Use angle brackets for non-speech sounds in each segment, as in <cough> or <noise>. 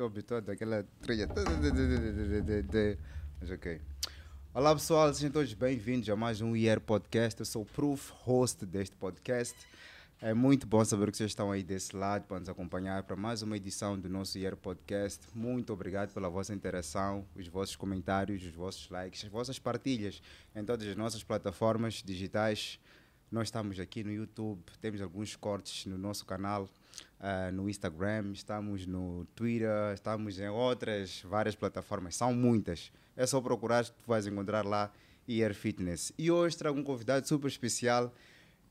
estou habituado àquela trilha. Mas ok. Olá pessoal, sejam todos bem-vindos a mais um IR Podcast. Eu sou o Proof, host deste podcast. É muito bom saber que vocês estão aí desse lado para nos acompanhar para mais uma edição do nosso IR Podcast. Muito obrigado pela vossa interação, os vossos comentários, os vossos likes, as vossas partilhas em todas as nossas plataformas digitais. Nós estamos aqui no YouTube, temos alguns cortes no nosso canal, uh, no Instagram, estamos no Twitter, estamos em outras várias plataformas, são muitas. É só procurar que tu vais encontrar lá IR Fitness. E hoje trago um convidado super especial.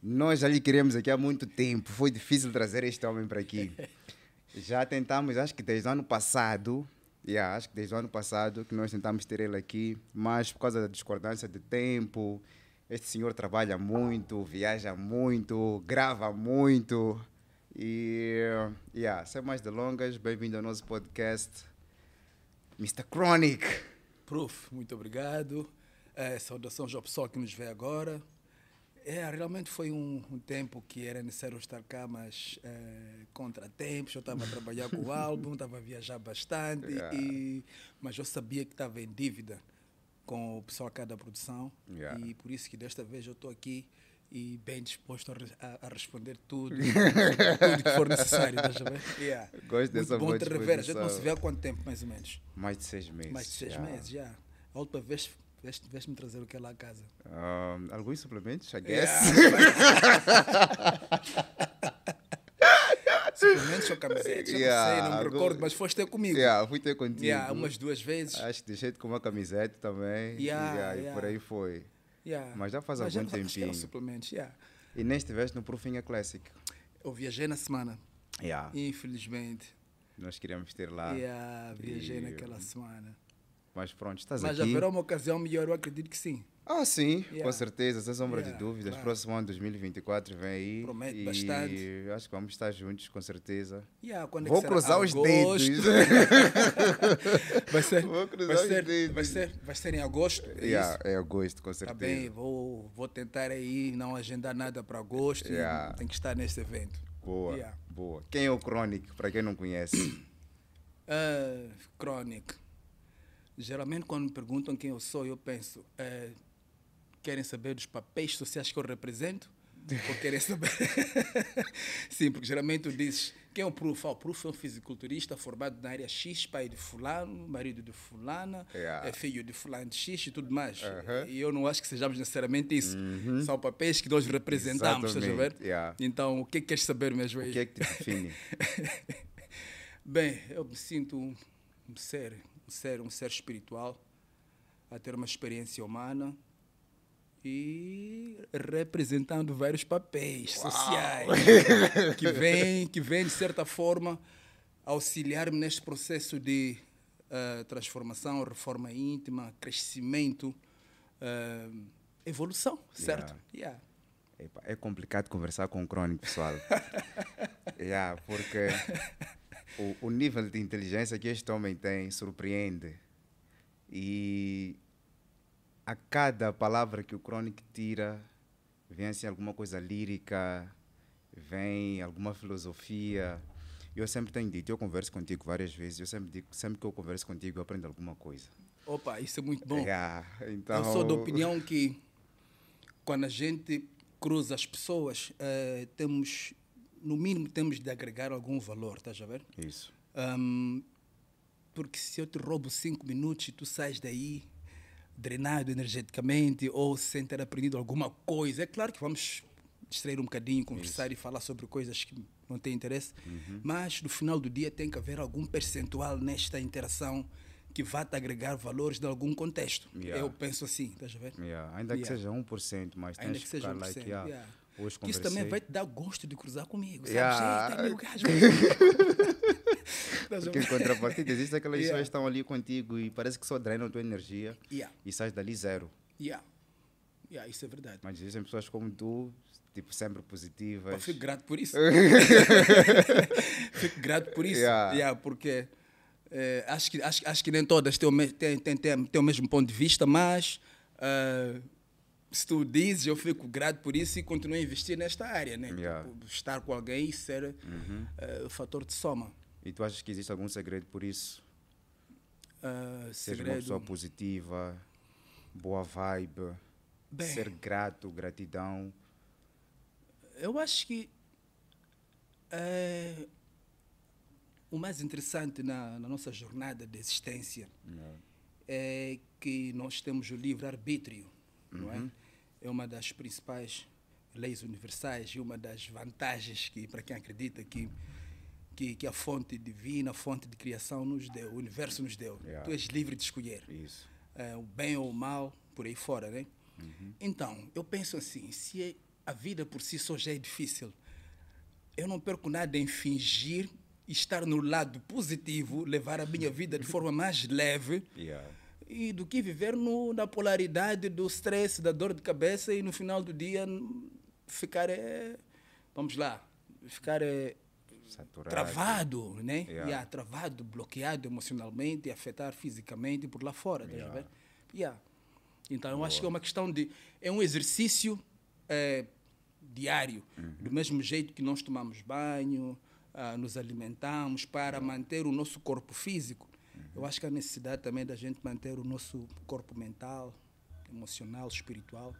Nós já lhe queremos aqui há muito tempo, foi difícil trazer este homem para aqui. <laughs> Já tentamos, acho que desde o ano passado, yeah, acho que desde o ano passado que nós tentamos ter ele aqui, mas por causa da discordância de tempo, este senhor trabalha muito, viaja muito, grava muito. E, yeah, sem mais delongas, bem-vindo ao nosso podcast, Mr. Chronic. Prof, muito obrigado. É, saudações ao pessoal que nos vê agora. É, realmente foi um, um, tempo que era necessário estar cá, mas é, contratempos. Eu estava a trabalhar com o <laughs> álbum, estava a viajar bastante, yeah. e, mas eu sabia que estava em dívida com o pessoal cá da produção yeah. e por isso que desta vez eu estou aqui e bem disposto a, a, responder tudo, tudo que for necessário. <laughs> Yeah. Gosto dessa Muito bom te rever. A gente não se vê há quanto tempo, mais ou menos? Mais de seis meses. Mais de seis yeah. meses, já. A última vez Veste-me trazer o que é lá a casa? Um, alguns suplementos, I guess. <laughs> Suplementos ou camisetas? Yeah, não sei, não me recordo, mas foste ter comigo. Yeah, fui ter contigo. Yeah, umas duas vezes. Acho que deixei-te com uma camiseta também. Yeah, yeah, yeah. E por aí foi. Yeah. Mas já faz mas algum já tempinho. suplementos, yeah. E nem estiveste no Profinha Classic? Eu viajei na semana. Yeah. Infelizmente. Nós queríamos ter lá. Yeah, viajei e... naquela semana. Mas pronto, estás mas aqui. Mas haverá uma ocasião melhor, eu acredito que sim. Ah, sim, yeah. com certeza, sem sombra yeah, de dúvidas. Claro. Próximo ano 2024 vem aí. Promete e bastante. Acho que vamos estar juntos, com certeza. Yeah, é Vou cruzar os dedos. <laughs> vai ser, Vou cruzar vai os ser, dedos. Vai ser, vai ser em agosto. É, yeah, é agosto, com certeza. Tá bem, vou, vou tentar aí não agendar nada para agosto. Yeah. Tem que estar nesse evento. Boa, boa. Quem é o Chronic, para quem não conhece? uh, Chronic. Geralmente, quando me perguntam quem eu sou, eu penso. Uh, querem saber dos papéis sociais que eu represento? Ou querem saber? <laughs> Sim, porque geralmente tu dizes quem é o Proof? Ah, o Proof é um fisiculturista formado na área X, pai de fulano, marido de fulana, yeah. é filho de fulano de X e tudo mais. Uh -huh. E eu não acho que sejamos necessariamente isso. Uh -huh. São papéis que nós representamos, estás a ver? Yeah. Então, o que é que queres saber mesmo aí? O que é que te define? <laughs> Bem, eu me sinto um, ser, ser, um ser espiritual, a ter uma experiência humana, e representando vários papéis Uau. sociais <laughs> que vêm, que vem, de certa forma, auxiliar-me neste processo de uh, transformação, reforma íntima, crescimento, uh, evolução, certo? Yeah. Yeah. É complicado conversar com o crônico, pessoal. <laughs> yeah, porque o, o nível de inteligência que este homem tem surpreende. E a cada palavra que o Chronic tira, vem assim alguma coisa lírica, vem alguma filosofia. Eu sempre tenho dito, eu converso contigo várias vezes, eu sempre digo, sempre que eu converso contigo eu aprendo alguma coisa. Opa, isso é muito bom. Yeah, então... Eu sou da opinião que quando a gente cruza as pessoas, uh, temos, no mínimo, temos de agregar algum valor, estás a ver? Isso. Um, porque se eu te roubo cinco minutos e tu sais daí drenado energeticamente ou sem ter aprendido alguma coisa. É claro que vamos distrair um bocadinho, conversar Isso. e falar sobre coisas que não têm interesse, uhum. mas no final do dia tem que haver algum percentual nesta interação que vá te agregar valores de algum contexto. Yeah. Eu penso assim, estás a ver? Yeah. Ainda yeah. que seja 1%, mas Ainda tens que, que seja 1%, lá que há. Yeah. Hoje que isso também vai te dar gosto de cruzar comigo, sabe? Yeah. Eita, meu gajo. Porque em contrapartida, existem aquelas yeah. pessoas que estão ali contigo e parece que só drenam a tua energia yeah. e sais dali zero. Yeah. Yeah, isso é verdade. Mas existem pessoas como tu, tipo, sempre positivas. Eu fico grato por isso. <laughs> fico grato por isso. Yeah. Yeah, porque eh, acho, que, acho, acho que nem todas têm o, me, têm, têm, têm, têm o mesmo ponto de vista, mas uh, se tu dizes, eu fico grato por isso e continuo a investir nesta área. Né? Yeah. Tipo, estar com alguém e ser uhum. uh, o fator de soma. E tu achas que existe algum segredo por isso? Uh, Ser uma pessoa positiva, boa vibe, Bem, ser grato, gratidão. Eu acho que é, o mais interessante na, na, nossa jornada de existência Não. é que nós temos o livre-arbítrio, não é? Uhum. É uma das principais leis universais e uma das vantagens que, para quem acredita que, que, que, a fonte divina, a fonte de criação nos deu, o universo nos deu. Yeah. Tu és livre de escolher é, o bem ou o mal, por aí fora, né? Uhum. Então, eu penso assim, se é, a vida por si só já é difícil, eu não perco nada em fingir estar no lado positivo, levar a minha vida de forma mais leve, <laughs> Yeah. E do que viver no, na polaridade do stress, da dor de cabeça e no final do dia ficar, é, vamos lá, ficar é, Saturado. travado, né? Yeah. Yeah, travado, bloqueado emocionalmente e afetar fisicamente por lá fora, tá Yeah. vendo? Yeah. Então eu acho que é uma questão de é um exercício eh, diário, Uhum. do mesmo jeito que nós tomamos banho, ah, nos alimentamos para manter o nosso corpo físico. Eu acho que há necessidade também da gente manter o nosso corpo mental, emocional, espiritual,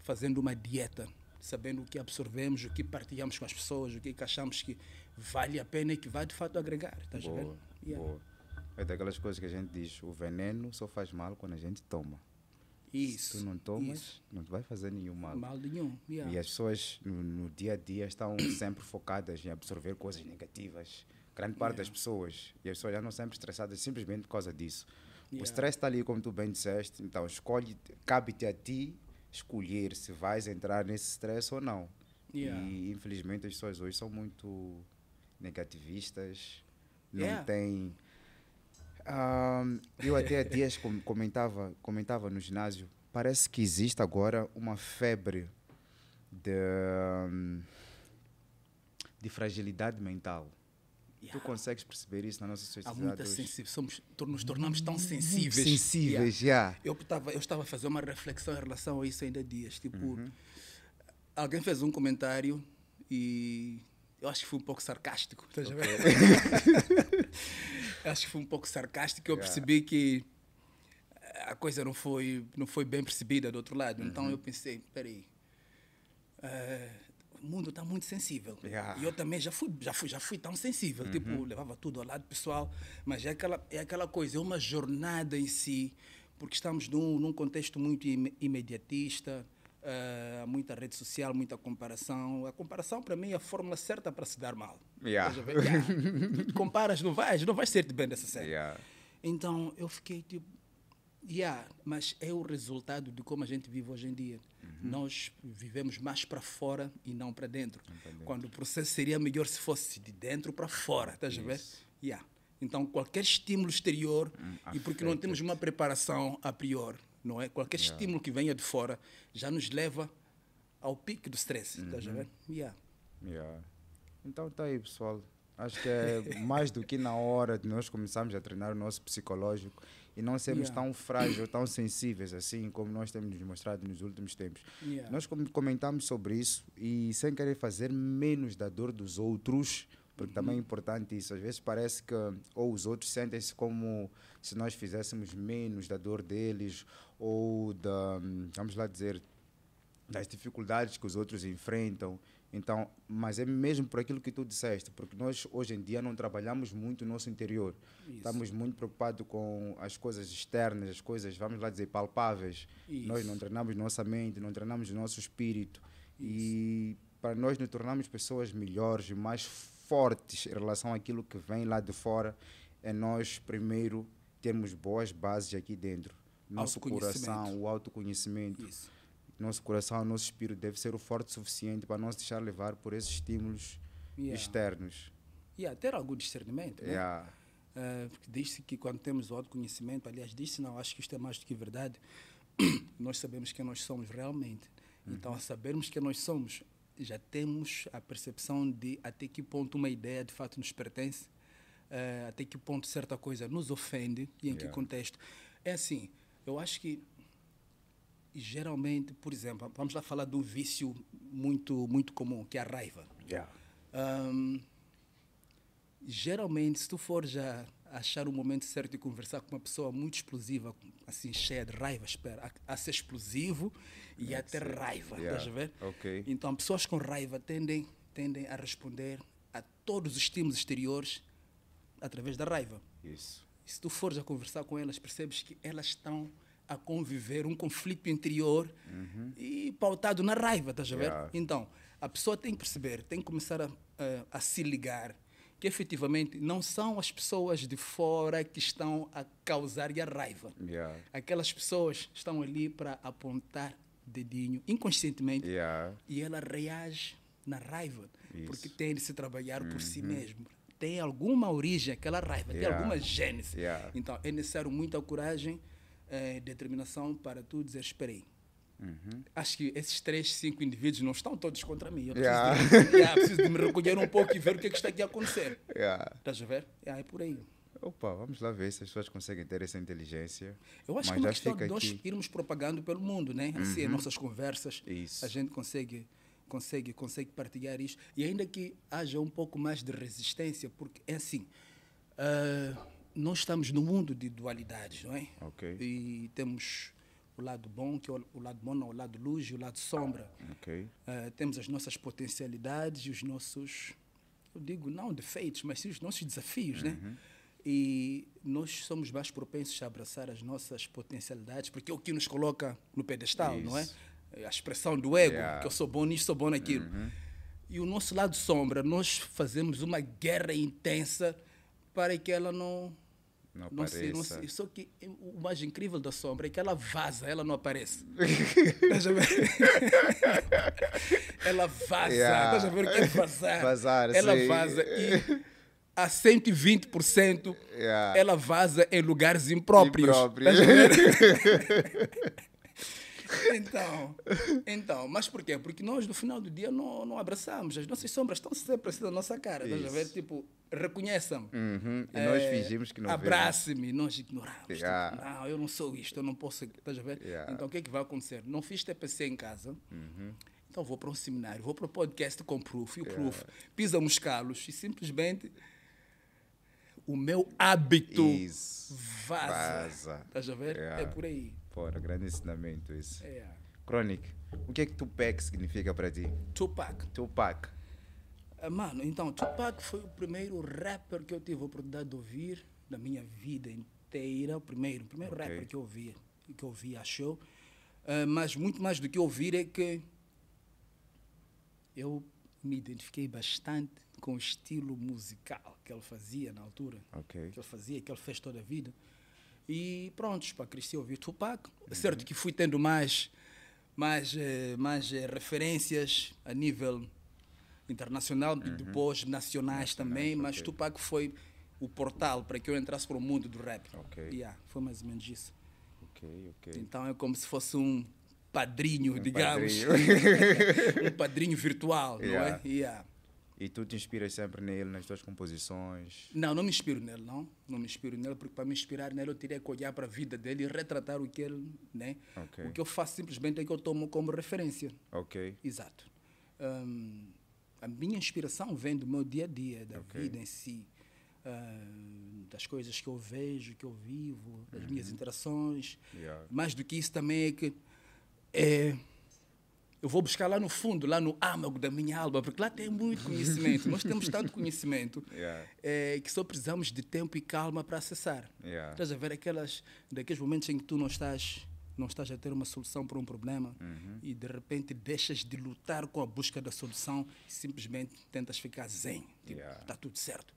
fazendo uma dieta, sabendo o que absorvemos, o que partilhamos com as pessoas, o que achamos que vale a pena e que vai de fato agregar. Estás a? Boa, Yeah. boa. É daquelas coisas que a gente diz, o veneno só faz mal quando a gente toma. Isso. Se tu não tomas, isso. não te vai fazer nenhum mal. Mal nenhum. yeah. E as pessoas no, no dia a dia estão sempre focadas em absorver coisas negativas. Grande parte das pessoas. E as pessoas já não sempre estressadas simplesmente por causa disso. O Yeah. stress está ali, como tu bem disseste. Então, escolhe, cabe-te a ti escolher se vais entrar nesse stress ou não. Yeah. E infelizmente as pessoas hoje são muito negativistas. Não Yeah. têm. Ah, eu até há dias com- comentava, comentava no ginásio, parece que existe agora uma febre de, de fragilidade mental. Tu Yeah. consegues perceber isso na nossa Há sociedade muita hoje? sensibilidade. Nos tornamos tão sensíveis. Yeah. Sensíveis, já. Eu estava eu estava a fazer uma reflexão em relação a isso ainda há dias. Tipo, Uhum. alguém fez um comentário e eu acho que foi um pouco sarcástico. Estás a ver? <laughs> Eu acho que foi um pouco sarcástico. Eu Yeah. percebi que a coisa não foi, não foi bem percebida do outro lado. Então Uhum. eu pensei, peraí, eh, o mundo está muito sensível. Yeah. E eu também já fui, já fui, já fui tão sensível. Uhum. Tipo, levava tudo ao lado pessoal. Mas é aquela, é aquela coisa, é uma jornada em si, porque estamos num, num contexto muito im- imediatista. Há muita rede social, muita comparação. A comparação, para mim, é a fórmula certa para se dar mal. Yeah. Yeah. <laughs> Comparas, não vais, não vais ser-te bem dessa série. Yeah. Então eu fiquei tipo, yeah, mas é o resultado de como a gente vive hoje em dia. Uhum. Nós vivemos mais para fora e não para dentro. Quando o processo seria melhor se fosse de dentro para fora, estás a ver? Yeah. Então qualquer estímulo exterior, e porque não temos uma preparação a priori, não é? Qualquer estímulo que venha de fora já nos leva ao pique do stress, estás Uhum. a ver? Yeah. Yeah. Então tá aí, pessoal. Acho que é mais do que na hora de nós começarmos a treinar o nosso psicológico e não sermos Yeah. tão frágeis, tão sensíveis assim como nós temos nos mostrado nos últimos tempos. Yeah. Nós com- comentamos sobre isso e sem querer fazer menos da dor dos outros, porque também é Uhum. importante isso. Às vezes parece que ou os outros sentem-se como se nós fizéssemos menos da dor deles ou da, hum, vamos lá dizer, das dificuldades que os outros enfrentam. Então, mas é mesmo por aquilo que tu disseste, porque nós hoje em dia não trabalhamos muito o nosso interior. Isso. Estamos muito preocupados com as coisas externas, as coisas, vamos lá dizer, palpáveis. Nós Isso. não treinamos nossa mente, não treinamos o nosso espírito. E para nós nos tornarmos pessoas melhores mais fortes em relação àquilo que vem lá de fora, é nós primeiro termos boas bases aqui dentro. Nosso coração, o autoconhecimento Isso. Nosso coração, nosso espírito deve ser o forte o suficiente para não se deixar levar por esses estímulos Yeah. externos. E yeah, ter algum discernimento. né? Yeah. Porque diz-se que quando temos o autoconhecimento, aliás, diz-se não, acho que isto é mais do que verdade, <clears throat> nós sabemos quem nós somos realmente. Então, a sabermos quem nós somos, já temos a percepção de até que ponto uma ideia de fato nos pertence, eh, até que ponto certa coisa nos ofende e em que Yeah. contexto. É assim, eu acho que geralmente, por exemplo, vamos lá falar de um vício muito, muito comum, que é a raiva. Yeah. Ahm, geralmente, se tu for já achar o momento certo de conversar com uma pessoa muito explosiva, assim, cheia de raiva, espera, a, ser explosivo e a ter raiva, Yeah. estás a ver? Ok. Então, pessoas com raiva tendem, tendem a responder a todos os estímulos exteriores através da raiva. Isso. E se tu fores a conversar com elas, percebes que elas estão a conviver um conflito interior e pautado na raiva, estás a ver? Yeah. Então, a pessoa tem que perceber, tem que começar a, a, a se ligar que efetivamente não são as pessoas de fora que estão a causar a raiva. Yeah. Aquelas pessoas estão ali para apontar dedinho inconscientemente Yeah. e ela reage na raiva, Isso. porque tem de se trabalhar por si mesmo. Tem alguma origem, aquela raiva, tem Yeah. alguma gênese. Então é necessário muita coragem, eh, determinação para tu dizer: espera aí. Uhum. Acho que esses três, cinco indivíduos não estão todos contra mim. Eu Yeah. preciso, de, yeah, preciso de me recolher um pouco e ver o que, é que está aqui a acontecer. Yeah. Estás a ver? Yeah, é por aí. Opa, vamos lá ver se as pessoas conseguem ter essa inteligência. Eu acho Mas que é uma questão de nós aqui. Uhum. irmos propagando pelo mundo, né? Assim, as nossas conversas, Isso. a gente consegue, consegue, consegue partilhar isso. E ainda que haja um pouco mais de resistência, porque é assim, ah, nós estamos no mundo de dualidades, não é? Ok. E temos o lado bom, que é o, o lado bom, não, o lado luz e o lado sombra. Ok. Ah, temos as nossas potencialidades e os nossos, eu digo não defeitos, mas sim os nossos desafios, né? E nós somos mais propensos a abraçar as nossas potencialidades, porque é o que nos coloca no pedestal, não é? Isso. É A expressão do ego, Yeah. que eu sou bom nisso, sou bom naquilo. E o nosso lado sombra, nós fazemos uma guerra intensa para que ela não Não não se, não apareça. se, só que o mais incrível da sombra é que ela vaza, ela não aparece. <laughs> <laughs> Ela vaza. Yeah. Estás a ver o que é vazar? Vazar, ela sim. vaza e a 120% Yeah. ela vaza em lugares impróprios. Impróprios. <laughs> Então, então, mas por quê? Porque nós no final do dia não, não abraçamos. As nossas sombras estão sempre assim na nossa cara. Estás a ver? Tipo, reconheçam. Uhum. E nós É, fingimos que não. Abrace-me, nós ignoramos. Tipo, Yeah. Não, eu não sou isto, eu não posso. Estás a ver? Yeah. Então o que é que vai acontecer? Não fiz TPC em casa, Uhum. então vou para um seminário, vou para o podcast com o Proof, e o Proof pisa nos calos e simplesmente o meu hábito Isso. vaza. Vaza. Estás a ver? Yeah. É por aí. Fora, grande ensinamento isso. É. Chronic, o que é que Tupac significa para ti? Tupac. Tupac. Ah, Mano, então, Tupac foi o primeiro rapper que eu tive a oportunidade de ouvir na minha vida inteira. O primeiro, o primeiro Ok. rapper que eu ouvi, que eu ouvi, achou. Ah, mas muito mais do que ouvir é que eu me identifiquei bastante com o estilo musical que ele fazia na altura. Ok. Que ele fazia, que ele fez toda a vida. E pronto, para crescer ouvir Tupac. Uhum. Certo que fui tendo mais, mais, eh, mais eh, referências a nível internacional e depois nacionais também, mas Uhum. ok. Tupac foi o portal para que eu entrasse para o mundo do rap. Ok. Yeah, foi mais ou menos isso. Ok, ok. Então é como se fosse um padrinho, digamos. padrinho. <laughs> um padrinho virtual, Yeah. não é? Yeah. E tu te inspiras sempre nele, nas tuas composições? Não, não me inspiro nele, não. Não me inspiro nele, porque para me inspirar nele eu teria que olhar para a vida dele e retratar o que ele, né? Ok. O que eu faço simplesmente é que eu tomo como referência. Ok. Exato. Hum, a minha inspiração vem do meu dia a dia, da Ok. vida em si, hum, das coisas que eu vejo, que eu vivo, das minhas interações. Uhum. Yeah. Mais do que isso também é que é, eu vou buscar lá no fundo, lá no âmago da minha alma, porque lá tem muito conhecimento. Nós temos <laughs> tanto conhecimento Yeah. é, que só precisamos de tempo e calma para acessar. Yeah. Estás a ver aquelas, daqueles momentos em que tu não estás, não estás a ter uma solução para um problema Uhum. e de repente deixas de lutar com a busca da solução e simplesmente tentas ficar zen. Tipo, Yeah. está tudo certo.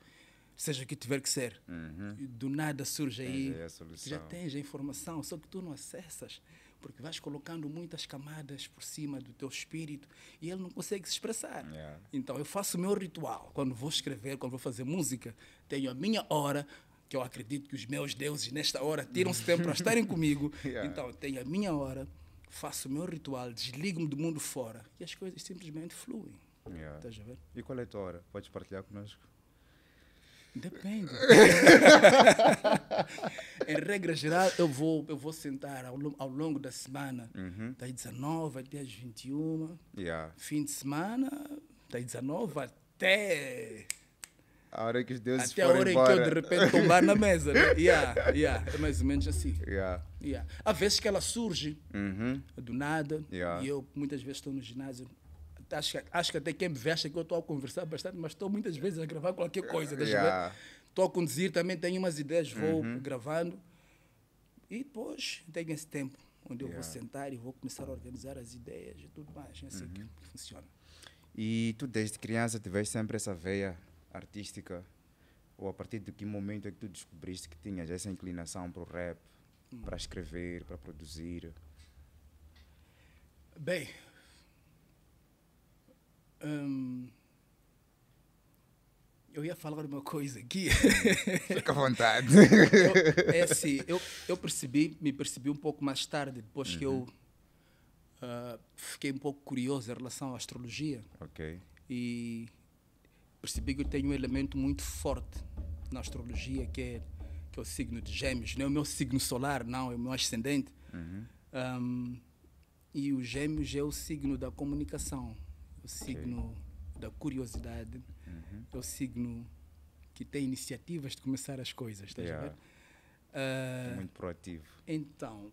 Seja o que tiver que ser. Uhum. Do nada surge aí, aí já tens a informação, só que tu não acessas. Porque vais colocando muitas camadas por cima do teu espírito e ele não consegue se expressar. Yeah. Então eu faço o meu ritual. Quando vou escrever, quando vou fazer música, tenho a minha hora, que eu acredito que os meus deuses nesta hora tiram-se tempo para estarem <laughs> comigo. <laughs> Yeah. Então eu tenho a minha hora, faço o meu ritual, desligo-me do mundo fora e as coisas simplesmente fluem. Yeah. Estás a ver? E qual é a tua hora? Podes partilhar connosco? Depende. <laughs> em regra geral, eu vou, eu vou sentar ao, ao longo da semana, Uhum. das 19 até as 21. Yeah. Fim de semana, das 19 até A hora que os deuses Até a hora em que embora. eu de repente tombar na mesa. Né? <laughs> Yeah, yeah, é mais ou menos assim. Yeah. Yeah. Há vezes que ela surge Uhum. do nada Yeah. e eu muitas vezes estou no ginásio. Acho que, acho que até quem me acha que eu estou a conversar bastante, mas estou muitas vezes a gravar qualquer coisa. ver? Yeah. Estou a conduzir também, tenho umas ideias, vou gravando e depois tenho esse tempo onde eu vou Yeah. sentar e vou começar a organizar as ideias e tudo mais. É assim que funciona. E tu desde criança tiveste sempre essa veia artística? Ou a partir de que momento é que tu descobriste que tinhas essa inclinação para o rap, para escrever, para produzir? Bem, hum, eu ia falar uma coisa aqui. Fica à vontade. <laughs> Eu- é assim, eu, eu percebi, me percebi um pouco mais tarde, depois que eu ah, fiquei um pouco curioso em relação à astrologia ok. e percebi que eu tenho um elemento muito forte na astrologia que é, que é o signo de gêmeos. Não é o meu signo solar, não, é o meu ascendente. Uhum. Ahm, e o gêmeos é o signo da comunicação, o signo da curiosidade, Uhum. é o signo que tem iniciativas de começar as coisas, estás a Yeah. ver? Ah, Muito proativo. então,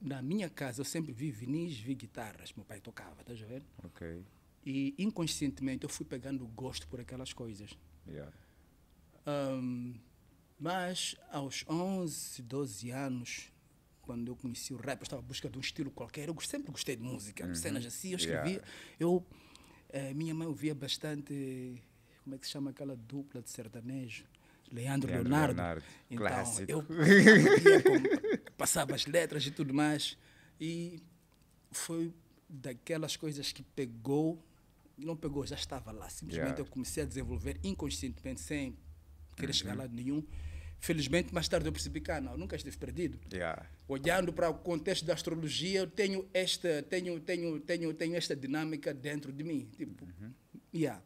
na minha casa eu sempre vi vinis, vi guitarras, meu pai tocava, estás a ver? Ok. E inconscientemente eu fui pegando gosto por aquelas coisas. Yeah. Ahm, mas aos 11, 12 anos, quando eu conheci o rap, eu estava à busca de um estilo qualquer. Eu sempre gostei de música, cenas assim. Eu Yeah. escrevia. Eu, eh, minha mãe ouvia bastante. Como é que se chama aquela dupla de sertanejo? Leandro, Leandro Leonardo. Leonardo, Então, clássico. eu com- passava as letras e tudo mais. E foi daquelas coisas que pegou, não pegou, já estava lá. Simplesmente Yeah. eu comecei a desenvolver inconscientemente, sem querer chegar Uhum. a lado nenhum. Felizmente, mais tarde eu percebi que, ah, não, nunca estive perdido. Yeah. Olhando para o contexto da astrologia, eu tenho esta, tenho, tenho, tenho, tenho esta dinâmica dentro de mim. Tipo, Uhum. yeah.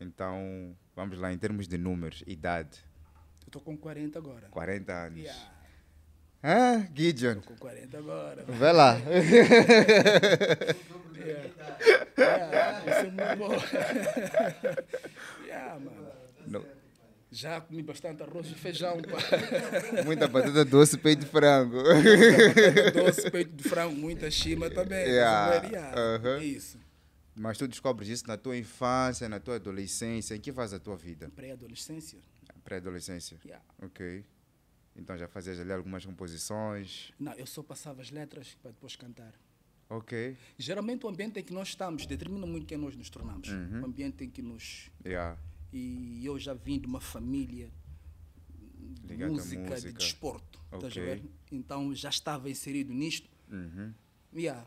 Então, vamos lá, em termos de números, idade, Eu estou com 40 agora. 40 anos. Yeah. Ah, Gideon. Estou com 40 agora. Vê lá. <laughs> Yeah. Yeah, isso é muito bom. <laughs> yeah, mano. Não. Já comi bastante arroz e feijão, pá. <laughs> Muita batata doce, peito de frango. Batata doce, peito de frango, muita chima também. Yeah, a aham. É isso. Mas tu descobres isso na tua infância, na tua adolescência, em que fase da tua vida? Pré-adolescência. Pré-adolescência. Yeah. Ok. Então já fazias ali algumas composições. Não, eu só passava as letras para depois cantar. Ok. Geralmente o ambiente em que nós estamos determina muito quem nós nos tornamos. Uhum. O ambiente em que nos... Yeah. E eu já vim de uma família de à música, de música. desporto. estás a Ok. ver? Então já estava inserido nisto. Uhum. Yeah.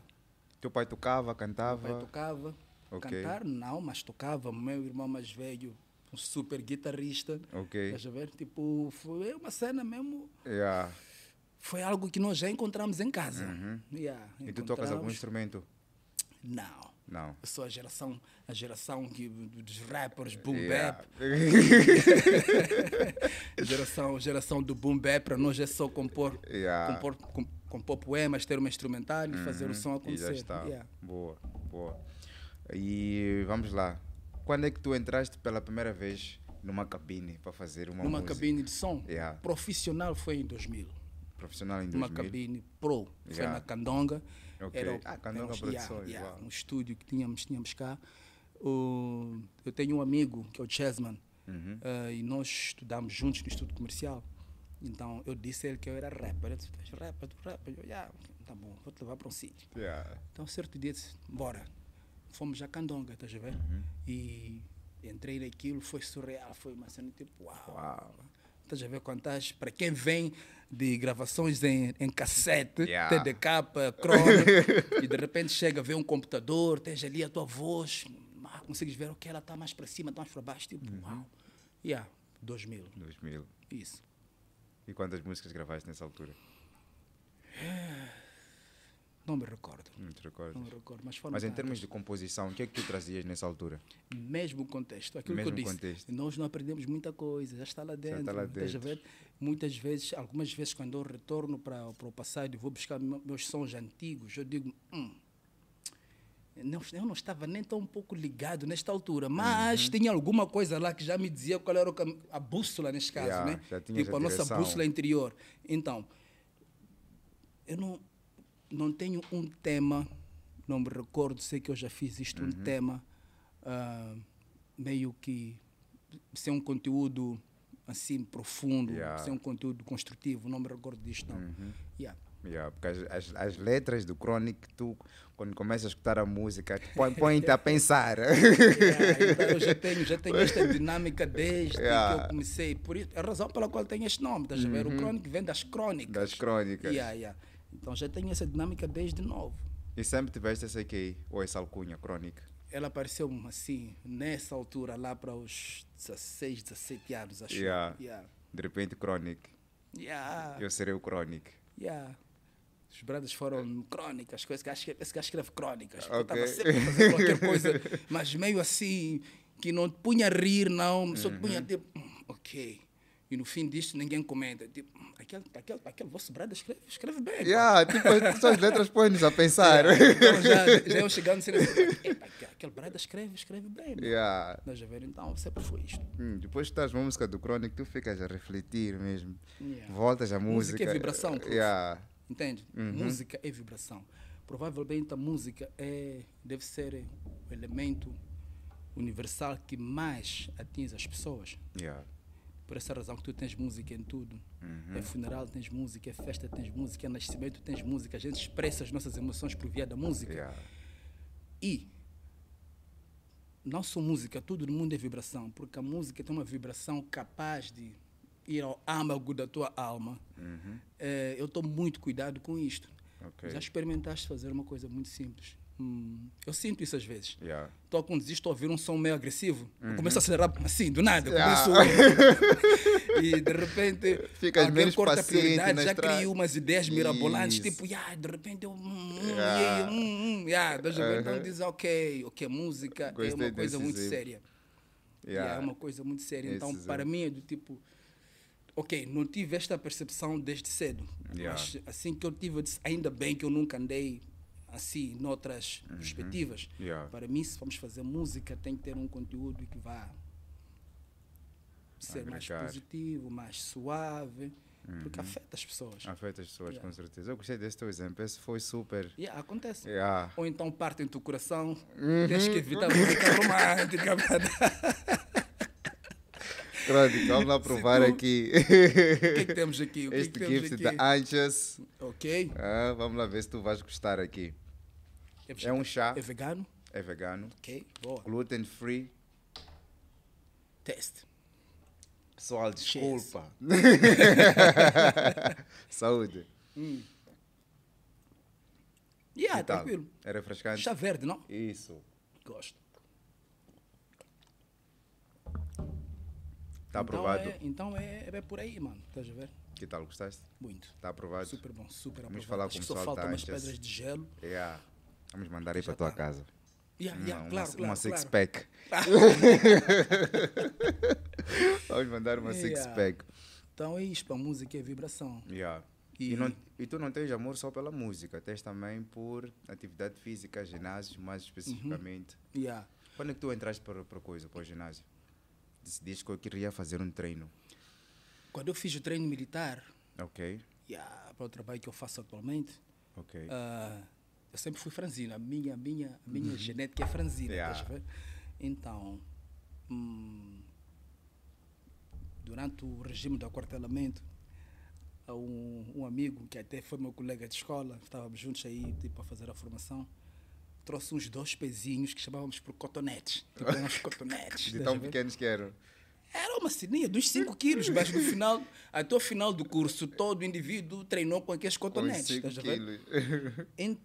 Teu pai tocava, Meu cantava. pai tocava. Ok. Cantar, não, mas tocava. Meu irmão mais velho, um super guitarrista. Ok. Estás a ver? Tipo, foi uma cena mesmo. Yeah. Foi algo que nós já encontramos em casa. Yeah, Uhum. E tu tocas algum instrumento? Não. Não. Eu sou a geração, a geração que, dos rappers, boom Yeah. bap. <laughs> <laughs> geração, geração do boom bap, para nós é só compor, Yeah. compor, com- compor poemas, ter uma instrumental e fazer o som Uhum. E acontecer. já está. Yeah. Boa, boa. E vamos lá. Quando é que tu entraste pela primeira vez numa cabine para fazer uma Numa música? cabine de som Yeah. profissional foi em 2000. Profissional em Numa 2000? cabine pro. Foi na Candonga. Ok. Era, Ah, Candonga era um- Produções, yeah, yeah, um estúdio que tínhamos, tínhamos cá. O- eu tenho um amigo que é o Chessman. Uhum. eh, e nós estudamos juntos no estudo comercial. Então eu disse a ele que eu era rapper. Ele disse: Tu rapper, tu rapper. Eu, yeah, tá bom, vou te levar para um sítio. Yeah. Então, certo dia, disse: Bora. Fomos a Candonga, estás a ver? Uhum. E entrei naquilo, foi surreal. Foi uma cena tipo: Uau. Uau. Estás a ver quantas. Para quem vem de gravações em, em cassete, Yeah. TDK, Chrome, <laughs> e de repente chega, vê um computador, tens ali a tua voz, ah, consegues ver o que ela está mais para cima, está mais para baixo, tipo, Uhum. uau. Yeah, 2000, 2000. isso. E quantas músicas gravaste nessa altura? <sighs> Não me recordo. Não te recordas? Não me recordo, mas foram Mas em termos de composição, o que é que tu trazias nessa altura? mesmo contexto, aquilo Mesmo que eu disse, contexto. nós não aprendemos muita coisa, já está lá dentro. está lá dentro. ver? Muitas vezes, algumas vezes quando eu retorno para, para o passado e vou buscar me- meus sons antigos, eu digo, hum, não, eu não estava nem tão um pouco ligado nesta altura, mas tinha alguma coisa lá que já me dizia qual era a bússola neste caso, Yeah, né? já Tipo, a a nossa direção. bússola interior. Então, eu não, não tenho um tema, não me recordo, sei que eu já fiz isto, um Uhum. tema ah, meio que ser um conteúdo assim profundo, Yeah. Uhum. ser um conteúdo construtivo, não me recordo disto não. Yeah. Yeah, porque as, as, as letras do Chronic, tu, quando começas a escutar a música, te põe- põe-te a pensar. <laughs> Yeah, então eu já tenho, já tenho esta <laughs> dinâmica desde Yeah. que eu comecei. Por isso, é a razão pela qual tem este nome, estás a ver? O Chronic vem das crónicas. das crônicas. Yeah, yeah. Então já tenho essa dinâmica desde novo. E sempre tiveste essa aqui, ou essa alcunha, Chronic. Ela apareceu assim, nessa altura, lá para os 16, 17 anos, acho. Yeah. Yeah. De repente, Chronic. Yeah. Eu serei o Chronic. Yeah. Os brothers foram crônicas, coisas que esse gajo escreve crônicas. Ok. Eu estava sempre a fazer qualquer coisa, <laughs> mas meio assim, que não te punha a rir, não, só te punha Uhum. tipo, "Hum, ok. E no fim disto ninguém comenta. Tipo, "Hum, aquele, aquele, aquele vosso brother escreve, escreve bem. pá." Yeah, tipo, as suas letras põem-nos a <laughs> pensar. Então já, já eu chegando assim, "Epa, aquele brother escreve, escreve bem. mano." Yeah. Estás a ver? Então sempre foi isto. Hum, depois que estás uma música do Chronic, tu ficas a refletir mesmo. Yeah. Voltas à música. Música é vibração, prof. Yeah. Entende? Música é vibração. Provavelmente a música é, deve ser o elemento universal que mais atinge as pessoas. Yeah. Por essa razão que tu tens música em tudo. Uhum. É funeral, tens música, é festa, tens música, é nascimento, tens música. A gente expressa as nossas emoções por via da música. Yeah. E não só música, tudo no mundo é vibração, porque a música tem uma vibração capaz de ir ao âmago da tua alma. Eh, eu estou muito cuidado com isto. Ok. Já experimentaste fazer uma coisa muito simples? Hum, eu sinto isso às vezes. Yeah. Estou a conduzir, estou a ouvir um som meio agressivo. Eu começo a acelerar assim, do nada. Yeah. Começo... <laughs> e de repente, Ficas alguém menos corta a paciente prioridade, já estrada. crio umas ideias mirabolantes, Isso. tipo, yeah, de repente eu. Hum, hum, Yeah. hum, hum? Então Uhum. diz, ok, ok, música é Gostei uma coisa muito exemplo. séria. Yeah, é uma coisa muito séria. Esse Então, exemplo. para mim é do tipo, ok, não tive esta percepção desde cedo. Yeah. Mas assim que eu tive, eu disse, ainda bem que eu nunca andei assim, noutras perspectivas. Uhum. Yeah. Para mim, se vamos fazer música, tem que ter um conteúdo que vá ser mais Agregar. positivo, mais suave, porque afeta as pessoas. Afeta as pessoas, Yeah. com certeza. Eu gostei desse teu exemplo. Esse foi super. Yeah, acontece. Yeah. Ou então parte em teu coração, Uhum. tens que evitar música romântica. Crónica, vamos lá provar tu- aqui. <laughs> o que é que temos aqui? O que é este que gift aqui? da Anxious. Ok. Ah, vamos lá ver se tu vais gostar aqui. É um chá, É vegano? é vegano, Ok, boa. gluten free. Teste. Pessoal, desculpa. <laughs> Saúde. Yeah, Que tal? tranquilo. É refrescante? Chá verde, não? Isso. Gosto. Está Então aprovado. é, então é, é por aí, mano. Estás a ver? Que tal? Gostaste? Muito. Está aprovado? Super bom, super Vamos aprovado. falar Acho com o só pessoal faltam da umas Anxious. pedras de gelo. Yeah. Vamos mandar aí para tua tá. casa. Yeah, Uma, yeah, uma- claro, uma claro, six claro. pack. <laughs> Vamos mandar uma six Yeah. pack. Então é isto, a música é vibração. Yeah. E, E- não, e tu não tens amor só pela música, tens também por atividade física, ginásio, mais especificamente. Yeah. Quando é que tu entraste para, para coisa, para o ginásio? Decidiste que eu queria fazer um treino. Quando eu fiz o treino militar, Ok, yeah, para o trabalho que eu faço atualmente, ok. ah, eu sempre fui franzino. A minha, minha, minha genética é franzina. Uhum. Yeah. Então, hum, durante o regime do aquartelamento, um, um amigo que até foi meu colega de escola, estávamos juntos aí tipo, a fazer a formação, trouxe uns dois pezinhos que chamávamos por cotonetes. Tipo, uns <laughs> cotonetes. De tão pequenos que eram. Era uma sininha dos 5 quilos, mas no final, até o final do curso, todo o indivíduo treinou com aqueles Com cotonetes. 5 a ver? quilos. <laughs> En-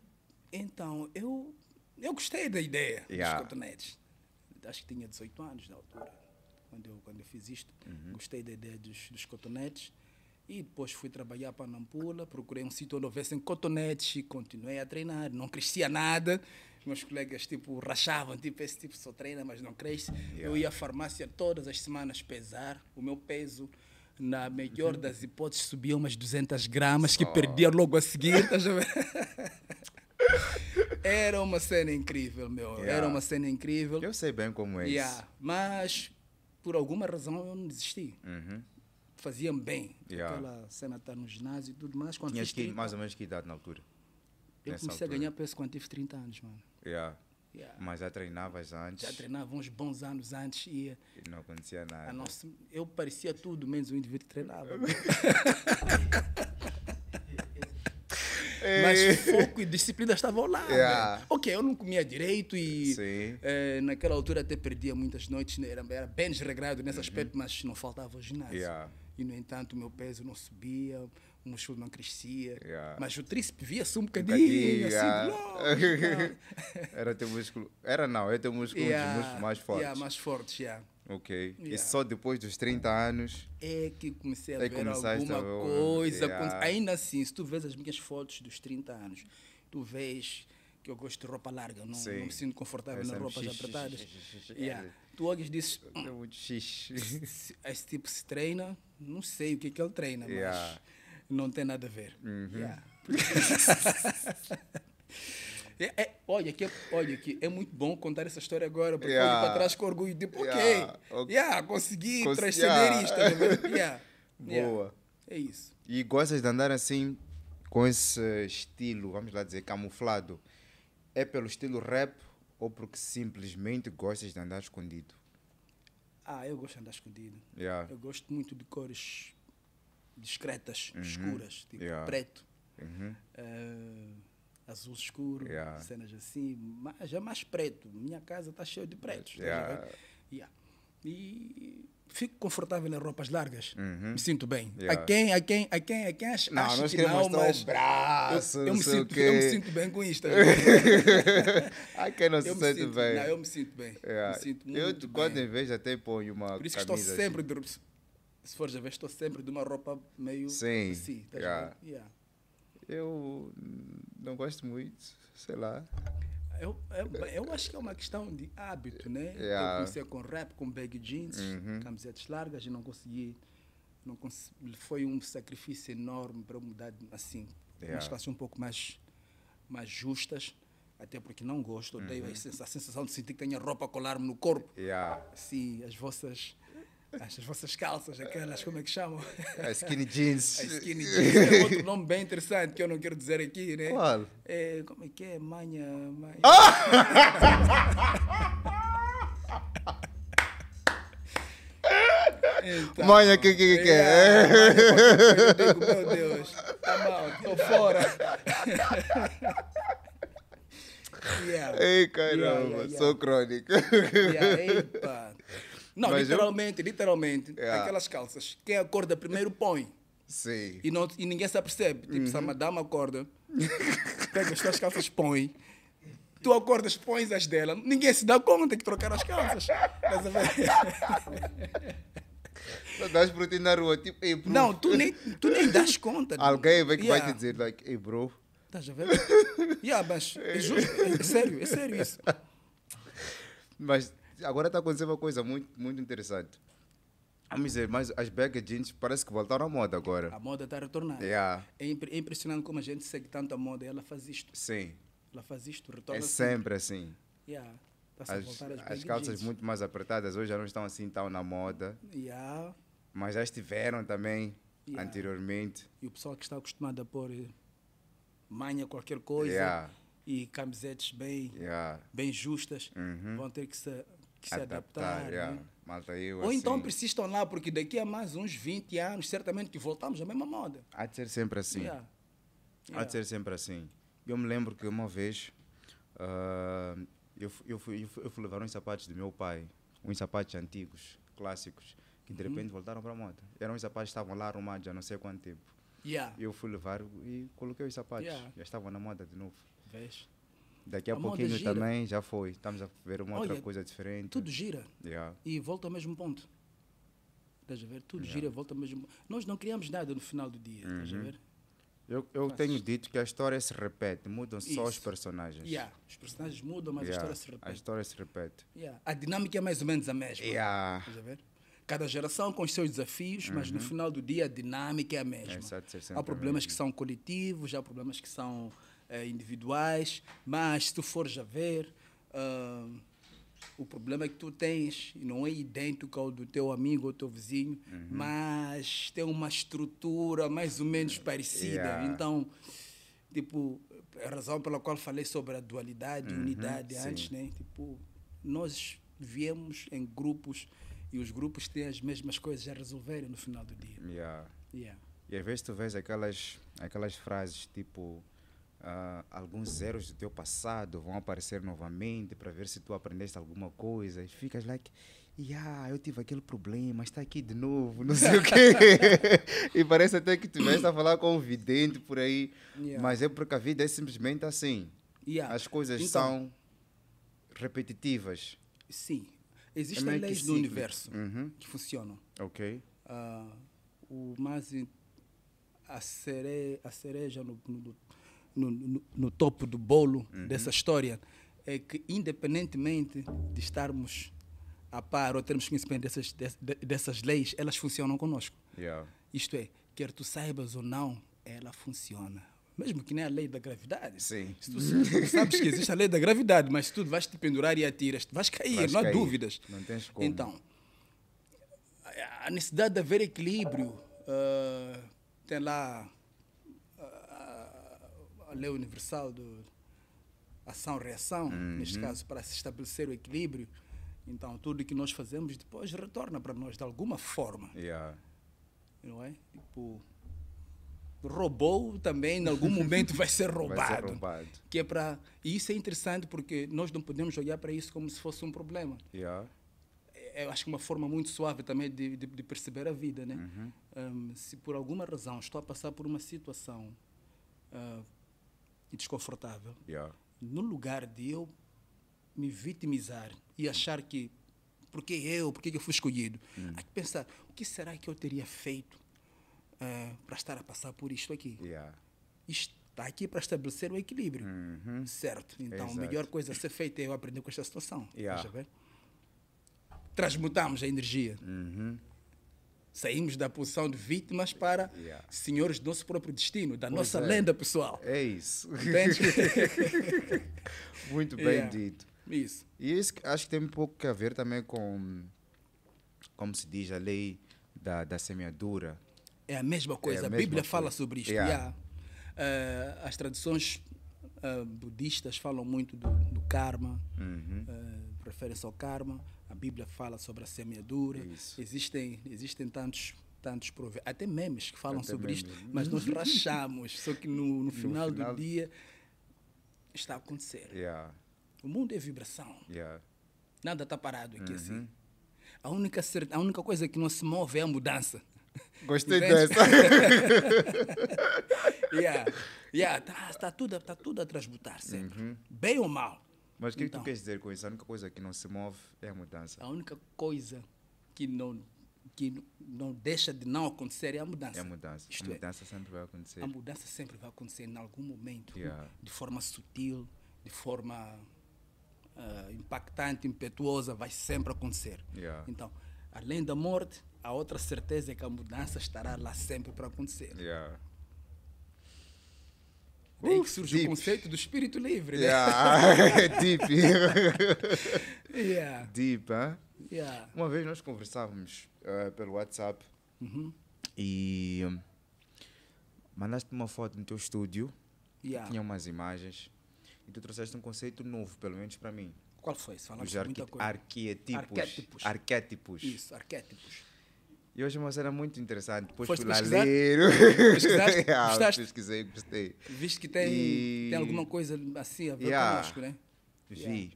então, eu, eu gostei da ideia Yeah. dos cotonetes. Acho que tinha 18 anos na altura, quando eu, quando eu fiz isto. Uhum. Gostei da ideia dos, dos cotonetes. E depois fui trabalhar para Nampula, procurei um sítio onde houvessem cotonetes e continuei a treinar. Não crescia nada. Meus colegas tipo, rachavam, tipo, esse tipo só treina, mas não cresce. Eu ia à farmácia todas as semanas pesar. O meu peso, na melhor das hipóteses, subia umas 200 gramas, que perdia logo a seguir. <laughs> a? Era uma cena incrível, meu. Yeah. Era uma cena incrível. Eu sei bem como é isso. Yeah. Mas, por alguma razão, eu não desisti. Uhum. Faziam bem. Yeah. Aquela cena estar no ginásio e tudo mais. Quando Tinhas fiz que, 30, mais ou menos que idade na altura? eu nessa comecei a altura? ganhar peso quando tive 30 anos, mano. Yeah. Yeah. Mas já treinavas antes Já treinava uns bons anos antes e e não acontecia nada. a nossa, eu parecia tudo menos um indivíduo que treinava. <laughs> <laughs> Mas foco e disciplina estavam lá. Yeah. velho. Ok, eu não comia direito e eh, naquela altura até perdia muitas noites, né, era, era bem desregrado nesse aspecto, mas não faltava o ginásio. Uhum. Yeah. E no entanto o meu peso não subia, o músculo não crescia, Yeah. mas o tríceps via-se um bocadinho, Bocadinho, assim, yeah. de longe. <laughs> Era teu músculo. Era não, é teu músculo um dos músculos mais fortes. mais fortes, yeah. Ok. E Yeah. só depois dos 30 anos. é que comecei a Aí ver alguma a coisa. Yeah. Ainda assim, se tu vês as minhas fotos dos 30 anos, tu vês que eu gosto de roupa larga, não, não me sinto confortável É nas sempre roupas xixi, apertadas. xixi, xixi. Yeah. Tu olhas e dizes, "Hum, É muito xixi. se esse tipo se treina, não sei o que, é que ele treina. Uhum. mas não tem nada a ver. Yeah. <laughs> <laughs> É- é- olha, que, olha que é muito bom contar essa história agora, porque Yeah. olho para trás com orgulho, tipo, ok, Yeah. Ok. yeah, consegui Cons- transcender isto. tá? <laughs> Yeah. Boa. É isso. E gostas de andar assim, com esse estilo, vamos lá dizer, camuflado? É pelo estilo rap ou porque simplesmente gostas de andar escondido? Ah, eu gosto de andar escondido. Yeah. Eu gosto muito de cores discretas, escuras, tipo Yeah. preto, Uhum. eh, azul escuro, Yeah. cenas assim, mas já mais preto. Minha casa está cheia de pretos. a Yeah. Yeah. E fico confortável em roupas largas. Uhum. Me sinto bem. Yeah. A quem, a quem, a quem, a quem acha, Não, acha que não, mas o braço, eu, eu, me sinto, eu me sinto bem com isto. estás a quem não se eu sente sinto, bem? Não, eu me sinto bem. Yeah. Me sinto eu, muito quando bem. em vez, até ponho uma Por isso que estou sempre assim. de. Se fores a ver, estou sempre de uma roupa meio Sim, assim. a yeah. Eu não gosto muito, sei lá. Eu, eu, eu acho que é uma questão de hábito, né? Yeah. Eu comecei com rap, com bag jeans, Uhum. camisetas largas e não consegui. Não cons foi um sacrifício enorme para eu mudar assim. Yeah. Umas classes um pouco mais, mais justas. Até porque não gosto, odeio Uhum. a sens- a sensação de sentir que tenho a roupa a colar-me no corpo. Yeah. Assim, as vossas, as, as vossas calças, aquelas, como é que chamam? A skinny jeans. A skinny jeans. Tem outro nome bem interessante que eu não quero dizer aqui, né? Qual? É, como é que é? Manha. manha. Então, Manha, que que que é? é? manha digo, meu Deus, tá mal, tô fora. <laughs> yeah. Ei, caramba, Yeah, yeah, yeah. sou crônico. Yeah, epa. Não, Mas eu- literalmente, literalmente, Yeah. aquelas calças, quem acorda primeiro põe. Sim. E, não, e ninguém se apercebe. Tipo, Uhum. se a madame acorda, pega as tuas calças, põe. Tu acordas, pões as dela. Ninguém se dá conta que trocaram as calças. Estás a ver? Não dás por ti na rua, tipo, ei, bro. Não, tu nem, tu nem das conta. Alguém vai que vai Yeah. te dizer, like, ei, bro. Estás a ver? Yeah, mas é <laughs> justo. É sério, é sério isso. Mas agora está acontecendo uma coisa muito, muito interessante. Vamos dizer, mas as bag jeans parece que voltaram à moda agora. A moda está a retornar. Yeah. É, impre- é impressionante como a gente segue tanto a moda. Ela faz isto. Sim, Ela faz isto, é retorna sempre assim. Yeah. A As, as, calças jeans. muito mais apertadas hoje já não estão assim tão na moda, Yeah. mas já estiveram também Yeah. anteriormente. E o pessoal que está acostumado a pôr eh, manha qualquer coisa Yeah. e camisetas bem, bem justas Uhum. vão ter que se, que se adaptar. yeah. né? Malta, eu Ou então assim, persistam lá, porque daqui a mais uns 20 anos, certamente que voltamos à mesma moda. Há de ser sempre assim. Yeah. Há Yeah. de ser sempre assim. Eu me lembro que uma vez ah, eu, eu, fui, eu, fui, eu fui levar uns sapatos do meu pai, uns sapatos antigos, clássicos, que Uhum. de repente voltaram para a moda. Eram uns sapatos que estavam lá arrumados há não sei quanto tempo. Yeah. Eu fui levar e coloquei os sapatos. Já estavam na moda de novo. Vês? Daqui a, A pouquinho gira. também já foi. Estamos a ver uma outra Olha, coisa diferente. Tudo gira Yeah. e volta ao mesmo ponto. Estás a ver? Tudo gira e volta ao mesmo ponto. Nós não criamos nada no final do dia. Estás Uhum. a ver? Eu, eu tenho dito que a história se repete, mudam só os Isso. personagens. Yeah. Os personagens mudam, mas Yeah. a história se repete. A história se repete. Yeah. A dinâmica é mais ou menos a mesma. Yeah. Estás a ver? Cada geração com os seus desafios, mas no final do dia a dinâmica é a mesma. Essa há problemas que são coletivos, há problemas que são eh, individuais, mas se tu fores a ver, ah, o problema é que tu tens não é idêntico ao do teu amigo ou teu vizinho, Uhum. mas tem uma estrutura mais ou menos parecida. Yeah. Então, tipo, a razão pela qual falei sobre a dualidade e unidade Uhum. sim. antes, né? Tipo, nós viemos em grupos e os grupos têm as mesmas coisas a resolverem no final do dia. Yeah. Yeah. E às vezes tu vês aquelas, aquelas frases tipo ah, alguns zeros do teu passado vão aparecer novamente para ver se tu aprendeste alguma coisa e ficas like yeah, eu tive aquele problema, está aqui de novo, não sei o quê. <laughs> e parece até que tu vais a falar com um vidente por aí, Yeah. mas é porque a vida é simplesmente assim. Yeah. As coisas Então, são repetitivas. Sim. É Existem que leis do universo Uhum. que funcionam. Ok? Ah, o mais a, cere, a cereja no, no, no, no- no topo do bolo Uhum. dessa história é que, independentemente de estarmos a par ou termos conhecimento dessas, des- de- dessas leis, elas funcionam conosco. Yeah. Isto é, quer tu saibas ou não, ela funciona. Mesmo que nem a lei da gravidade. Sim. Se tu, sabes que existe a lei da gravidade, mas tu vais te pendurar e atiras, vais cair, Vais não há cair. dúvidas. Não tens como. Então, a- necessidade de haver equilíbrio ah, tem lá lei universal do ação-reação, neste caso, para se estabelecer o equilíbrio. Então, tudo que nós fazemos depois retorna para nós de alguma forma Yeah. não é? Tipo, roubou também, em algum momento vai ser roubado. <laughs> Vai ser roubado. Que é para e isso é interessante porque nós não podemos olhar para isso como se fosse um problema. Yeah. É, Eu acho que uma forma muito suave também de, de, de perceber a vida, né? Uhum. Hum, se por alguma razão estou a passar por uma situação ah, desconfortável, Yeah. no lugar de eu me vitimizar e achar que porque eu, porque que eu fui escolhido, há que pensar o que será que eu teria feito eh, para estar a passar por isto aqui. Yeah. Isto está aqui para estabelecer o equilíbrio, certo? Então Exato. a melhor coisa a ser feita é eu aprender com esta situação. Yeah. Transmutamos a energia. Uhum. Saímos da posição de vítimas para Yeah. senhores do nosso próprio destino, da Pois nossa é. lenda pessoal. É isso. <laughs> Muito bem Yeah. dito. Isso. E isso acho que tem um pouco a ver também com, como se diz, a lei da, da semeadura. É a mesma coisa. a mesma Bíblia fala coisa. sobre isto. Yeah. Eh, as tradições eh, budistas falam muito do, do karma, Uhum. eh, referem-se ao karma. A Bíblia fala sobre a semeadura. Isso. Existem, existem tantos tantos prove até memes que falam Até sobre isto, memes. mas nós <laughs> rachamos. Só que no, no final final- do dia está a acontecer. Yeah. O mundo é vibração. Yeah. Nada está parado aqui Uhum. assim. A única, a única coisa que não se move é a mudança. Gostei Entende? dessa. <laughs> yeah. Yeah, tá, tá, tudo, tá tudo a transmutar sempre. Bem ou mal. Mas o que, que Então. tu queres dizer com isso? A única coisa que não se move é a mudança. A única coisa que não, que não deixa de não acontecer é a mudança. É a mudança. Isto a é, mudança sempre vai acontecer. a mudança sempre vai acontecer em algum momento, Yeah. de forma sutil, de forma ah, impactante, impetuosa, vai sempre acontecer. Yeah. Então, além da morte, a outra certeza é que a mudança estará lá sempre para acontecer. Yeah. Daí Uh, que surge deep. o conceito do espírito livre. né? Yeah. <laughs> Deep. Yeah. Deep, hein? Yeah. Uma vez nós conversávamos eh, pelo WhatsApp Uhum. e hum, mandaste uma foto no teu estúdio, Yeah. tinha umas imagens e tu trouxeste um conceito novo, pelo menos para mim. Qual foi? Falamos Os de arqui muita coisa. arquetipos. Arquétipos. Arquétipos. Isso, arquétipos. E hoje é uma cena muito interessante. Depois Foste fui lá ler. Pesquisaste? <laughs> Ah, Gostaste? Pesquisei, gostei. Visto que tem, E- tem alguma coisa assim a ver Yeah. conosco, né? Vi.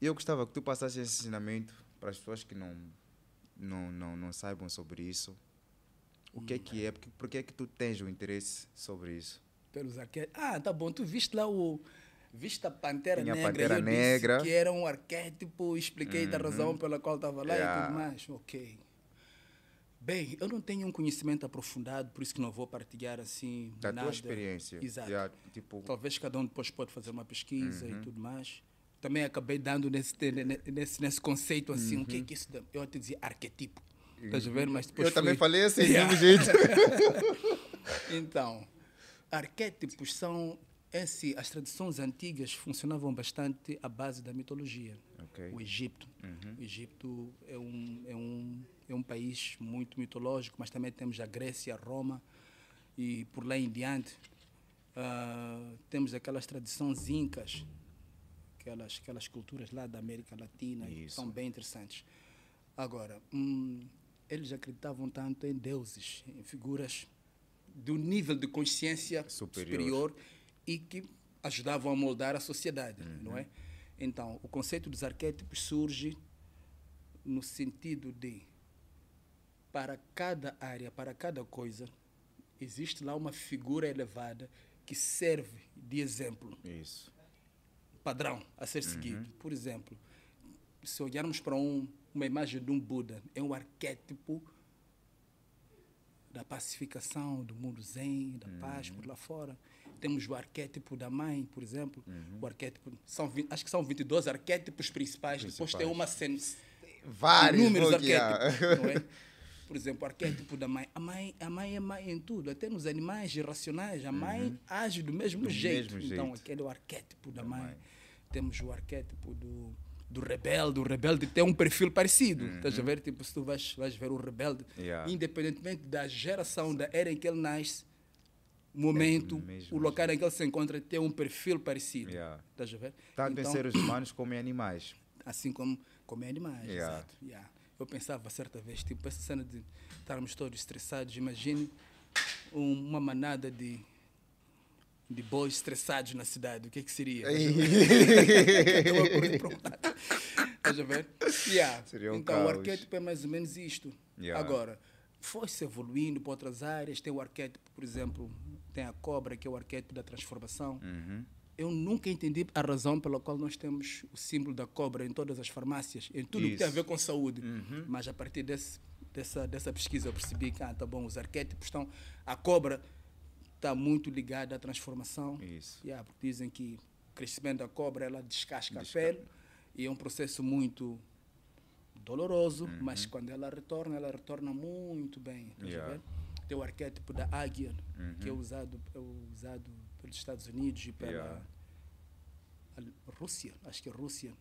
E eu gostava que tu passasse esse ensinamento para as pessoas que não, não, não, não saibam sobre isso. O que é que é? Porque, por que é que tu tens o interesse sobre isso? Pelos arquétipos. Ah, tá bom. Tu viste lá o. Viste a Pantera Tinha a Negra. Pantera e eu Negra. Disse que era um arquétipo, expliquei da razão pela qual estava lá e Yeah. tudo mais. Ok. Bem, eu não tenho um conhecimento aprofundado, por isso que não vou partilhar assim. Da nada. tua experiência. Exato. Tipo, Talvez cada um depois pode fazer uma pesquisa Uhum. e tudo mais. Também acabei dando nesse, nesse, nesse conceito assim, o que é que isso? Eu até dizia arquetipo. Estás a ver? Mas depois Uhum. eu também fui- falei assim, <laughs> Yeah. mesmo jeito. <laughs> Então, arquétipos são É assim, as tradições antigas funcionavam bastante à base da mitologia. Ok. O Egito. O Egito é um, é, um, é um país muito mitológico, mas também temos a Grécia, Roma e por lá em diante. ah, temos aquelas tradições incas, aquelas, aquelas culturas lá da América Latina, que são bem interessantes. Agora, hum, eles acreditavam tanto em deuses, em figuras do nível de consciência Superior. superior, e que ajudavam a moldar a sociedade, não é? Então, o conceito dos arquétipos surge no sentido de para cada área, para cada coisa, existe lá uma figura elevada que serve de exemplo Isso. padrão a ser seguido. Por exemplo, se olharmos para um- uma imagem de um Buda, é um arquétipo da pacificação, do mundo zen, da paz por lá fora. Temos o arquétipo da mãe, por exemplo. O arquétipo, são, acho que são 22 arquétipos principais. Depois tem Principais. uma Vários. inúmeros arquétipos. não é? <laughs> Por exemplo, o arquétipo da mãe. A mãe, a mãe é mãe em tudo, até nos animais irracionais. A mãe age do mesmo Do jeito. mesmo então, jeito. aquele é o arquétipo da, Da mãe. mãe. Temos o arquétipo do, do rebelde. O rebelde tem um perfil parecido. Estás a ver? Tipo, se tu vais, vais ver o rebelde, Uhum. Yeah. independentemente da geração, da era em que ele nasce, momento, É o local em que ele se encontra, tem um perfil parecido. Yeah. Estás a ver? Tanto Então, em seres humanos como em animais. assim como comer animais. Yeah. Exato. yeah. Eu pensava certa vez, tipo, essa cena de estarmos todos estressados, imagine um- uma manada de, de bois estressados na cidade, o que é que seria? Estás a ver? Yeah. Seria um então, o caos. arquétipo é mais ou menos isto. Yeah. Agora, foi-se evoluindo para outras áreas, tem o arquétipo, por exemplo, tem a cobra, que é o arquétipo da transformação. Uhum. Eu nunca entendi a razão pela qual nós temos o símbolo da cobra em todas as farmácias, em tudo que tem a Isso. ver com saúde. Uhum. Mas a partir desse, dessa, dessa pesquisa eu percebi que, ah, tá bom, os arquétipos estão. A cobra está muito ligada à transformação. Isso. Yeah, porque dizem que o crescimento da cobra ela descasca, Desca- a pele e é um processo muito doloroso, Uhum. mas quando ela retorna, ela retorna muito bem. a Yeah. Tem o arquétipo da águia, que é Uhum. usado, é usado pelos Estados Unidos e pela Yeah. Rússia, acho que é Rússia.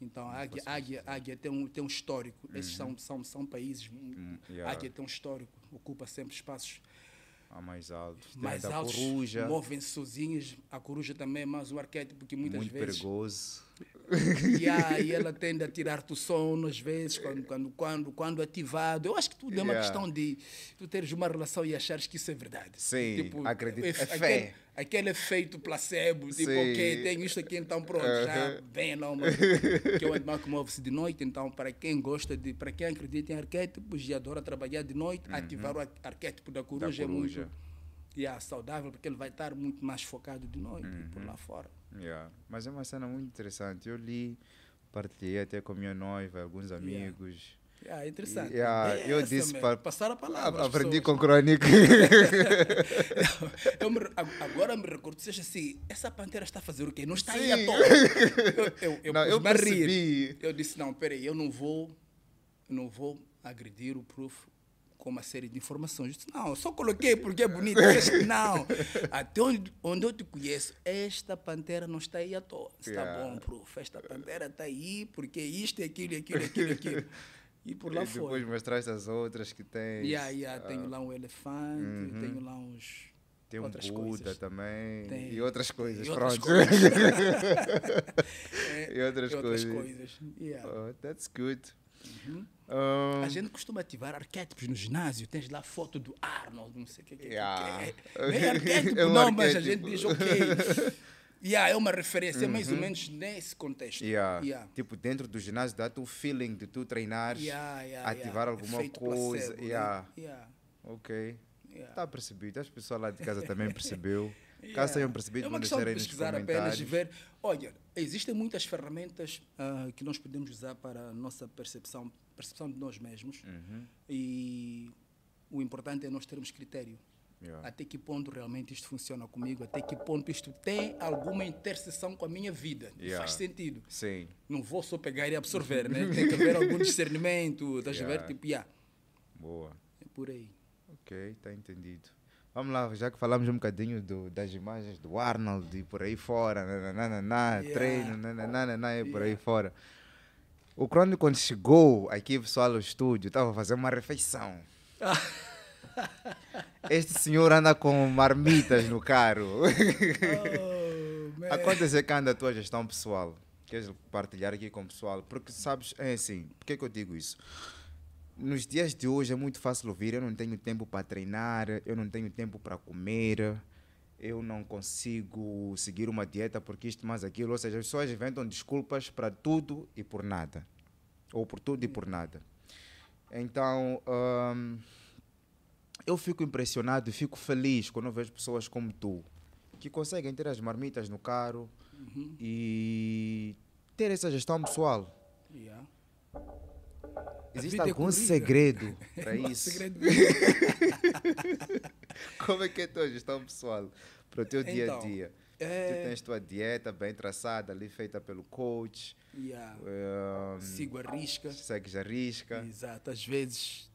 Então, a águia, águia, águia tem, um, tem um histórico. Esses são, são, são países. Hum, A yeah. águia tem um histórico, ocupa sempre espaços A mais altos. Tem mais altos, coruja. movem-se sozinhas. A coruja também é mais um arquétipo que muitas Muito vezes. perigoso. E, a- e ela tende a tirar-te o sono, às vezes, quando, quando, quando, quando ativado. Eu acho que tudo é uma Yeah. questão de tu teres uma relação e achares que isso é verdade. Sim, acredito. efe- É fé. Aquele, aquele efeito placebo, tipo, Sim. ok, tenho isto aqui, então pronto, já Aham. vem lá uma. que é um animal que move-se de noite, então, para quem gosta de. Para quem acredita em arquétipos e adora trabalhar de noite, ativar o ar- arquétipo da coruja, é muito Uhum. coruja. yeah, saudável, porque ele vai estar muito mais focado de noite, por Uhum. lá fora. Yeah. Mas é uma cena muito interessante. Eu li, partilhei até com minha noiva, alguns amigos. Yeah, é interessante. Yeah, eu Essa disse para- passar a palavra. Aprendi com Crônica. <laughs> eu me- agora me recordo, seja assim, essa pantera está a fazer o quê? Não está aí Sim. à toa. Eu, eu, eu, Não, eu a rir. percebi. Eu disse, não, peraí, eu não vou, eu não vou agredir o proof com uma série de informações. Eu disse, não, só coloquei porque é bonito. <laughs> Não, até onde, onde eu te conheço, esta pantera não está aí à toa. Está Yeah. bom, proof, esta pantera está aí porque isto, aquilo, aquilo, aquilo, aquilo. E por <laughs> lá e foi. depois mostraste as outras que tem. Yeah, yeah, tenho lá um elefante, Uhum. tenho lá uns. Tem um outras Buda coisas. também. Tem- E outras coisas, e outras pronto. coisas. <laughs> e outras e outras coisas. coisas. Yeah. Oh, that's good. Uhum. Um, A gente costuma ativar arquétipos no ginásio. Tens lá foto do Arnold, não sei o que, que, que Yeah. é. Não é arquétipo, É um não, mas a gente arquétipo. diz, ok. <laughs> Yeah, é uma referência, é mais ou menos nesse contexto. Uhum. yeah. Yeah. Tipo, dentro do ginásio dá-te o feeling de tu treinares, Yeah, ativar yeah. alguma Efeito coisa. placebo, né? yeah. Yeah, Ok. Está percebido. As pessoas lá de casa também <laughs> percebeu. Yeah. Caso tenham percebido, É uma questão de pesquisar apenas e ver. Olha, existem muitas ferramentas ah, que nós podemos usar para a nossa percepção, percepção de nós mesmos. Uhum. E o importante é nós termos critério. Yeah. Até que ponto realmente isto funciona comigo? Até que ponto isto tem alguma interseção com a minha vida? Yeah. Faz sentido. Sim. Não vou só pegar e absorver, né? <laughs> Tem que haver algum discernimento. Estás a ver? Yeah. Tipo, yeah, Boa. é por aí. Ok, está entendido. Vamos lá, já que falamos um bocadinho do, das imagens do Arnold e por aí fora, nananana, Yeah. treino, nananana, e por aí Yeah. fora. O Crônico, quando chegou aqui, pessoal, ao estúdio, estava a fazer uma refeição. <laughs> Este senhor anda com marmitas no carro. Oh. Acontece que anda a tua gestão pessoal. Queres partilhar aqui com o pessoal? Porque sabes, é assim, por que, que eu digo isso? Nos dias de hoje é muito fácil ouvir, eu não tenho tempo para treinar, eu não tenho tempo para comer, eu não consigo seguir uma dieta porque isto mais aquilo, ou seja, as pessoas inventam desculpas para tudo e por nada. Ou por tudo e por nada. Então, hum, eu fico impressionado e fico feliz quando vejo pessoas como tu, que conseguem ter as marmitas no carro Uhum. e ter essa gestão pessoal. Yeah. Existe é algum corrida. segredo <laughs> para isso? segredo. <laughs> Como é que é a tua gestão pessoal para o teu dia a Então, dia? É, Tu tens tua dieta bem traçada ali, feita pelo coach, yeah. hum, Sigo a risca. segues a risca, Exato. Às vezes,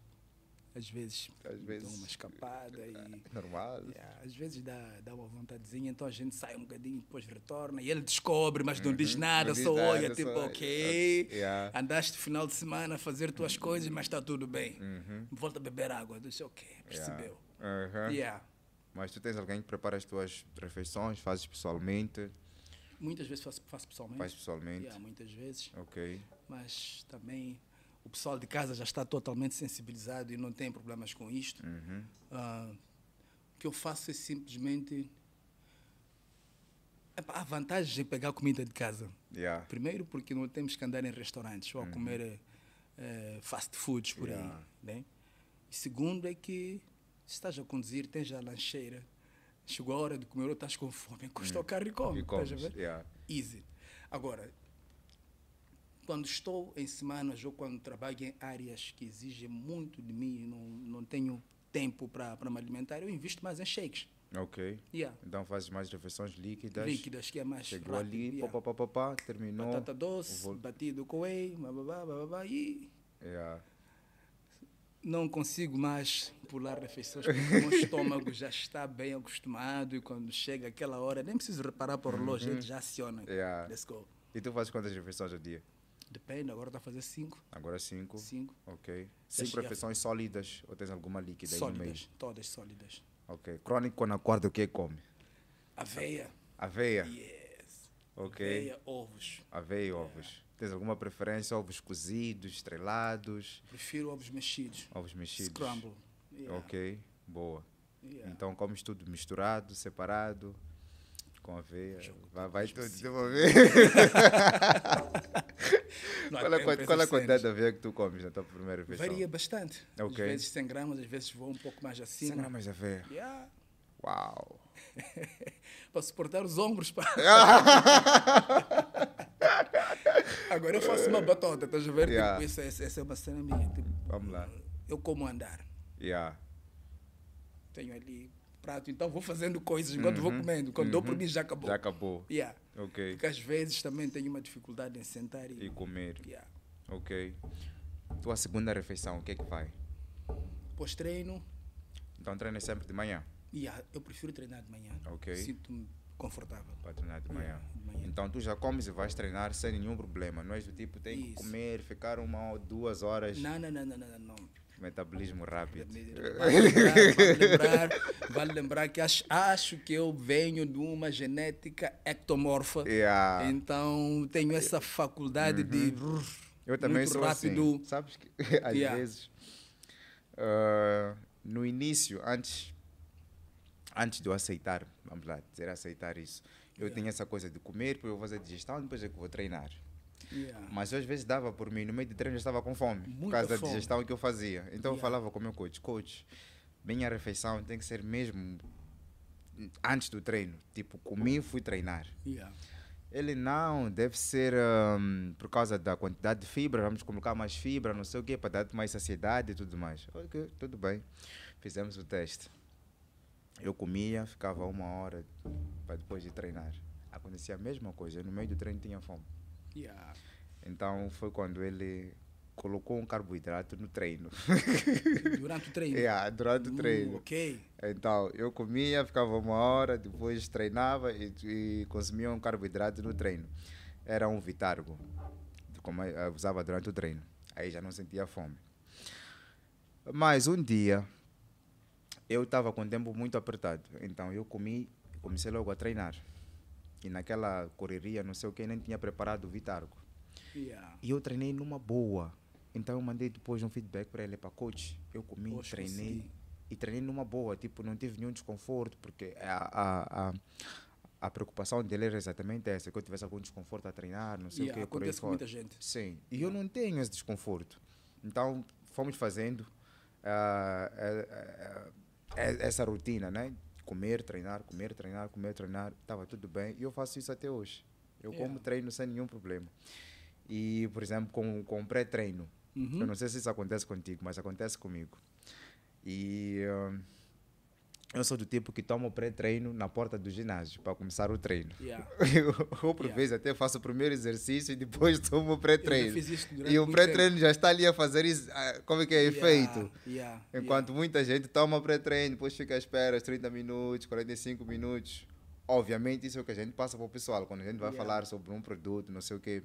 às vezes, Às vezes. uma escapada e <laughs> normal. yeah, às vezes dá, dá uma vontadezinha, então a gente sai um bocadinho, depois retorna e ele descobre, mas não diz Uhum, nada, não diz só nada, olha, só tipo, olha. ok, Yeah. andaste final de semana a fazer tuas coisas, mas está tudo bem. Uhum. Volta a beber água. Eu disse, ok, percebeu. Aham. Yeah. Mas tu tens alguém que prepara as tuas refeições, fazes pessoalmente, Muitas vezes faço, faço pessoalmente. faz pessoalmente. Yeah, muitas vezes. Ok. Mas também o pessoal de casa já está totalmente sensibilizado e não tem problemas com isto. Uhum. Ah, o que eu faço é simplesmente. Epá, há vantagens em pegar comida de casa. Yeah. Primeiro, porque não temos que andar em restaurantes ou a comer eh, fast foods por Yeah. aí. Né? E segundo, é que se estás a conduzir, tens a lancheira. Chegou a hora de comer ou estás com fome, encosta o carro e come. E estás a comes. ver? Yeah. Easy. Agora, quando estou em semanas ou quando trabalho em áreas que exigem muito de mim, não, não tenho tempo para me alimentar, eu invisto mais em shakes. Ok. Yeah. Então fazes mais refeições líquidas. Líquidas, que é mais Chegou rápido. ali, yeah. pá, pá, pá, pá, terminou. Batata doce, Vou- batido com whey, bababá, bababá, e Yeah. não consigo mais pular refeições porque o meu <laughs> estômago já está bem acostumado e quando chega aquela hora, nem preciso reparar para o relógio, ele já aciona. Uhum. Yeah. Let's go. E tu fazes quantas refeições ao dia? Depende, agora está a fazer cinco. Agora cinco. Cinco. Ok. Cinco refeições sólidas ou tens alguma líquida aí no meio? Sólidas, todas sólidas. Ok. Crônico quando acorda o que come? Aveia. Aveia. Yes. Ok. Aveia, ovos. Aveia e ovos. Tens alguma preferência? Ovos cozidos, estrelados, Prefiro ovos mexidos. ovos mexidos? Scramble. Yeah. Ok. Boa. Yeah. Então comes tudo misturado, separado, com aveia. Vai, vai tudo de uma vez. Não há qual, é a, qual é a quantidade cenas. de aveia que tu comes na tua primeira refeição? Varia bastante. Ok. Às vezes 100 gramas, às vezes vou um pouco mais 100 acima. gramas de aveia. Yeah. Uau. <laughs> para suportar os ombros. pá. <laughs> Agora eu faço uma batota, estás a ver? Yeah. Tipo, essa, essa, essa é uma cena minha. Tipo, Vamos lá. eu como andar. Yeah. Tenho ali prato, então vou fazendo coisas enquanto vou comendo. Quando dou por mim já acabou. Uhum. Já acabou. Yeah. Ok. Porque às vezes também tenho uma dificuldade em sentar e. E comer. Yeah. Ok. Tua segunda refeição, o que é que vai? Pós-treino, Então treinas sempre de manhã? yeah, eu prefiro treinar de manhã. Ok. Sinto-me confortável. Para treinar de manhã. De manhã. Então tu já comes e vais treinar sem nenhum problema. Não és do tipo, tem que comer, ficar uma ou duas horas. Não, não, não, não, não, não. Metabolismo rápido. Vale lembrar, vale lembrar, vale lembrar que acho, acho que eu venho de uma genética ectomorfa. Yeah. Então tenho essa faculdade de. Uhum. Eu também muito sou rápido. assim. Sabes que <laughs> às Yeah. vezes ah, no início, antes antes de eu aceitar, vamos lá, dizer aceitar isso, eu Yeah. tinha essa coisa de comer, depois eu vou fazer digestão, depois é que vou treinar. Yeah. Mas eu, às vezes dava por mim, no meio de treino eu estava com fome, por Muita causa da fome. digestão que eu fazia. Então eu Yeah. falava com o meu coach, coach, minha refeição tem que ser mesmo antes do treino. Tipo, comi, fui treinar. Yeah. Ele não, deve ser hum, por causa da quantidade de fibra, vamos colocar mais fibra, não sei o quê, para dar mais saciedade e tudo mais. Ok, tudo bem. Fizemos o teste. Eu comia, ficava uma hora para depois de treinar. Acontecia a mesma coisa, eu no meio do treino tinha fome. Yeah. Então foi quando ele colocou um carboidrato no treino. <laughs> Durante o treino. yeah, durante o Hum, treino. ok. Então, eu comia, ficava uma hora, depois treinava e, e consumia um carboidrato no treino. Era um Vitargo, como eu usava durante o treino. Aí já não sentia fome. Mas um dia, eu estava com o tempo muito apertado. Então, eu comi comecei logo a treinar. E naquela correria, não sei o que, nem tinha preparado o Vitargo. Yeah. E eu treinei numa boa. Então eu mandei depois um feedback para ele, para coach. Eu comi, Poxa, treinei. consegui. E treinei numa boa, tipo, não tive nenhum desconforto, porque a, a, a, a preocupação dele era exatamente essa, que eu tivesse algum desconforto a treinar, não sei Yeah, o que, por aí acontece com fora. muita gente. Sim, e eu não tenho esse desconforto. Então, fomos fazendo eh, eh, eh, essa rotina, né? Comer, treinar, comer, treinar, comer, treinar, estava tudo bem. E eu faço isso até hoje. Eu Yeah. como treino sem nenhum problema. E, por exemplo, com, com pré-treino. Uhum. Eu não sei se isso acontece contigo, mas acontece comigo. E ah, eu sou do tipo que toma o pré-treino na porta do ginásio para começar o treino. Yeah. <laughs> Eu, por Yeah. vezes até faço o primeiro exercício e depois <laughs> tomo o pré-treino. E o pré-treino já está ali a fazer isso, ah, como é que é tempo. efeito. Yeah, Enquanto muita gente toma pré-treino, depois fica à espera os 30 minutos, 45 minutos. Obviamente, isso é o que a gente passa para o pessoal. Quando a gente vai falar sobre um produto, não sei o quê.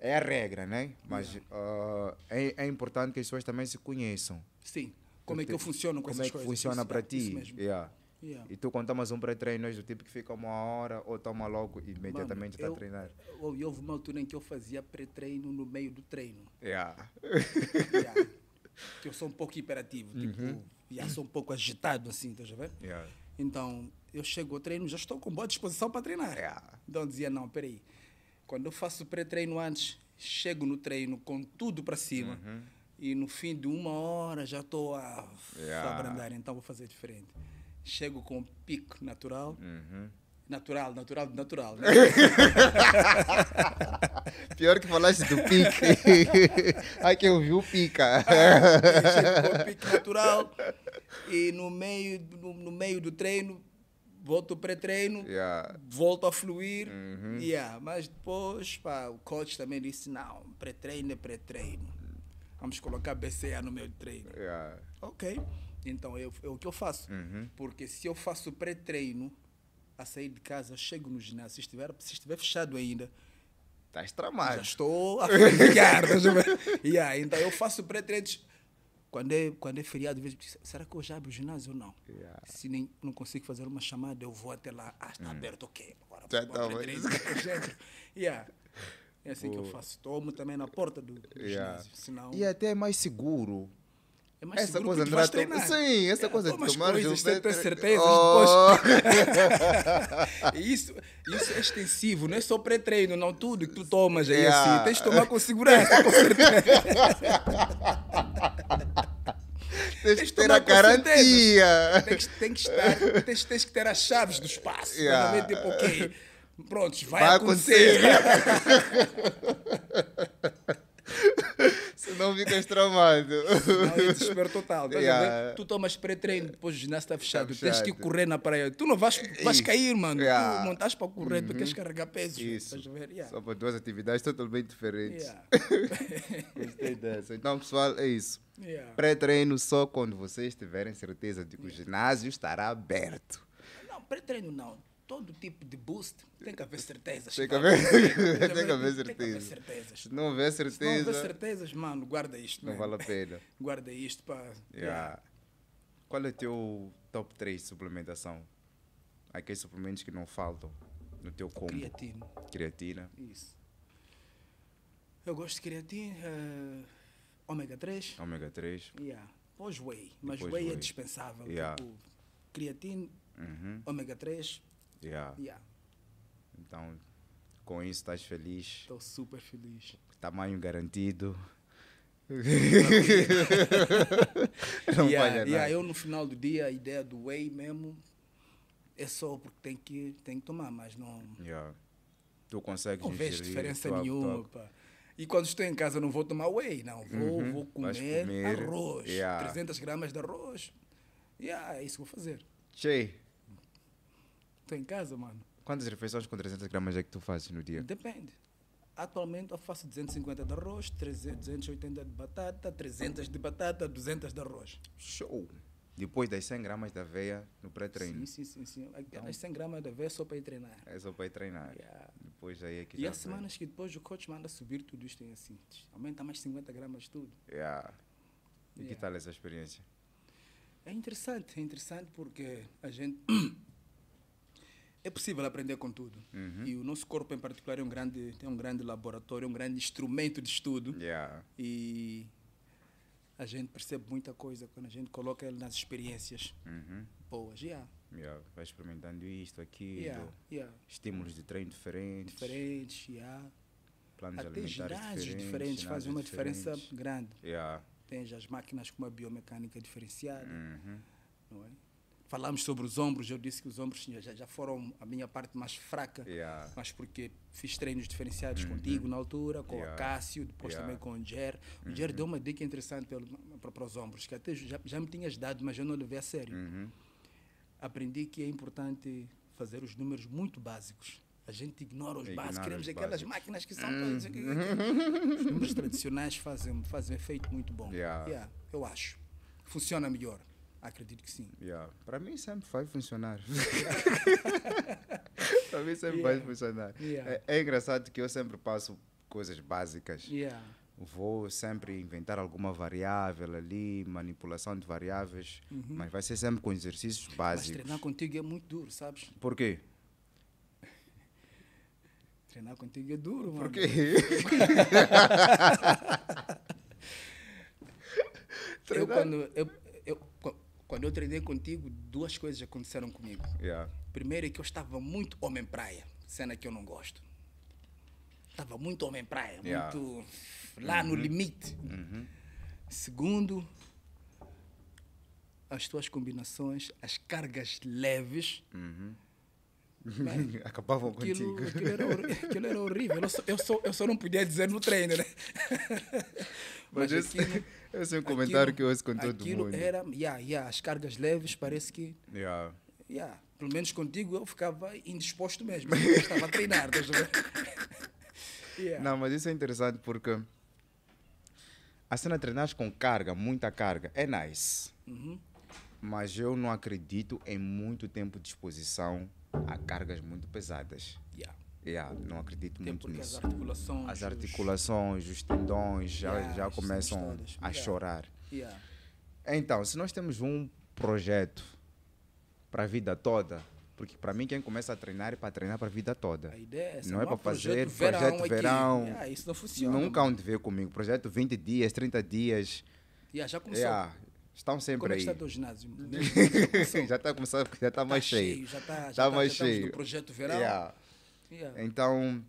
É a regra, né? Mas ah, é, é importante que as pessoas também se conheçam. Sim. Como é que eu funciono com Como essas é que coisas? funciona para ti? Yeah. Yeah. E tu, quando tomas um pré-treino, és do tipo que fica uma hora ou toma logo e imediatamente está a treinar. Eu- houve uma altura em que eu fazia pré-treino no meio do treino. Yeah. Yeah. <laughs> que eu sou um pouco hiperativo. Uhum. Tipo, yeah, sou um pouco agitado assim, estás a ver? Yeah. Então, eu chego ao treino, já estou com boa disposição para treinar. Yeah. Então, dizia, não, peraí. Quando eu faço pré-treino antes, chego no treino com tudo para cima. Uhum. E no fim de uma hora já estou a Yeah. abrandar. Então, vou fazer diferente. Chego com pico natural. Uhum. Natural, natural, natural. Né? <laughs> Pior que falaste do pique. <laughs> Ai, que eu vi o pica. Chego com pico natural. E no meio, no, no meio do treino, volto ao pré-treino. Yeah. volto a fluir. Uhum. Yeah, mas depois pá, o coach também disse: não, pré-treino é pré-treino. Vamos colocar BCA no meu treino. Yeah. Ok. Então eu, é o que eu faço. Uhum. Porque se eu faço pré-treino, a sair de casa, chego no ginásio, se estiver, se estiver fechado ainda, Estás já tramado. estou a ficar. yeah, então eu faço pré-treino. Quando é, quando é feriado, vejo, será que eu já abro o ginásio ou não? Yeah. Se nem, não consigo fazer uma chamada, eu vou até lá. Ah, está aberto, ok. Agora Já vou tá quatro, gente. <laughs> yeah. É assim que eu faço. Tomo também na porta do, do Yeah. ginásio. Senão, E até é mais seguro. é mais essa seguro coisa que de tu treinar. Sim, essa Yeah, coisa de tomar coisas, sem ter pré- certezas Oh. depois. <laughs> Isso, isso é extensivo, não é só pré-treino, não tudo que tu tomas aí Yeah. assim. Tens de tomar com segurança, com certeza. <laughs> Tens Tens que de ter a certeza. garantia. Tens, tem que estar, tens, tens que ter as chaves do espaço. Yeah. Yeah. Tipo, ok, prontos, vai, Vai acontecer. <laughs> Senão ficas tramado. Não, é desespero total. Yeah. Tu tomas pré-treino, depois o ginásio está fechado. Tens que fechado. ir correr na praia. Tu não vais, vais cair, mano. Yeah. Tu não estás para correr, tu queres carregar pesos. Isso. Yeah. Só para duas atividades totalmente diferentes. <laughs> Gostei dessa. Então, pessoal, é isso. Pré-treino só quando vocês tiverem certeza de que o ginásio estará aberto. Não, pré-treino não. Todo tipo de boost tem que haver certezas. Tem que haver- <laughs> Tem que haver Tem que haver certeza. certezas. Se não houver Se não houver certeza, certezas, mano, guarda isto. não mano. vale a pena. <laughs> Guarda isto para. Yeah. Qual é o teu top 3 de suplementação? Aqueles suplementos que não faltam no teu combo. Creatina. Creatina. Isso. Eu gosto de creatina, eh, ômega 3. Ômega 3. Yeah. Depois whey. Mas Depois whey, é whey. dispensável. Yeah. Tipo, creatina, Uhum. ômega 3. Yeah. Yeah. Então, com isso estás feliz. Estou super feliz. Tamanho garantido. <laughs> não yeah, falha nada. yeah, eu no final do dia, a ideia do whey mesmo é só porque tem que, tem que tomar, mas não, Yeah. Tu consegues não vejo diferença tu- nenhuma. tu- pá. E quando estou em casa não vou tomar whey, não. Vou, Uhum, vou comer, comer, arroz. yeah. 300 gramas de arroz. Yeah, é isso que vou fazer. Che, Estou em casa, mano. quantas refeições com 300 gramas é que tu fazes no dia? Depende. atualmente eu faço 250 de arroz, 300, 280 de batata, 300 de batata, 200 de arroz. Show! Depois das 100 gramas de aveia no pré-treino. Sim, sim, sim. sim. Aquelas 100 gramas de aveia é só para ir treinar. É só para ir treinar. Yeah. Depois aí é que E há semanas que depois o coach manda subir tudo isto em assim. Aumenta mais 50 gramas tudo. Yeah. E que Yeah. tal essa experiência? É interessante, é interessante porque a gente. É possível aprender com tudo. Uhum. E o nosso corpo, em particular, é um grande, é um grande laboratório, um grande instrumento de estudo. Yeah. E a gente percebe muita coisa quando a gente coloca ele nas experiências Uhum. boas. Yeah, Yeah. Vai experimentando isto, aquilo. yeah, yeah. Estímulos de treino diferentes. Diferentes, yeah. Planos Até alimentares ginásios diferentes. diferentes fazem uma ginásios diferença diferentes. grande. Yeah. Tens as máquinas com uma biomecânica diferenciada. Uhum. não é? Falamos sobre os ombros, eu disse que os ombros já, já foram a minha parte mais fraca, Yeah. mas porque fiz treinos diferenciados contigo na altura, com Yeah. o Cássio, depois Yeah. também com o Jer. O Jer deu uma dica interessante pelo- para, para os ombros, que até já, já me tinhas dado, mas eu não levei a sério. Uhum. Aprendi que é importante fazer os números muito básicos. A gente ignora os básicos, queremos os aquelas básicos. máquinas que são todas. Os números tradicionais fazem, fazem um efeito muito bom. Yeah. eu acho. Funciona melhor. Acredito que sim. Yeah. Para mim sempre vai funcionar. <laughs> Para mim sempre Yeah. vai funcionar. Yeah. É, é engraçado que eu sempre passo coisas básicas. Vou sempre inventar alguma variável ali, manipulação de variáveis, mas vai ser sempre com exercícios Mas básicos. treinar contigo é muito duro, sabes? Por quê? Treinar contigo é duro, mano. Por quê? <laughs> <laughs> Eu, quando, eu, quando eu treinei contigo, duas coisas aconteceram comigo. Yeah. Primeiro é que eu estava muito homem-praia, cena que eu não gosto. Estava muito homem-praia, Yeah. muito lá no limite. Uhum. Segundo, as tuas combinações, as cargas leves, <laughs> Acabavam aquilo, contigo. aquilo, era, aquilo era horrível. Eu só, eu, só, eu só não podia dizer no treino, né? <laughs> Mas esse, <laughs> esse é um comentário que eu ouço com todo aquilo mundo. era, yeah, yeah, as cargas leves parece que, Yeah. yeah, pelo menos contigo eu ficava indisposto mesmo. Eu estava a treinar, estás a ver? Yeah. Não, mas isso é interessante porque a cena treinar com carga, muita carga, é nice. Uhum. Mas eu não acredito em muito tempo de exposição a cargas muito pesadas. Yeah. Yeah, não acredito Até muito porque as nisso. articulações. As os- articulações, os tendões já, Yeah, já começam a chorar. Yeah. Então, se nós temos um projeto para a vida toda, porque para mim quem começa a treinar é para treinar para a vida toda. A ideia é essa. Não é há para fazer projeto projeto aqui. verão. Yeah, isso não funciona. Nunca hão de ver comigo. Projeto 20 dias, 30 dias. Yeah, já começou. Yeah, estão sempre Como é aí. está o teu ginásio? já está começando, já está mais Tá cheio. Já está já Tá tá, mais cheio. no projeto verão. Yeah. Yeah. Então,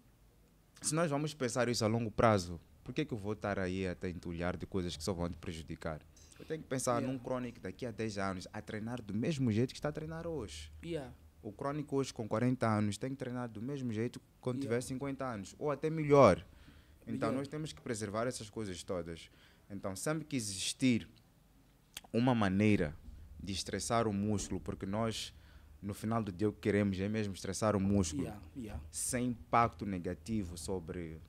se nós vamos pensar isso a longo prazo, por que, que eu vou estar aí a te entulhar de coisas que só vão te prejudicar? Eu tenho que pensar Yeah. num crónico daqui a 10 anos a treinar do mesmo jeito que está a treinar hoje. Yeah. O crónico hoje com 40 anos tem que treinar do mesmo jeito quando Yeah. tiver 50 anos, ou até melhor. Então nós temos que preservar essas coisas todas. Então sempre que existir uma maneira de estressar o músculo, porque nós no final do dia o que queremos é mesmo estressar o músculo Yeah. Yeah. sem impacto negativo sobre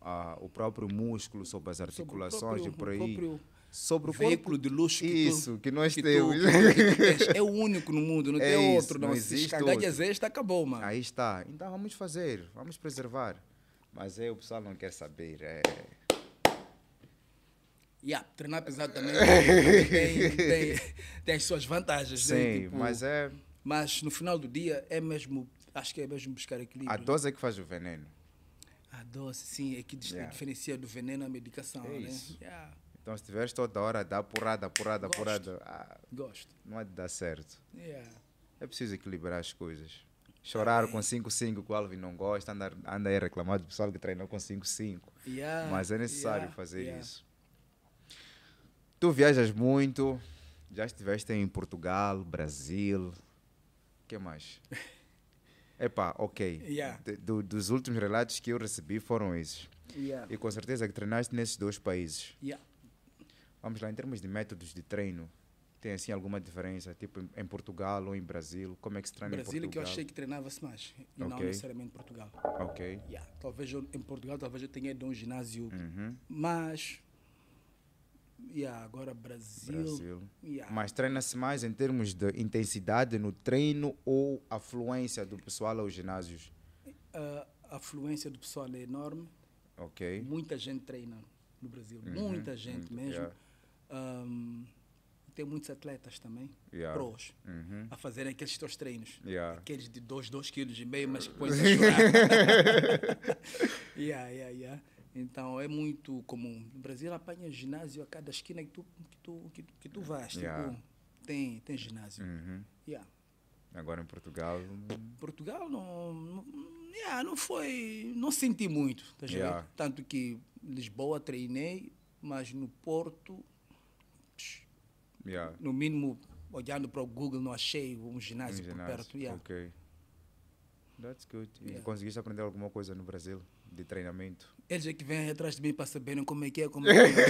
ah, o próprio músculo, sobre as Sobre articulações próprio- e por aí. próprio Sobre o veículo corpo. de luxo que tu- Isso, que nós que tu- temos. que tu tens. É o único no mundo, não <laughs> É tem isso, outro. não Não, existe Se outro. este, acabou, mano. Aí está. Então vamos fazer, vamos preservar. Mas aí o pessoal não quer saber. É... Yeah, treinar pesado também tem, tem, tem as suas vantagens. né? Sim, Tipo, mas é mas no final do dia é mesmo, acho que é mesmo buscar equilíbrio. a dose é que faz o veneno. A dose, sim, é que Yeah. diferencia do veneno à medicação. É né? Yeah, Então se tiveres toda hora a dar porrada, porrada, Gosto. porrada, ah, gosto. não há de dar certo. Yeah. É preciso equilibrar as coisas. Chorar com 5-5 que o Alvin não gosta, anda, anda aí reclamar do pessoal que treinou com 5-5. Yeah, Mas é necessário fazer isso. Tu viajas muito, já estiveste em Portugal, Brasil. O que mais? <laughs> Epá, ok. Yeah. Do- dos últimos relatos que eu recebi foram esses. Yeah. E com certeza que treinaste nesses dois países. Yeah. Vamos lá, em termos de métodos de treino, Tem assim alguma diferença, tipo em, Portugal ou em Brasil? Como é que se treina Brasil em é que eu Portugal? achei que treinava-se mais, e não Ok. necessariamente Portugal. Ok. Yeah, Talvez eu, em Portugal, talvez eu tenha ido a um ginásio, Uhum. mas yeah, agora Brasil, Brasil. yeah, Mas treina-se mais em termos de intensidade no treino ou afluência do pessoal aos ginásios? a a afluência do pessoal é enorme. Ok. Muita gente treina no Brasil, Uhum, muita gente muito, mesmo. yeah. Ahm, tem muitos atletas também, Yeah. pros, Uhum. a fazerem aqueles teus treinos. Yeah. Aqueles de 2, 2 quilos e meio, mas que pões a <laughs> chorar. <laughs> yeah, yeah, yeah. Então é muito comum. No Brasil apanha ginásio a cada esquina que tu, que tu, que, tu- que tu vais. Yeah. Tipo, tem, tem ginásio. Uhum. Yeah. Agora em Portugal. Portugal não, não, yeah, não foi. Não senti muito. Tá Yeah. Tanto que Lisboa treinei, mas no Porto, Yeah. no mínimo, olhando para o Google, não achei um ginásio, Um por ginásio, perto. Yeah. Ok. That's good. E conseguiste aprender alguma coisa no Brasil de treinamento? Eles é que vêm atrás de mim para saberem como é que é, como é que é.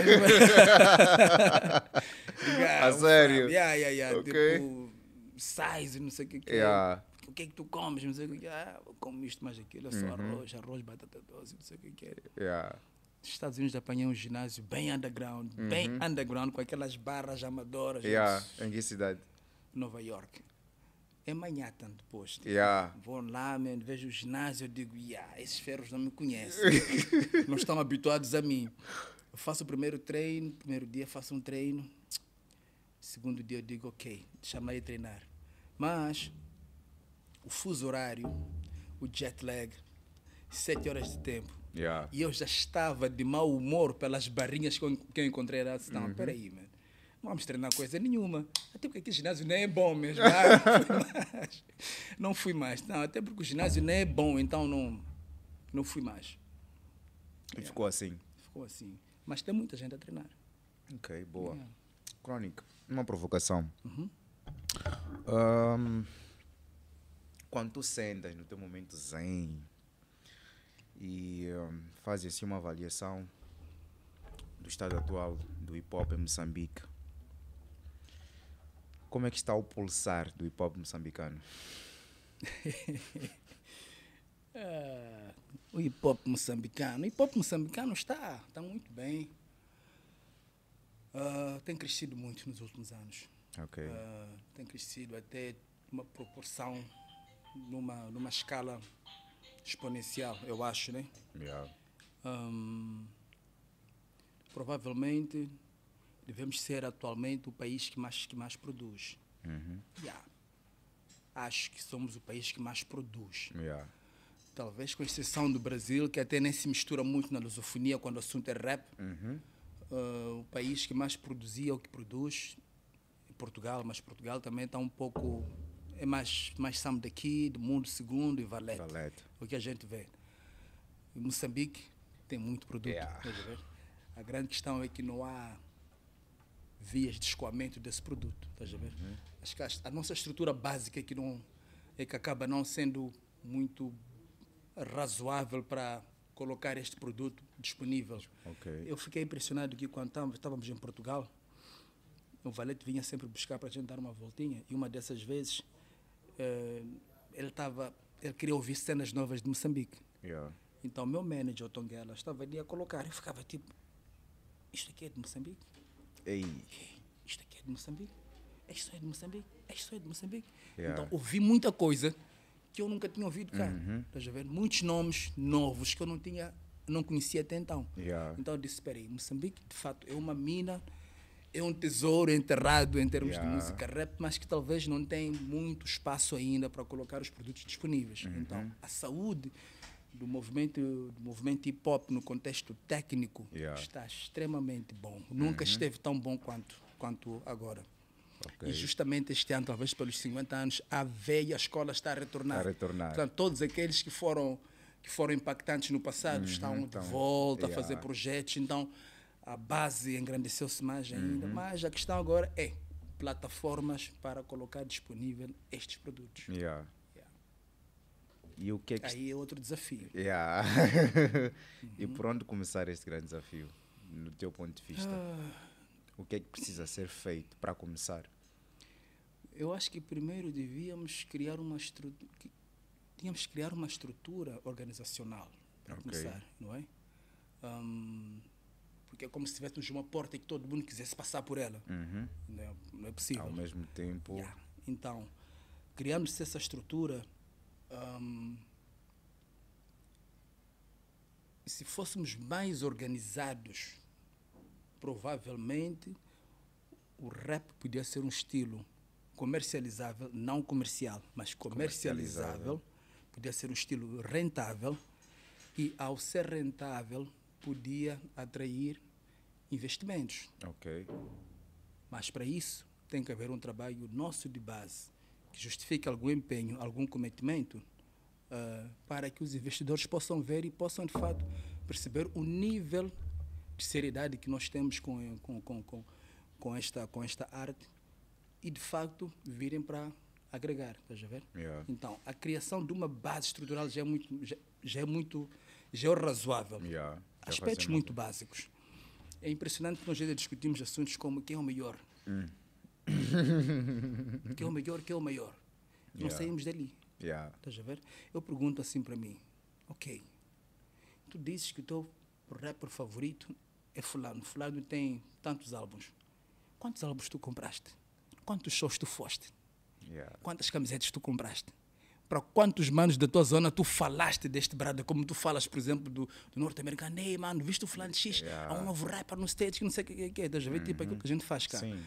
<laughs> A sério? Yeah, yeah, yeah. Ok. Tipo, size, não sei o que, que Yeah. é. O que é que tu comes, não sei o que é. Ah, eu como isto, mais aquilo. É só Uhum. arroz, arroz, batata doce, não sei o que é. Yeah. Nos Estados Unidos apanhei um ginásio bem underground, bem underground, com aquelas barras amadoras. Uhum. Yeah. Em que cidade? Nova York. É Manhattan depois. tipo, Yeah. Vou lá, man, vejo o ginásio, eu digo, yeah, esses ferros não me conhecem. <laughs> não estão habituados a mim. Eu faço o primeiro treino, primeiro dia faço um treino. Segundo dia eu digo, ok, deixa-me aí treinar. Mas o fuso horário, o jet lag, sete horas de tempo. Yeah. E eu já estava de mau humor pelas barrinhas que eu, encontrei lá. Disse, Não, peraí, man. Não vamos treinar coisa nenhuma. Até porque aquele ginásio nem é bom mesmo. Ah, <laughs> não fui mais. Não. Não, até porque o ginásio nem é bom, então não, não fui mais. E ficou assim. Ficou assim. Mas tem muita gente a treinar. Ok, boa. Yeah. Crônica, uma provocação. Uhum. Ahm, quando tu sentas no teu momento zen e ahm, fazes assim uma avaliação do estado atual do hip hop em Moçambique, como é que está o pulsar do hip hop moçambicano? <laughs> Ah, o hip hop moçambicano. O hip hop moçambicano está, está muito bem. Ah, tem crescido muito nos últimos anos. Ok. Ah, tem crescido até uma proporção, numa, numa escala exponencial, eu acho, né? Yeah. Ahm, provavelmente devemos ser atualmente o país que mais, que mais produz. Uhum. Yeah. Acho que somos o país que mais produz. Yeah. Talvez com exceção do Brasil, que até nem se mistura muito na lusofonia quando o assunto é rap. Uhum. Ah, o país que mais produzia o que produz Portugal, mas Portugal também está um pouco. É mais, mais samba daqui, do mundo segundo e valete. Valete. O que a gente vê. E Moçambique tem muito produto. Yeah. A grande questão é que não há vias de escoamento desse produto. Estás a ver? Acho que a, a nossa estrutura básica é que, não, é que acaba não sendo muito razoável para colocar este produto disponível. Ok. Eu fiquei impressionado que quando estávamos em Portugal, o Valete vinha sempre buscar para a gente dar uma voltinha e uma dessas vezes eh, ele estava, ele queria ouvir cenas novas de Moçambique. Yeah. Então meu manager, o Tonguela, estava ali a colocar. Eu ficava tipo, isto aqui é de Moçambique? Ei. Isto aqui é de Moçambique? Isto é de Moçambique? Isto é de Moçambique? Yeah. Então ouvi muita coisa que eu nunca tinha ouvido cá. Estás a ver? Muitos nomes novos que eu não tinha, não conhecia até então. Yeah. Então eu disse, espera aí, Moçambique de fato é uma mina, é um tesouro enterrado em termos Yeah. de música rap, mas que talvez não tem muito espaço ainda para colocar os produtos disponíveis. Uhum. Então, a saúde do movimento, do movimento hip hop no contexto técnico Yeah. Uhum. está extremamente bom. Nunca esteve tão bom quanto, quanto agora. Ok. E justamente este ano, talvez pelos 50 anos, a velha escola está a retornar. Está a retornar. Portanto, todos aqueles que foram, que foram impactantes no passado estão então, de volta a yeah. fazer projetos. Então, a base engrandeceu-se mais Uhum. ainda. Mas a questão agora é plataformas para colocar disponível estes produtos. Yeah. E o que é que Aí é outro desafio. Yeah. <laughs> Uhum. e por onde começar este grande desafio, no teu ponto de vista? Ah. O que é que precisa ser feito para começar? Eu acho que primeiro devíamos criar uma estrutura. Tínhamos que criar uma estrutura organizacional para Ok. começar, não é? Ahm, porque é como se tivéssemos uma porta e que todo mundo quisesse passar por ela. Uhum. Não é, não é possível. Ao mesmo tempo. Yeah. Então, criamos essa estrutura. Se fôssemos mais organizados, provavelmente o rap podia ser um estilo comercializável, não comercial, mas comercializável, Comercializável. podia ser um estilo rentável e, ao ser rentável, podia atrair investimentos. Ok. Mas para isso tem que haver um trabalho nosso de base que justifique algum empenho, algum cometimento, ah, para que os investidores possam ver e possam de fato perceber o nível de seriedade que nós temos com, com, com, com, com esta, com esta arte e de facto virem para agregar, estás a ver? Yeah. Então, a criação de uma base estrutural já é muito, já, já é muito, já é razoável Yeah. Aspectos muito básicos. É impressionante que nós ainda discutimos assuntos como quem é o melhor. <laughs> quem é o melhor, quem é o maior. Não Yeah. saímos dali. Yeah. Estás a ver? Eu pergunto assim para mim: ok, tu dizes que o teu rapper favorito é Fulano. Fulano tem tantos álbuns. Quantos álbuns tu compraste? Quantos shows tu foste? Yeah. Quantas camisetas tu compraste? Para quantos manos da tua zona tu falaste deste brother? Como tu falas, por exemplo, do, do norte-americano. Ei, mano, viste o fulano X? Yeah. Há um novo rapper no stage que não sei o que é. que é. Estás a ver? Tipo aquilo que a gente faz cá. Sim.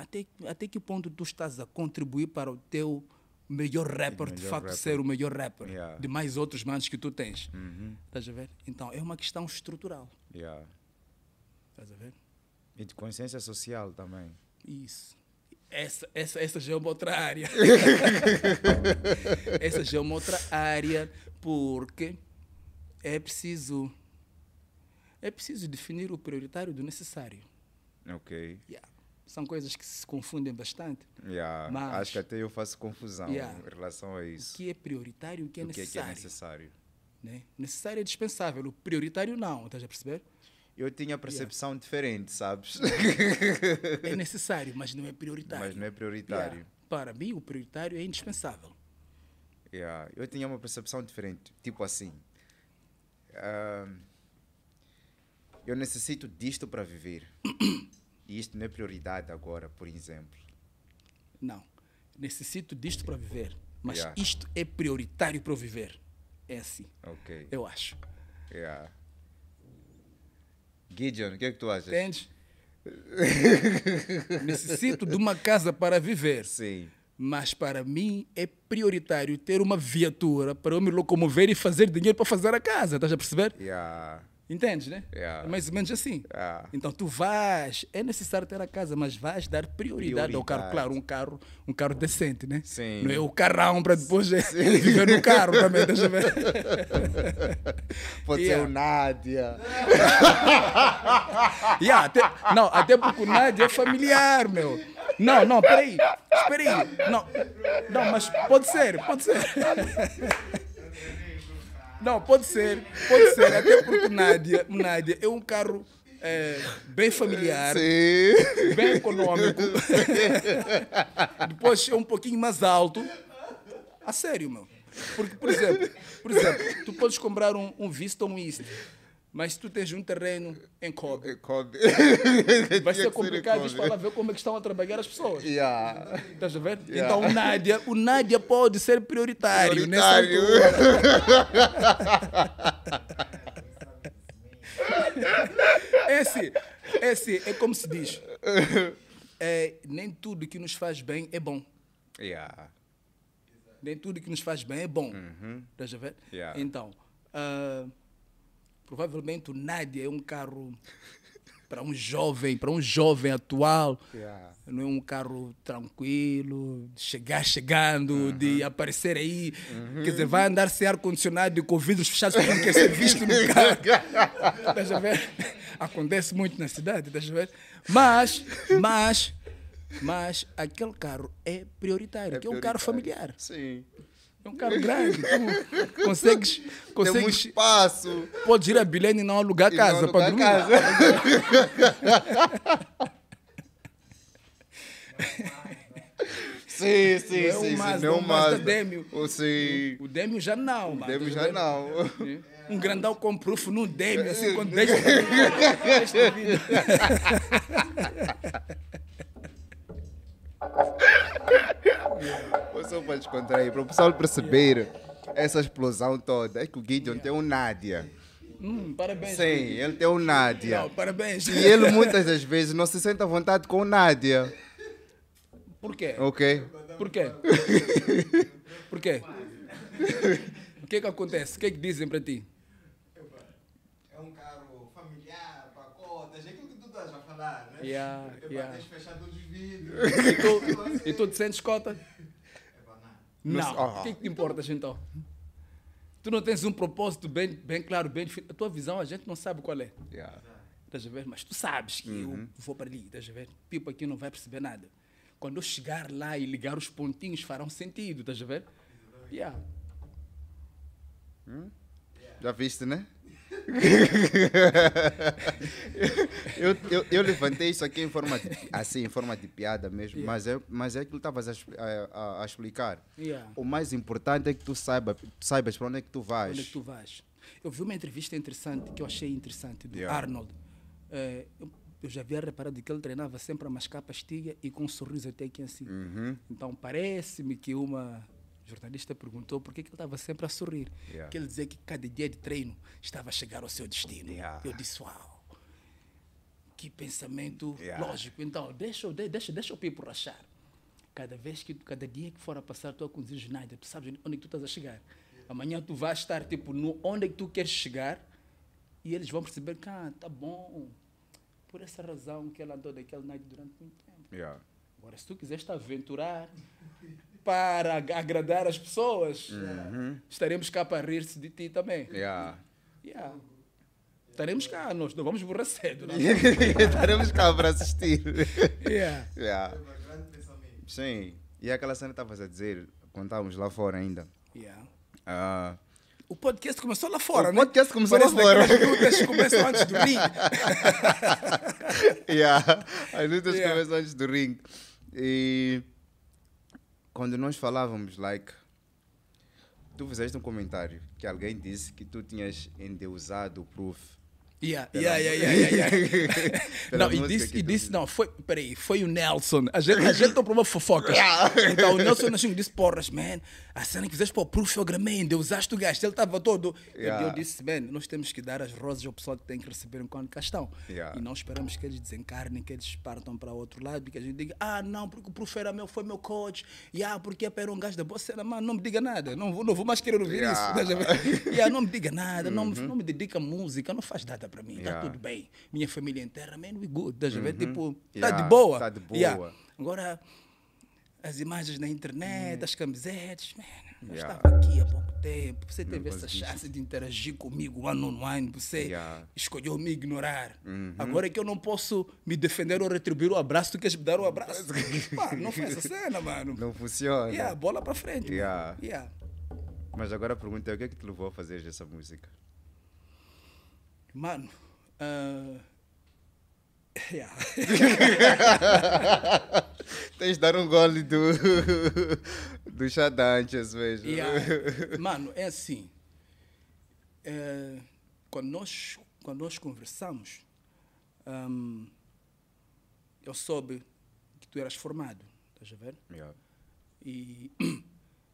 Até, até que ponto tu estás a contribuir para o teu melhor rapper, de melhor facto, rapper. ser o melhor rapper Yeah. de mais outros manos que tu tens? Uhum. Estás a ver? Então, é uma questão estrutural. Yeah. Estás a ver? E de consciência social também. Isso. Essa, essa, essa já é uma outra área. <laughs> essa já é uma outra área, porque é preciso é preciso definir o prioritário do necessário. Ok. Yeah. São coisas que se confundem bastante. Yeah. Mas- Acho que até eu faço confusão Yeah. em relação a O isso. que é prioritário e o que é o que é que é necessário. necessário? né? Necessário é dispensável, o prioritário não, estás a perceber? Eu tinha percepção diferente, sabes? <laughs> É necessário, mas não é prioritário. Mas não é prioritário. Yeah. Para mim, o prioritário é indispensável. Yeah, Eu tinha uma percepção diferente. Tipo assim. ah, eu necessito disto para viver. <coughs> e isto não é prioridade agora, por exemplo. Não. Necessito disto para viver, mas Yeah. isto é prioritário para viver. É assim, Ok. eu acho. Yeah. Gideon, o que é que tu achas? Entende? <laughs> Necessito de uma casa para viver, Sim. mas para mim é prioritário ter uma viatura para eu me locomover e fazer dinheiro para fazer a casa. Estás a perceber? Yeah. Entendes, né? Yeah. Mais ou menos assim. Yeah. Então tu vais, é necessário ter a casa, mas vais dar prioridade, ao carro. Prioridade. Claro, um carro, um carro decente, né? Sim. Não é o carrão para depois <laughs> viver no carro também, deixa eu ver. <laughs> Pode Yeah. ser o Nádia. <laughs> Yeah, até, não, até porque o Nádia é familiar, meu. Não, não, peraí. Espera aí. Não, não, mas pode ser, pode ser. Não, pode ser, pode ser. Até porque Nádia, Nádia é um carro eh, bem familiar. Sim. bem econômico. <laughs> Depois é um pouquinho mais alto. A sério, meu. Porque, por exemplo, por exemplo tu podes comprar um, um Vista ou um East, mas se tu tens um terreno em Kobe, <laughs> vai ser complicado isto para ver como é que estão a trabalhar as pessoas. Yeah. Estás a ver? Yeah. Então o Nádia, o Nádia pode ser prioritário, Prioritário. <laughs> É assim, é como se diz. É, nem tudo que nos faz bem é bom. Yeah. Nem tudo que nos faz bem é bom. Estás a ver? Yeah. Então, ah, provavelmente o Nádia é um carro para um jovem, para um jovem atual. Yeah. Não é um carro tranquilo, de chegar chegando, de aparecer aí. Quer dizer, vai andar sem ar-condicionado e com vidros fechados porque não quer ser visto no <laughs> carro. Estás a ver? Acontece muito na cidade, estás a ver? Mas, mas, mas aquele carro é prioritário, que é um carro familiar. Sim. É um carro grande. Tu consegues, Tem muito consegues espaço. podes ir a Bilene e não alugar E casa não para alugar dormir. casa. Sim, sim, Não é sim. o sim, não o Mazda Mazda. Demio. Oh, sim. O Demio já não, O. Demio tá já não. Um grandão com proof num Demio, assim, <laughs> quando deixa. <laughs> <laughs> <laughs> Ou só para descontrair, para o pessoal perceber essa explosão toda. É que o Gideon tem um Nádia. Hum, parabéns. Sim, ele tem um Nádia. Não, parabéns. E ele muitas das vezes não se sente à vontade com o Nádia. Por quê? Ok? Por quê? Por quê? O que que acontece? O que que dizem para ti? É um carro familiar, pacotes, é aquilo que tu estás a falar, né? Yeah, Epá, yeah. tens fechado todos os vidros. <laughs> E tu, <laughs> e tu te sentes cota? Não se- ah. O que, que te importas então? Tu não tens um propósito bem, bem claro, bem definido. A tua visão a gente não sabe qual é. Yeah. Estás a ver? Mas tu sabes que eu vou para ali, estás a ver? Pipo aqui não vai perceber nada. Quando eu chegar lá e ligar os pontinhos farão sentido, estás a ver? Yeah. Já viste, né? Eu, eu, eu levantei isso aqui em forma de, assim, em forma de piada mesmo, mas, é, mas é aquilo que estavas a, a, a- explicar. Yeah. O mais importante é que tu saiba, saibas para onde é que tu vais. Onde é que tu vais? Eu vi uma entrevista interessante que eu achei interessante do Yeah. Arnold. Eh, eu, eu já havia reparado que ele treinava sempre a mascar pastilha e com um sorriso até aqui assim. Uhum. Então parece-me que uma jornalista perguntou por que, ele estava sempre a sorrir. Yeah. Que ele dizia que cada dia de treino estava a chegar ao seu destino. Yeah. Eu disse, uau, que pensamento Yeah. lógico. Então, deixa, deixa, deixa o Pipo rachar. Cada vez que, cada dia que for a passar, tu a conduzir Schneider, tu sabes onde é que tu estás a chegar. Amanhã tu vais estar, tipo, no, onde é que tu queres chegar e eles vão perceber que, ah, tá bom, por essa razão que ela andou daquele night durante muito tempo. Agora, se tu quiseres te aventurar para ag- agradar as pessoas, estaremos cá para rir-se de ti também. Yeah. Yeah. Estaremos cá, nós não vamos morrer cedo. Não? <laughs> Estaremos cá para assistir. yeah. Yeah. Mas grande pensamento. Sim. E aquela cena que estavas a dizer, quando estávamos lá fora ainda. Yeah. Ah, O podcast começou lá fora, O né? podcast começou Parece lá fora. daquelas lutas começam antes do ringue. <laughs> yeah. As lutas Yeah. começam antes do ringue. E quando nós falávamos, like, tu fizeste um comentário que alguém disse que tu tinhas endeusado o proof. Yeah, yeah, yeah, yeah, <laughs> yeah, não, e disse, e disse não, foi, peraí, foi o Nelson. A gente, a gente tomou fofocas. <laughs> Então o Nelson Nascimento disse, porras, man, a cena que fizeste para o gramei, usaste o gasto, ele estava todo. E eu disse, man, nós temos que dar as rosas ao pessoal que tem que receber enquanto cá estão. E não esperamos que eles desencarnem, que eles partam para outro lado e que a gente diga, ah, não, porque o Proof era meu, foi meu coach, yeah, porque era um gajo da boa cena, mano, não me diga nada, não vou, não vou mais querer ouvir isso. Yeah, <laughs> não me diga nada, não, me- não me dedica a música, não faz nada para mim, está Yeah. tudo bem. Minha família inteira, man, we good, estás a ver? Tipo, tá Yeah, de boa. tá de Yeah. boa. Agora, as imagens na internet, as camisetas, man, eu Yeah. estava aqui há pouco tempo, você teve essa chance de interagir comigo one on one, você Yeah. escolheu me ignorar. Agora é que eu não posso me defender ou retribuir o abraço, tu queres me dar o abraço? <laughs> mano, não faz essa cena, mano. Não funciona. Yeah, bola para frente. Yeah. Yeah. Mas agora a pergunta é o que é que te levou a fazer essa música? Mano, ah, <laughs> yeah. <laughs> Tens de dar um gole do, do chá antes mesmo. Yeah. <laughs> Mano, é assim. É, quando, nós, quando nós conversamos, ahm, eu soube que tu eras formado, estás a ver? Yeah. E <clears throat>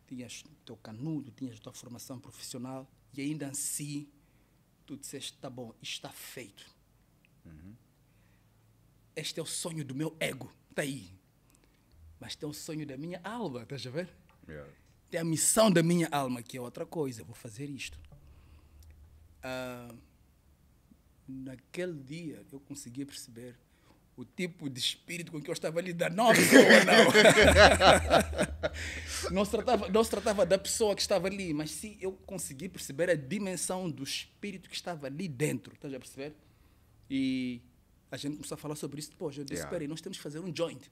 tinhas teu canudo, tinhas tua formação profissional, e ainda assim tu disseste: tá bom, está feito. Este é o sonho do meu ego, está aí. Mas tem o sonho da minha alma, estás a ver? Yeah. tem a missão da minha alma, que é outra coisa, vou fazer isto. Ah, naquele dia eu consegui perceber o tipo de espírito com que eu estava a lidar. Não a pessoa, não. não, se tratava, não se tratava da pessoa que estava ali, mas sim eu consegui perceber a dimensão do espírito que estava ali dentro. Estás a perceber? E a gente começou a falar sobre isso depois. Eu disse, Yeah. espera aí, nós temos que fazer um joint.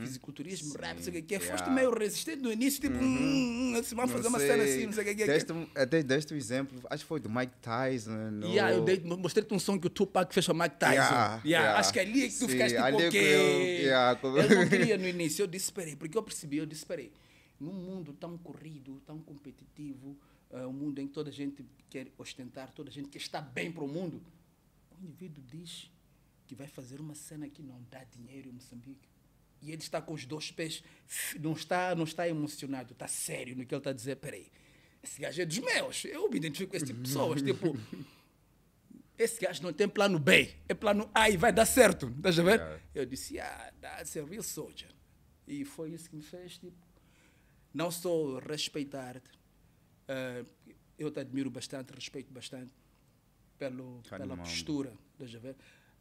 Fisiculturismo, rap, não Sim, sei o que, que é. yeah. Foste meio resistente no início, tipo, hum, hum, se vai fazer uma cena assim, não sei o que, que, que. Deste, até deste o exemplo, acho que foi do Mike Tyson. No... Yeah, eu dei- mostrei-te um som que o Tupac fez para Mike Tyson. Yeah, Yeah. Acho que ali é que tu Sim, ficaste tipo, é ok. eu- Eu não <laughs> queria no início, eu disse, esperei, porque eu percebi, eu disse, esperei, num mundo tão corrido, tão competitivo, eh, um mundo em que toda a gente quer ostentar, toda a gente quer estar bem para o mundo, o indivíduo diz que vai fazer uma cena que não dá dinheiro em Moçambique. E ele está com os dois pés, não está, não está emocionado, está sério no que ele está a dizer. Peraí, esse gajo é dos meus, eu me identifico com esse tipo de pessoas. tipo, <laughs> esse gajo não tem plano B, é plano A e vai dar certo. Estás a ver? Yeah. Eu disse, ah, that's a real soldier. E foi isso que me fez, tipo, não só respeitar-te, eh, eu te admiro bastante, respeito bastante pelo, pela postura. Estás a ver?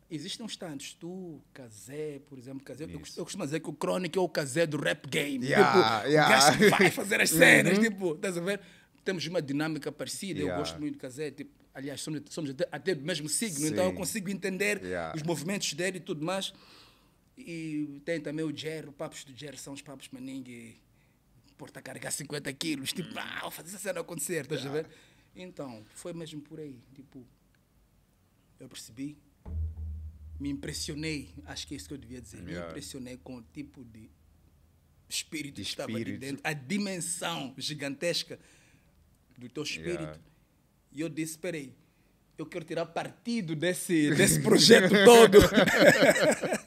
Existem uns tantos, tu, Kazé, por exemplo, Kazé, eu, eu costumo dizer que o Chronic é o Kazé do rap game. Yeah, tipo, yeah. o gajo vai fazer as <laughs> cenas, tipo, estás a ver? Temos uma dinâmica parecida, eu Yeah. gosto muito do Kazé, tipo, aliás, somos, somos até, até do mesmo signo, então eu Sim. consigo entender Yeah. os movimentos dele e tudo mais. E tem também o Jerry, os papos do Jerry são os papos maningue, porta a carregar 50 quilos, tipo, ah, vou fazer essa cena acontecer, estás a ver? Então, foi mesmo por aí, tipo, eu percebi, me impressionei, acho que é isso que eu devia dizer, me Yeah. impressionei com o tipo de espírito De que estava ali dentro, a dimensão gigantesca do teu espírito. Yeah. E eu disse, espera aí, eu quero tirar partido desse, desse projeto todo. <laughs>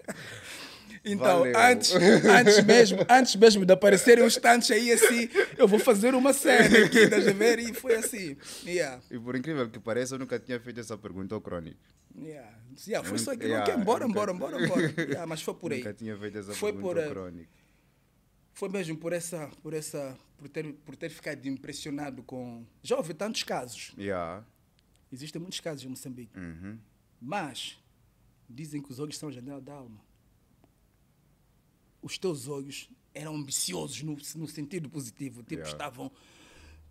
então, Valeu. antes, antes, mesmo, <laughs> antes mesmo de aparecerem uns tantos aí assim, eu vou fazer uma cena aqui, estás a ver? E foi assim. Yeah. E por incrível que pareça, eu nunca tinha feito essa pergunta ao Crónico. Yeah. Yeah, foi só aquilo, Yeah, ok, bora, eu nunca- bora, bora, bora. Yeah, mas foi por aí. Nunca tinha feito essa Foi pergunta por, ao Crónico. Foi mesmo por essa, por essa, por ter, por ter ficado impressionado com. Já houve tantos casos. Yeah. Existem muitos casos em Moçambique. Uhum. Mas dizem que os olhos são a janela da alma. Os teus olhos eram ambiciosos no, no sentido positivo. Tipo, Yeah. estavam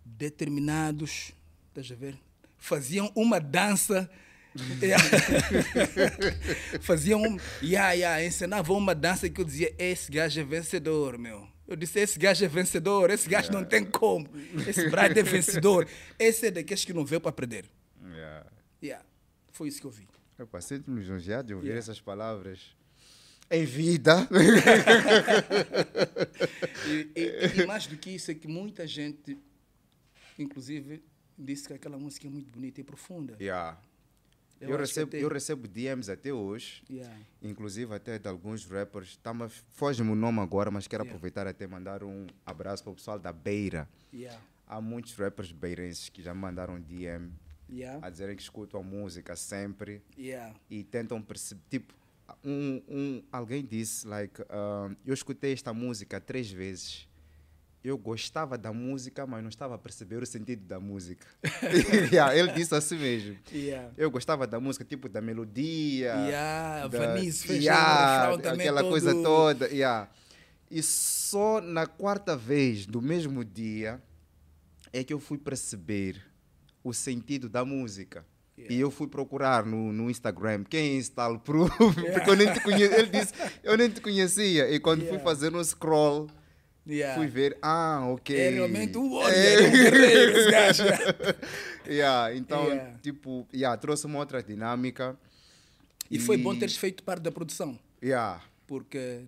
determinados. Estás a ver? Faziam uma dança. Yeah. <laughs> Faziam. Yeah, yeah, ensinavam uma dança que eu dizia: esse gajo é vencedor, meu. Eu disse: esse gajo é vencedor, esse gajo não tem como. Esse brado é vencedor. Esse é daqueles que não veio para perder. Yeah. Yeah. Foi isso que eu vi. Epa, sinto-me lisonjeado de ouvir Yeah. essas palavras. Em vida. E, e- e mais do que isso é que muita gente, inclusive, disse que aquela música é muito bonita e profunda. yeah. Eu Eu, recebo, eu recebo DMs até hoje. Yeah. Inclusive até de alguns rappers. Tá Foge-me o nome agora, mas quero Yeah. aproveitar até mandar um abraço para o pessoal da Beira. Yeah. Há muitos rappers beirenses que já me mandaram DM a dizerem que escutam a música sempre Yeah. e tentam perceber. Tipo, um, um, alguém disse, like, um, eu escutei esta música três vezes. Eu gostava da música, mas não estava a perceber o sentido da música. <laughs> <laughs> Yeah, ele disse assim mesmo. Yeah. Eu gostava da música, tipo, da melodia. Yeah, da, Vanice yeah, também aquela todo- coisa toda. Yeah. E só na quarta vez do mesmo dia é que eu fui perceber o sentido da música. E eu fui procurar no, no Instagram quem é esse tal Proof, <laughs> porque eu nem te conhecia. Ele disse, eu nem te conhecia. E quando fui Yeah. fazer um scroll, Yeah. fui ver, ah, ok. É realmente um warrior, É. um guerreiro, esse gajo. yeah, então, Yeah. tipo, yeah, trouxe uma outra dinâmica. E foi bom teres feito parte da produção, Yeah. porque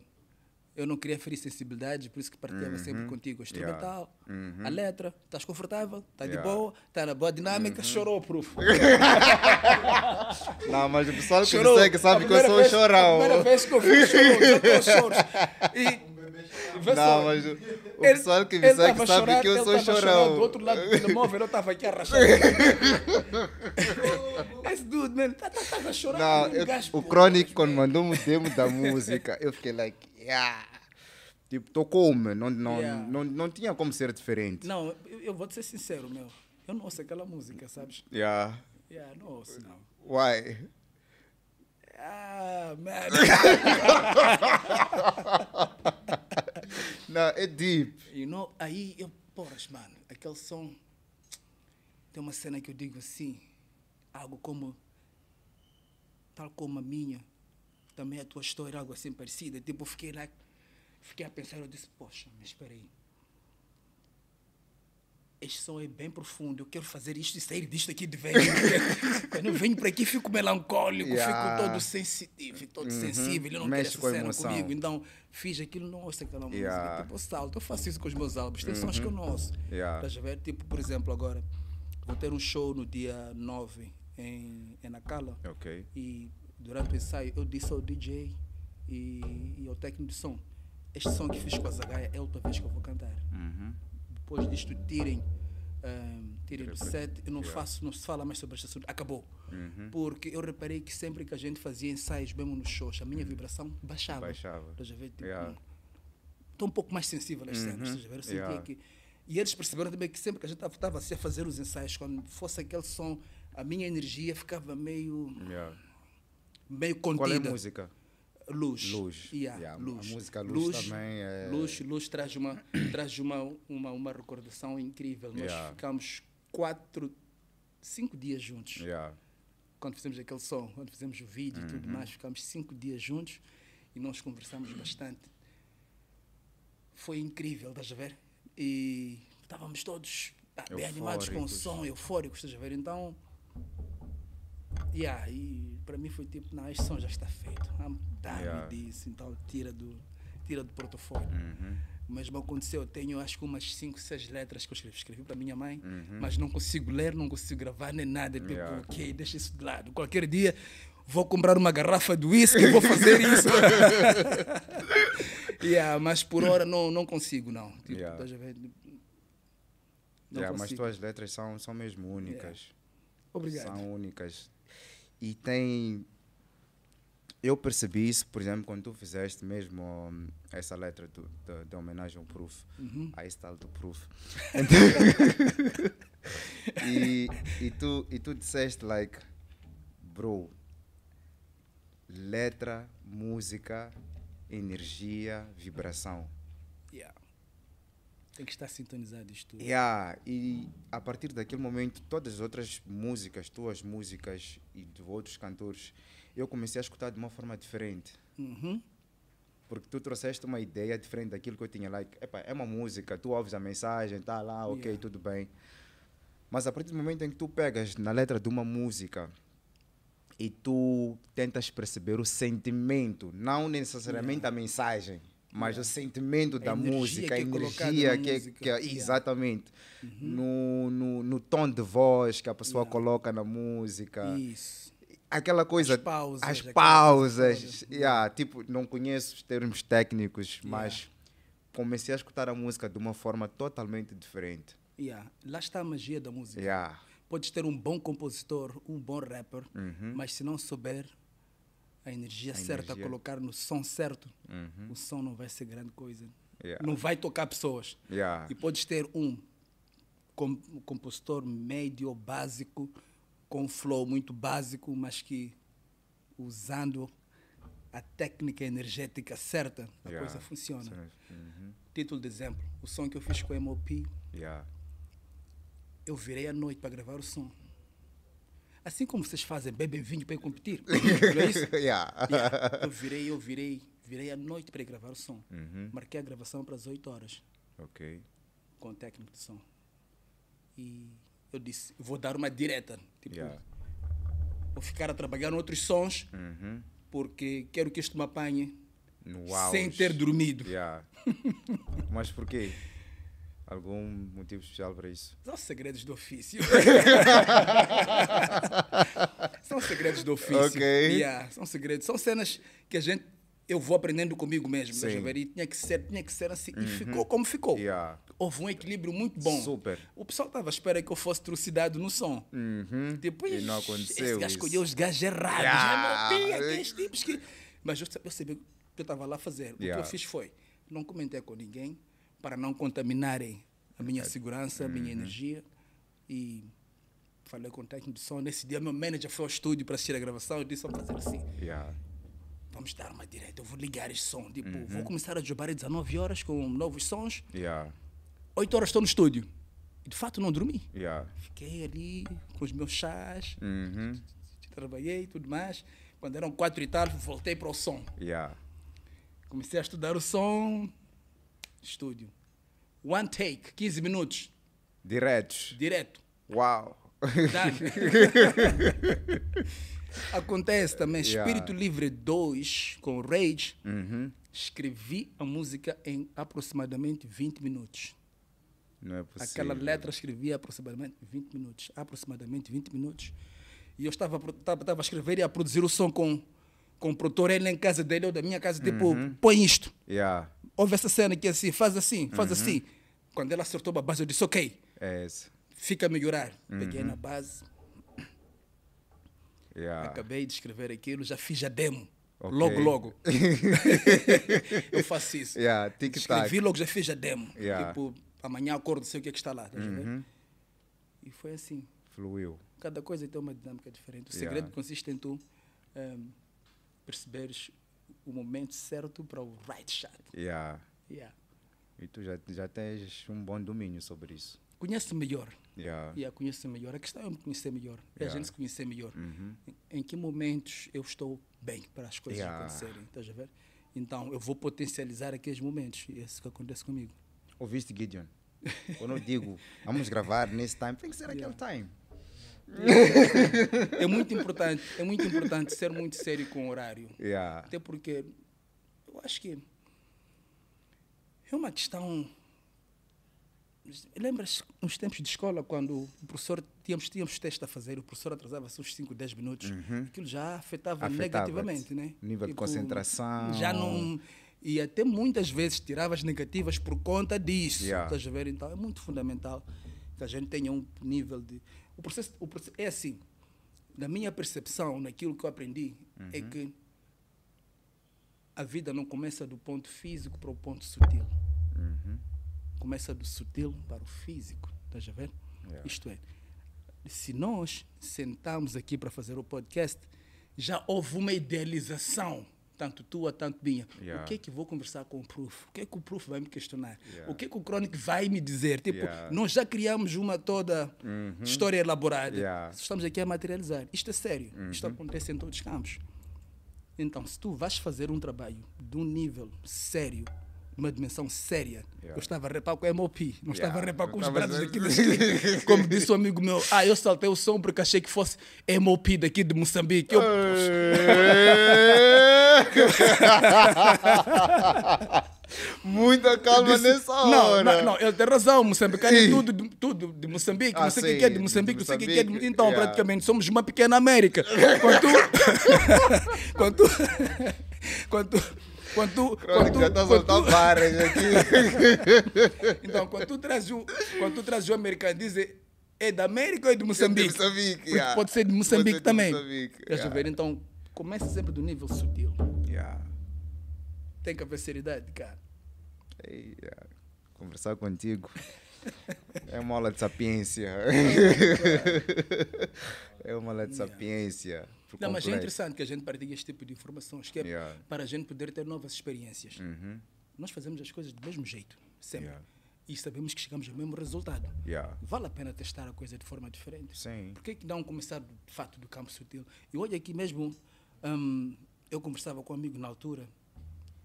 eu não queria ferir sensibilidades, por isso que partilhava sempre contigo. O instrumental, a letra, estás confortável, está de Yeah. boa, está na boa dinâmica, chorou, proof. <laughs> Não, mas o pessoal que me segue sabe que eu sou vez- chorão. A primeira vez que eu vi, chorou, <laughs> choros. E, Não, mas o, o pessoal que me ele segue sabe chorando, que eu sou chorando chorão. Do outro lado do telemóvel, eu estava aqui a rachar. <laughs> Esse dude, man, tá, tá, tava a chorar. Não, eu- gajo, o Chronic, quando mandou-me o demo da música, eu fiquei like, yeah. Tipo, tocou-me. Não, não, Yeah. não, não tinha como ser diferente. Não, eu, eu vou te ser sincero, meu. Eu não ouço aquela música, sabes? Yeah. Yeah, não ouço, não. Why? Ah, man. <laughs> Não, é deep. you know, aí eu, poras, mano, aquele som. Tem uma cena que eu digo assim, algo como, tal como a minha, também a tua história, algo assim parecida. Tipo, eu fiquei lá, Fiquei a pensar, eu disse, poxa, mas espera aí. Este som é bem profundo, eu quero fazer isto e sair disto aqui de vez. <laughs> Quando eu venho para aqui, fico melancólico, Yeah. fico todo sensitivo, todo sensível, eu não Mexe quero com essa cena emoção. comigo. Então, fiz aquilo, não ouço aquela música. Yeah. Tipo, eu salto, eu faço isso com os meus álbuns, tem sons que eu não ouço. Yeah. Estás a ver? Tipo, por exemplo, agora, vou ter um show no dia 9 em, em Nacala. Ok. E durante o ensaio eu disse ao DJ e, e ao técnico de som: Este som que fiz com a Zagaia é a última vez que eu vou cantar. Uhum. Depois disto, tirem, ahm, tirem do set, eu não, faço, não se fala mais sobre este assunto. Acabou. Uhum. Porque eu reparei que sempre que a gente fazia ensaios, mesmo nos shows, a minha vibração baixava. Baixava. Ver? Tipo, Yeah. Estou um pouco mais sensível às cenas. Uhum. Eu sentia Yeah. que. E eles perceberam também que sempre que a gente estava assim a fazer os ensaios, quando fosse aquele som, a minha energia ficava meio, Yeah. Meio Qual é a contida. música? Luz. Luz. Yeah, Yeah, a luz. música Luz também é- Luz, luz traz, uma, <coughs> traz uma, uma, uma recordação incrível. Nós Yeah. ficamos quatro, cinco dias juntos. Yeah. Quando fizemos aquele som, quando fizemos o vídeo e tudo Uhum. mais, ficamos cinco dias juntos e nós conversamos bastante. Foi incrível, estás a ver? E estávamos todos ah, bem animados com o som, eufóricos, estás a ver? Então, yeah, e para mim foi tipo, não, este som já está feito. Ah, Dá-me Yeah. disso, então tira do, tira do portofólio. Uhum. Mesmo aconteceu, eu tenho acho que umas 5, 6 letras que eu escrevi, escrevi para minha mãe, Uhum. mas não consigo ler, não consigo gravar nem nada. Tipo, Yeah. ok, deixa isso de lado. Qualquer dia vou comprar uma garrafa de whisky e vou fazer <laughs> isso. <laughs> yeah, mas por hora não, não consigo, não. Tipo, Yeah. Não Yeah, mas tuas letras são, são mesmo únicas. Obrigado. São únicas. E tem. Eu percebi isso, por exemplo, quando tu fizeste mesmo hum, essa letra do, da, da homenagem ao Proof, Uhum. a esse tal do Proof. <laughs> E, e, tu, e tu disseste, like, bro, letra, música, energia, vibração. Yeah. Tem que estar sintonizado isto tudo. Yeah, e a partir daquele momento, todas as outras músicas, tuas músicas e de outros cantores, eu comecei a escutar de uma forma diferente. Uhum. Porque tu trouxeste uma ideia diferente daquilo que eu tinha. Like, epa, é uma música, tu ouves a mensagem, tá lá, ok, Yeah. tudo bem. Mas a partir do momento em que tu pegas na letra de uma música e tu tentas perceber o sentimento, não necessariamente a mensagem, mas o sentimento da música, a é energia que, é- música. que é- Yeah. exatamente no, no, no tom de voz que a pessoa Yeah. coloca na música, Isso. aquela coisa, pausas, as aquela coisa pausas, yeah, tipo, não conheço os termos técnicos, mas comecei a escutar a música de uma forma totalmente diferente. Yeah. Lá está a magia da música. Yeah. Podes ter um bom compositor, um bom rapper, Uhum. mas se não souber a energia A certa, energia. colocar no som certo, Uhum. o som não vai ser grande coisa. Yeah. Não vai tocar pessoas. Yeah. E podes ter um com- compositor médio ou básico, com flow muito básico, mas que usando a técnica energética certa, a Yeah. coisa funciona. Uhum. Título de exemplo, o som que eu fiz com o MOP, eu virei à noite para gravar o som. Assim como vocês fazem, bebem vinho para ir competir. <laughs> Não é isso? <laughs> Yeah. Yeah. Eu virei, eu virei, virei à noite para gravar o som. Uhum. Marquei a gravação para as 8 horas Ok. com o técnico de som. E eu disse, vou dar uma direta. Tipo, Yeah. vou ficar a trabalhar em outros sons Uhum. porque quero que isto me apanhe No sem auge. ter dormido. <laughs> Mas porquê? Algum motivo especial para isso? São segredos do ofício. <laughs> <laughs> são segredos do ofício. Ok. Yeah, são segredos. São cenas que a gente eu vou aprendendo comigo mesmo. Sim. Uhum. ver? E tinha que ser, tinha que ser assim. E ficou como ficou. Yeah. Houve um equilíbrio muito bom. Super. O pessoal estava à espera que eu fosse trucidado no som. Uhum. Depois, e não aconteceu esse gajo escolheu os gajos errados. Yeah. Já yeah. aqueles tipos que... Mas eu, sa- eu sabia o que eu estava lá a fazer. O que Yeah. eu fiz foi, não comentei com ninguém para não contaminarem a minha segurança, a minha Uhum. energia. E falei com o técnico de som. Nesse dia, meu manager foi ao estúdio para assistir a gravação. Eu disse, vamos fazer assim, Yeah. vamos dar uma direta, eu vou ligar este som. Tipo, Uhum. vou começar a jogar às 19 horas com novos sons. Yeah. 8 horas estou no estúdio. E de fato não dormi. Yeah. Fiquei ali com os meus chás, Uhum. trabalhei e tudo mais. Quando eram quatro e tal, voltei para o som. Yeah. Comecei a estudar o som, estúdio. One take, 15 minutos, Diretos. direto. Uau. <laughs> Acontece também, Yeah. Espírito Livre 2, com Rage, Uhum. escrevi a música em aproximadamente 20 minutos. Não é possível. Aquela letra escrevi aproximadamente 20 minutos. Aproximadamente 20 minutos. E eu estava, estava, estava a escrever e a produzir o som com, com o produtor, ele em casa dele, eu da minha casa, tipo, Uhum. põe isto. Yeah. Ouve essa cena aqui assim, faz assim, faz Uhum. assim. Quando ela acertou a base, eu disse, ok, É esse. fica a melhorar. Uhum. Peguei na base, Yeah. acabei de escrever aquilo, já fiz a demo. Ok. Logo, logo. <laughs> <laughs> eu faço isso. Yeah. Escrevi logo, já fiz a demo. Yeah. Tipo, amanhã acordo, sei o que é que está lá. ver? Uhum. E foi assim. Fluiu. Cada coisa tem uma dinâmica diferente. O segredo consiste em tu ehm, perceberes o momento certo para o right shot. Yeah. Yeah. E tu já, já tens um bom domínio sobre isso. Conhece melhor. Yeah. Yeah, conheço melhor. A questão é me conhecer melhor. É a Yeah. gente se conhecer melhor. Uhum. Em, em que momentos eu estou bem para as coisas Yeah. acontecerem. Estás a ver? Então eu vou potencializar aqueles momentos. E é isso que acontece comigo. Ouviste, Gideon? Quando eu digo, vamos gravar nesse time, tem que ser <laughs> aquele time. É muito importante, é muito importante ser muito sério com o horário. Yeah. Até porque eu acho que é uma questão. Lembras nos tempos de escola, quando o professor tínhamos, tínhamos testes a fazer, o professor atrasava-se uns 5, 10 minutos, aquilo já afetava, Afetava-te. negativamente, né? Nível de concentração. Já não. E até muitas vezes tirava as negativas por conta disso. Yeah. Estás a ver? Então é muito fundamental que a gente tenha um nível de. O processo, o processo é assim, na minha percepção, naquilo que eu aprendi, é Uhum. que a vida não começa do ponto físico para o ponto sutil. Uhum. Começa do sutil para o físico. Estás a ver? Yeah. Isto é, se nós sentamos aqui para fazer o podcast, já houve uma idealização, tanto tua, tanto minha. Yeah. O que é que vou conversar com o Proof? O que é que o Proof vai me questionar? Yeah. O que é que o Chronic vai me dizer? Tipo, Yeah. Uhum. nós já criamos uma toda história elaborada. Yeah. Uhum. Estamos aqui a materializar. Isto é sério. Isto acontece em todos os campos. Então, se tu vais fazer um trabalho de um nível sério, de uma dimensão séria, Yeah. eu estava a repar com a MOP, não estava a Yeah. repar com os Estavas brados a- daqui da. Como disse um amigo meu, ah, eu saltei o som porque achei que fosse MOP daqui de Moçambique. Eu, <laughs> <laughs> Muita calma disse, nessa não, hora. não, não, ele tem razão, Moçambicano é tudo, de- tudo de Moçambique, Ah, não sei o que é de Moçambique, não sei o que é de... Moçambique, Então, yeah. praticamente, somos uma pequena América. Quando tu... <laughs> quando tu... quando tu... Quando tu... Quando já tu, está a soltar barras aqui. <laughs> Então, quando tu traz o, quando tu traz o americano, dizem é da América ou é de Moçambique? De Moçambique, Porque yeah. Pode ser de Moçambique ser de também. Moçambique, Estás a yeah. ver? Então, começa sempre do nível sutil. Yeah. Tem que haver seriedade, cara. Ei, yeah. Conversar contigo <laughs> é uma aula de sapiência. <laughs> é uma aula de sapiência. Não, mas é interessante que a gente partilhe este tipo de informações, que é Yeah. para a gente poder ter novas experiências. Uhum. Nós fazemos as coisas do mesmo jeito, sempre. Yeah. E sabemos que chegamos ao mesmo resultado. Yeah. Vale a pena testar a coisa de forma diferente. Sim. Por que, que não começar de fato do campo sutil? E olha aqui mesmo, hum, eu conversava com um amigo na altura,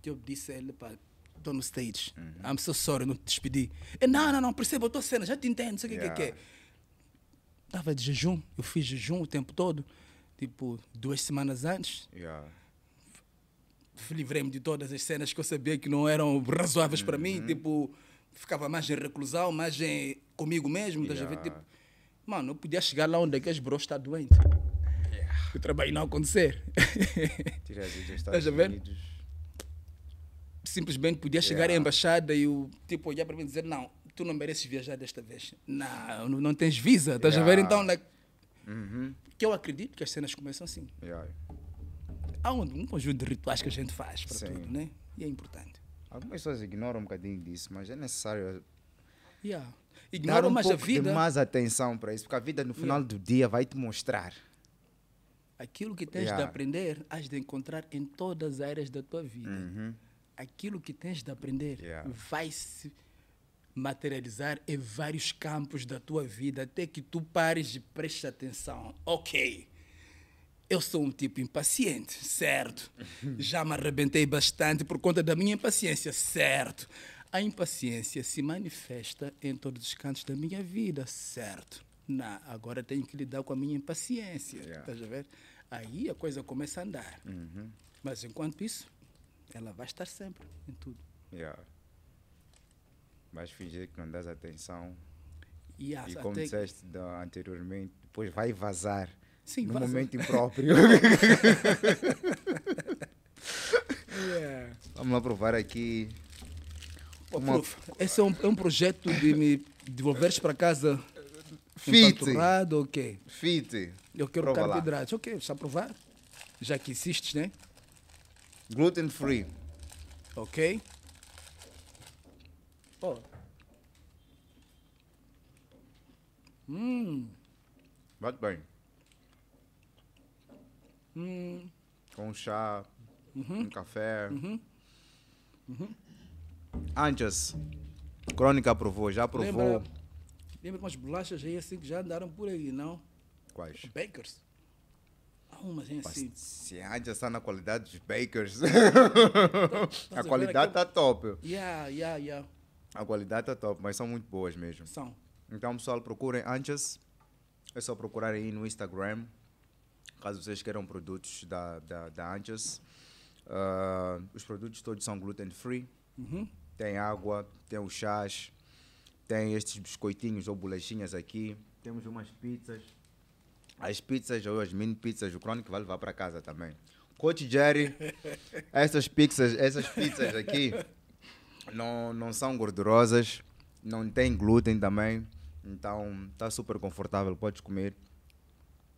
que eu disse a ele, pá, estou no stage, Uhum. I'm so sorry, não te despedi. Ele, não, não, não, percebo, eu estou cena, já te entendo, não sei o que que é que é. Yeah. Estava de jejum, eu fiz jejum o tempo todo, tipo, duas semanas antes, Yeah. livrei-me de todas as cenas que eu sabia que não eram razoáveis para Uhum. mim, tipo, ficava mais em reclusão, mais em comigo mesmo? Yeah. Tipo, mano, eu podia chegar lá onde aqueles bros está doente. O trabalho não acontecer. <laughs> Dos Estados Estás a ver? Unidos. Simplesmente podia chegar Yeah. à embaixada e o tipo olhar para mim e dizer, não, tu não mereces viajar desta vez. Não, não, tens visa, estás a ver? Yeah. Então, like, Uhum. que eu acredito que as cenas começam assim. Yeah. Há um, um conjunto de rituais que a gente faz para Sim. tudo, né? E é importante. Algumas pessoas ignoram um bocadinho disso, mas é necessário Yeah. Ignoram um mais a pouco vida. de mais atenção para isso, porque a vida no final do dia vai te mostrar. Aquilo que tens de Yeah. aprender, has de encontrar em todas as áreas da tua vida. Uhum. Aquilo que tens de aprender Yeah. vai se materializar em vários campos da tua vida, até que tu pares e prestes atenção. Ok, Eu sou um tipo impaciente, certo. <laughs> Já me arrebentei bastante por conta da minha impaciência, certo. A impaciência se manifesta em todos os cantos da minha vida, certo. Não, agora tenho que lidar com a minha impaciência. Yeah. Estás a ver? Aí a coisa começa a andar. Uhum. Mas enquanto isso, ela vai estar sempre em tudo. Yeah. Vais fingir que não dás atenção. E, há e como disseste da- anteriormente, depois vai vazar Sim, no vaza. momento <laughs> impróprio. Yeah. Vamos lá provar aqui. Pô, Uma- prof, esse é um, é um projeto de me devolveres para casa Fit. empanturrado, ok? Fit. Eu quero Prova lá. carboidratos, ok, está a provar? Já que insistes, né? Gluten free. Ok? Ó. Hum, Bate bem. hum, Com chá, Uhum. um café. Antes, Crônica aprovou, já aprovou. lembra, lembra umas bolachas aí assim que já andaram por aí, não? Quais? Bakers. Há umas aí assim. Se antes está na qualidade dos bakers, Estás <laughs> <laughs> a ver qualidade está top. Yeah, yeah, yeah. A qualidade está top, mas são muito boas mesmo. São. Então, pessoal, procurem antes. É só procurar aí no Instagram, caso vocês queiram produtos da, da, da Anches. Ah, os produtos todos são gluten free. Uhum. Tem água, tem os chás, tem estes biscoitinhos ou bolachinhas aqui. Temos umas pizzas. As pizzas ou as mini pizzas, o Chronic vai levar para casa também. Coach Jerry, <laughs> essas pizzas, essas pizzas aqui não, não são gordurosas, não tem glúten também, então tá super confortável, pode comer.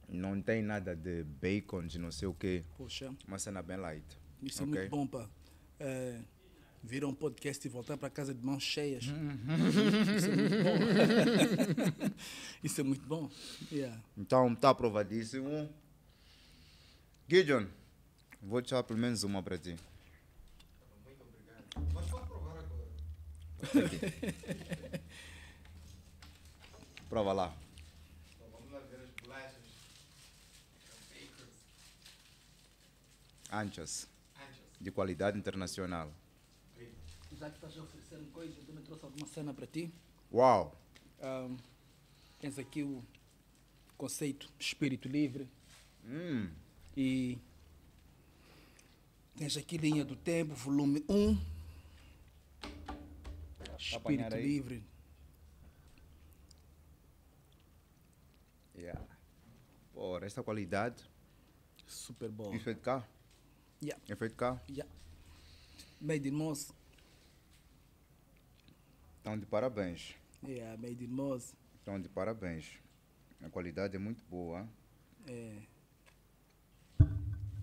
Não tem nada de bacon, de não sei o que, Poxa, uma cena bem light. isso Ok? é muito bom, pá. É, vir a um podcast e voltar para casa de mãos cheias. Isso é muito bom. <laughs> Isso é muito bom. Yeah. Então tá aprovadíssimo. Gideon, vou te dar pelo menos uma para ti. Muito obrigado. Mas pode provar agora. Prova lá. Então vamos lá ver as bolachas. Anchas, Anchas. de qualidade internacional. Já que estás a oferecer coisa, eu também trouxe alguma cena para ti. Uau! Ahm, tens aqui o conceito espírito livre Hum, e tens aqui linha do tempo, volume 1. Espírito apanhar aí? livre. yeah. Pô, esta qualidade. Super bom. E feito cá? Yeah, É feito cá? yeah. Made in Moss. Então, de parabéns. Yeah, made in Moss. Então, de parabéns. A qualidade é muito boa. É.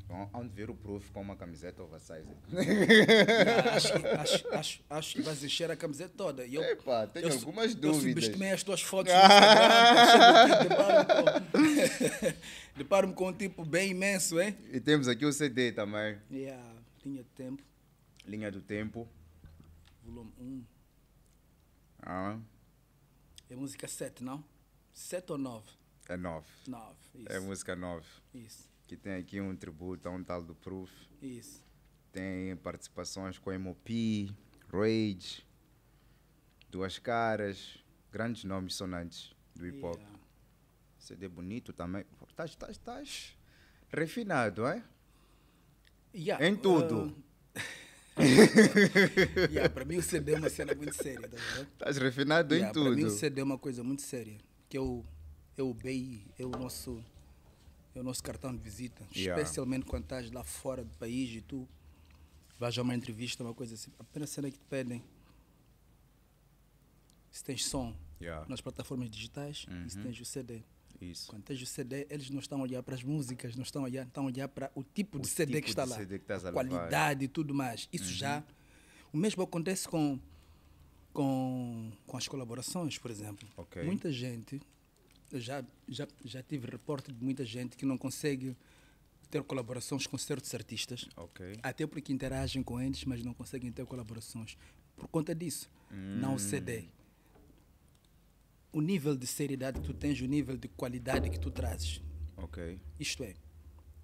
Então, onde ver o proof com uma camiseta oversize. Yeah, acho, que- <laughs> acho, acho, acho que vais encher a camiseta toda. E eu, Epá, tenho eu algumas Eu dúvidas. subestimei as tuas fotos no <laughs> Instagram. eu <laughs> Deparo-me com, um tipo bem imenso, hein? E temos aqui o CD também. Yeah, linha de tempo, Linha do Tempo. volume 1. Ah, É música 7, não? 7 ou 9? é 9. 9, isso. É música 9. Isso, Que tem aqui um tributo a um tal do Proof. isso. Tem participações com MOP, Rage, Duas Caras, grandes nomes sonantes do hip hop. Yeah. CD bonito também. Estás, estás, estás refinado, é? Yeah, Em tudo. uh, <laughs> <laughs> yeah, para mim o CD é uma cena muito séria, tá? Estás refinado Yeah, em Para mim o tudo. CD é uma coisa muito séria. Que é o, é o BI, é o nosso, é o nosso cartão de visita. Yeah. Especialmente quando estás lá fora do país e tu vais a uma entrevista, uma coisa assim. A primeira cena que te pedem se tens som Yeah, nas plataformas digitais e se Uhum. tens o CD. Isso. Quando tens o CD, eles não estão a olhar para as músicas, não estão a olhar, estão a olhar para o tipo O de CD tipo que está lá. CD que estás a. Uhum. qualidade e tudo mais. Isso já. O mesmo acontece com, com, com as colaborações, por exemplo. Ok. Muita gente, eu já, já, já tive reporte de muita gente que não consegue ter colaborações com certos artistas, Ok. até porque interagem com eles, mas não conseguem ter colaborações. Por conta disso, não o CD. O nível de seriedade que tu tens, o nível de qualidade que tu trazes. Ok. Isto é,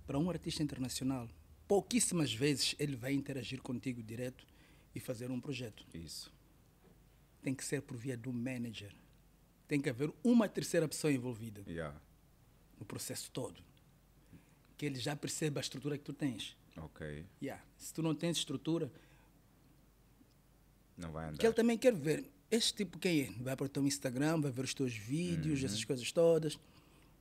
para um artista internacional, pouquíssimas vezes ele vai interagir contigo direto e fazer um projeto. Isso. Tem que ser por via do manager. Tem que haver uma terceira pessoa envolvida Yeah. no processo todo. Que ele já perceba a estrutura que tu tens. Ok. Yeah. Se tu não tens estrutura, Não vai andar. que ele também quer ver. Este tipo quem é? Vai para o teu Instagram, vai ver os teus vídeos, Uhum. essas coisas todas.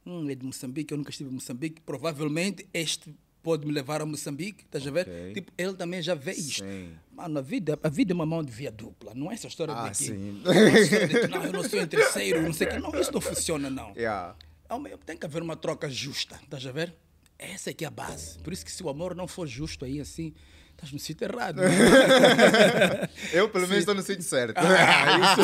Hum, é de Moçambique, eu nunca estive em Moçambique. Provavelmente este pode me levar a Moçambique, estás a ver? Tipo, ele também já vê isto. Sim. Mano, a vida, a vida é uma mão de via dupla, não é essa história Ah, de que. sim. Não, é história de não, eu não sou <laughs> interesseiro, não sei o que. Não, isso não funciona, não. Yeah. Tem que haver uma troca justa, estás a ver? Essa é que é a base. Por isso que se o amor não for justo aí assim, estás no sítio errado. <laughs> Eu, pelo menos, estou no sítio certo. Ah, isso.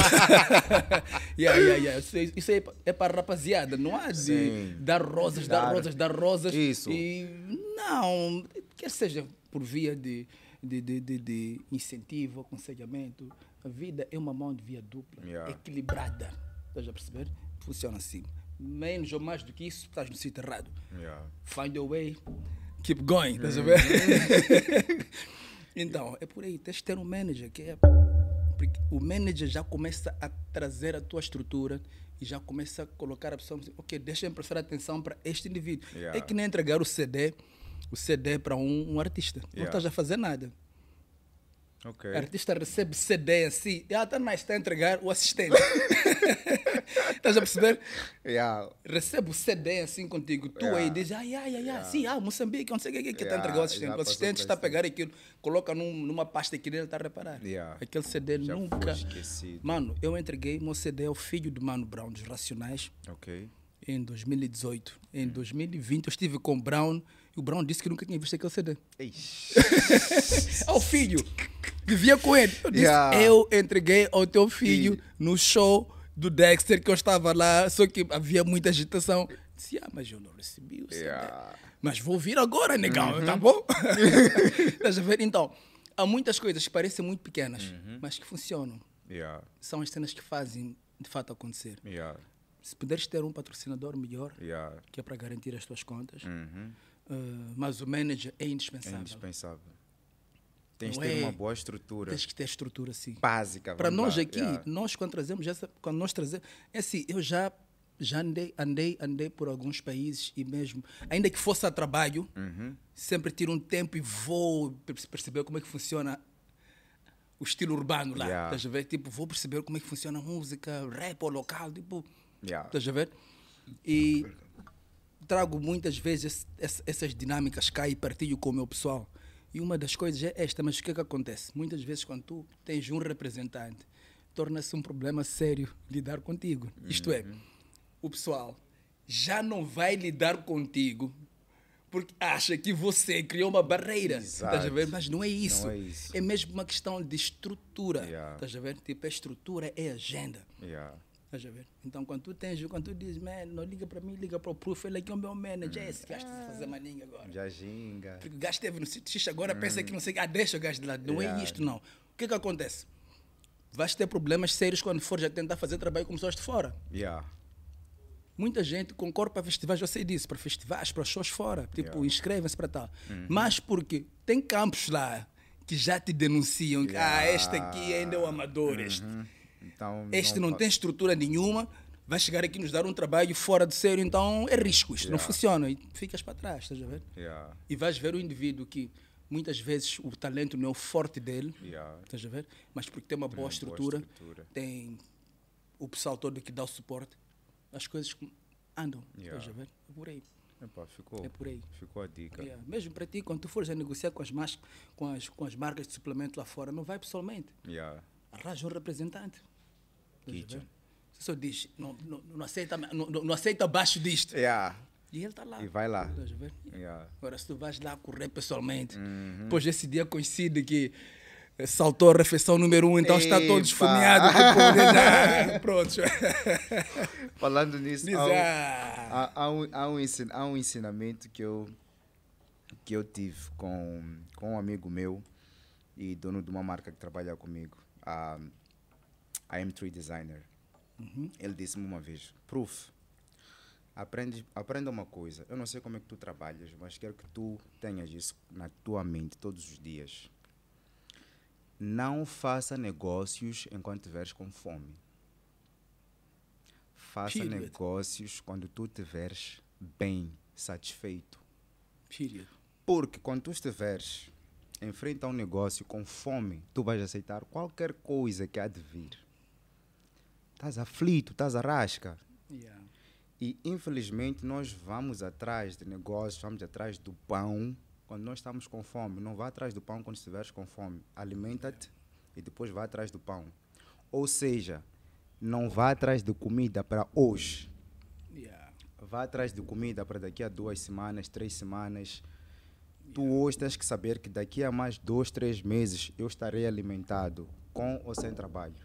<laughs> yeah, yeah, yeah. Isso, é- isso é, é para rapaziada, não há de Sim. dar rosas, dar Dar. rosas, dar rosas. Isso. E não, quer seja por via de, de, de, de, de incentivo, aconselhamento, a vida é uma mão de via dupla, Yeah. equilibrada. Estás a perceber? Funciona assim. Menos ou mais do que isso, estás no sítio errado. Yeah. Find your way, keep going, estás a ver? então, é por aí, tens de ter um manager, que é. Porque o manager já começa a trazer a tua estrutura e já começa a colocar a pessoa, ok, deixa eu prestar atenção para este indivíduo. Yeah. É que nem entregar o CD, o CD para um, um artista. Não Yeah. estás a fazer nada. Ok. O artista recebe CD assim, ah, tá nice, está a entregar o assistente. <laughs> estás a perceber? Yeah. recebe o CD assim contigo, tu Yeah. aí diz, ai, ai, ai, sim, ah, Moçambique, não sei o que, que está a Yeah, entregar o assistente. O assistente está a pegar aquilo, coloca num- numa pasta que ele está a reparar. Yeah. Aquele CD Já nunca. Mano, eu entreguei meu CD ao filho do Mano Brown, dos Racionais, Ok. em 2018. Em 2020 eu estive com o Brown e o Brown disse que nunca tinha visto aquele CD. <laughs> Ao filho, vivia com ele. Eu disse, Yeah. eu entreguei ao teu filho Filho. no show do Dexter que eu estava lá, só que havia muita agitação. Disse, ah, mas eu não recebi o CD. Yeah. Mas vou vir agora, negão, Uhum. tá bom? <laughs> Estás a ver? Então, há muitas coisas que parecem muito pequenas, Uhum. mas que funcionam. Yeah. São as cenas que fazem de fato acontecer. Yeah. Se puderes ter um patrocinador melhor, que é para garantir as tuas contas, Uhum. uh, mas o manager é É indispensável. Tens de ter é- uma boa estrutura Tens que ter estrutura assim. básica. Para nós lá. aqui, Yeah. nós quando trazemos essa, quando nós trazemos, é assim, eu já já andei, andei, andei por alguns países e mesmo, ainda que fosse a trabalho, Uhum. sempre tiro um tempo e vou per- perceber como é que funciona o estilo urbano lá. Yeah. Estás a ver? Tipo, vou perceber como é que funciona a música, rap ou local, tipo, Yeah. estás a ver? E trago muitas vezes essas dinâmicas cá e partilho com o meu pessoal. E uma das coisas é esta, mas o que é que acontece? Muitas vezes quando tu tens um representante, torna-se um problema sério lidar contigo. Isto é, o pessoal já não vai lidar contigo porque acha que você criou uma barreira. Exato. Mas não é isso. Não é isso. É mesmo uma questão de estrutura. Yeah. Estás a ver? Tipo, a estrutura é agenda. Yeah. Estás a ver? Então, quando tu tens, quando tu dizes, man, não liga para mim, liga para o Proof, ele aqui é o meu manager, é esse gajo está a fazer maninha agora. Já ginga. Porque o gajo esteve no sítio X agora, pensa que não sei, ah, deixa o gajo de lado. Não Yeah. é isto, não. O que que acontece? Vais ter problemas sérios quando fores a tentar fazer trabalho com pessoas de fora. Yeah. Muita gente concorre para festivais, eu sei disso, para festivais, para shows fora. Tipo, Yeah. Uhum. inscrevem-se para tal. Mas porque tem campos lá que já te denunciam que, ah, este aqui ainda é o amador, este. Então, Este não, fa- tem estrutura nenhuma, vai chegar aqui nos dar um trabalho fora de sério, então é risco, isto não Yeah. funciona. E ficas para trás, estás a ver? Yeah. E vais ver o indivíduo que muitas vezes o talento não é o forte dele, Yeah. estás a ver? Mas porque tem uma boa uma boa estrutura, estrutura. tem o pessoal todo que dá o suporte, as coisas andam, Yeah. estás a ver? É por aí. Epá, ficou, É por aí. ficou a dica. Yeah. Mesmo para ti, quando tu fores a negociar com as, com, as, com as marcas de suplemento lá fora, não vai pessoalmente. Yeah. Arranja um representante. Kitchen. Você só diz, não, não, não, aceita, não, não aceita abaixo disto. Yeah. E ele está lá. E vai lá. Yeah. Agora, se tu vais lá correr pessoalmente, Uhum. depois esse dia coincide que eh, saltou a refeição número um, então está todo Epa. esfomeado. Tipo, <laughs> pronto. Falando nisso, Diz, há, um- há, há um, há, um ensin- há um ensinamento que eu, que eu tive com, com um amigo meu e dono de uma marca que trabalha comigo, a, a M3 Designer. Uhum. Ele disse-me uma vez, Proof, Aprende, aprenda uma coisa. Eu não sei como é que tu trabalhas, mas quero que tu tenhas isso na tua mente todos os dias. Não faça negócios enquanto estiveres com fome. Faça Period. negócios quando tu estiveres bem, satisfeito. Period. Porque quando tu estiveres em frente a um negócio com fome, tu vais aceitar qualquer coisa que há de vir. Estás aflito, estás a rasca. Yeah. E infelizmente nós vamos atrás de negócios, vamos atrás do pão quando nós estamos com fome. Não vá atrás do pão quando estiveres com fome. Alimenta-te e depois vá atrás do pão. Ou seja, não vá atrás de comida para hoje. Yeah. Vá atrás de comida para daqui a duas semanas, três semanas. Tu hoje tens que saber que daqui a mais dois, três meses eu estarei alimentado, com ou sem trabalho.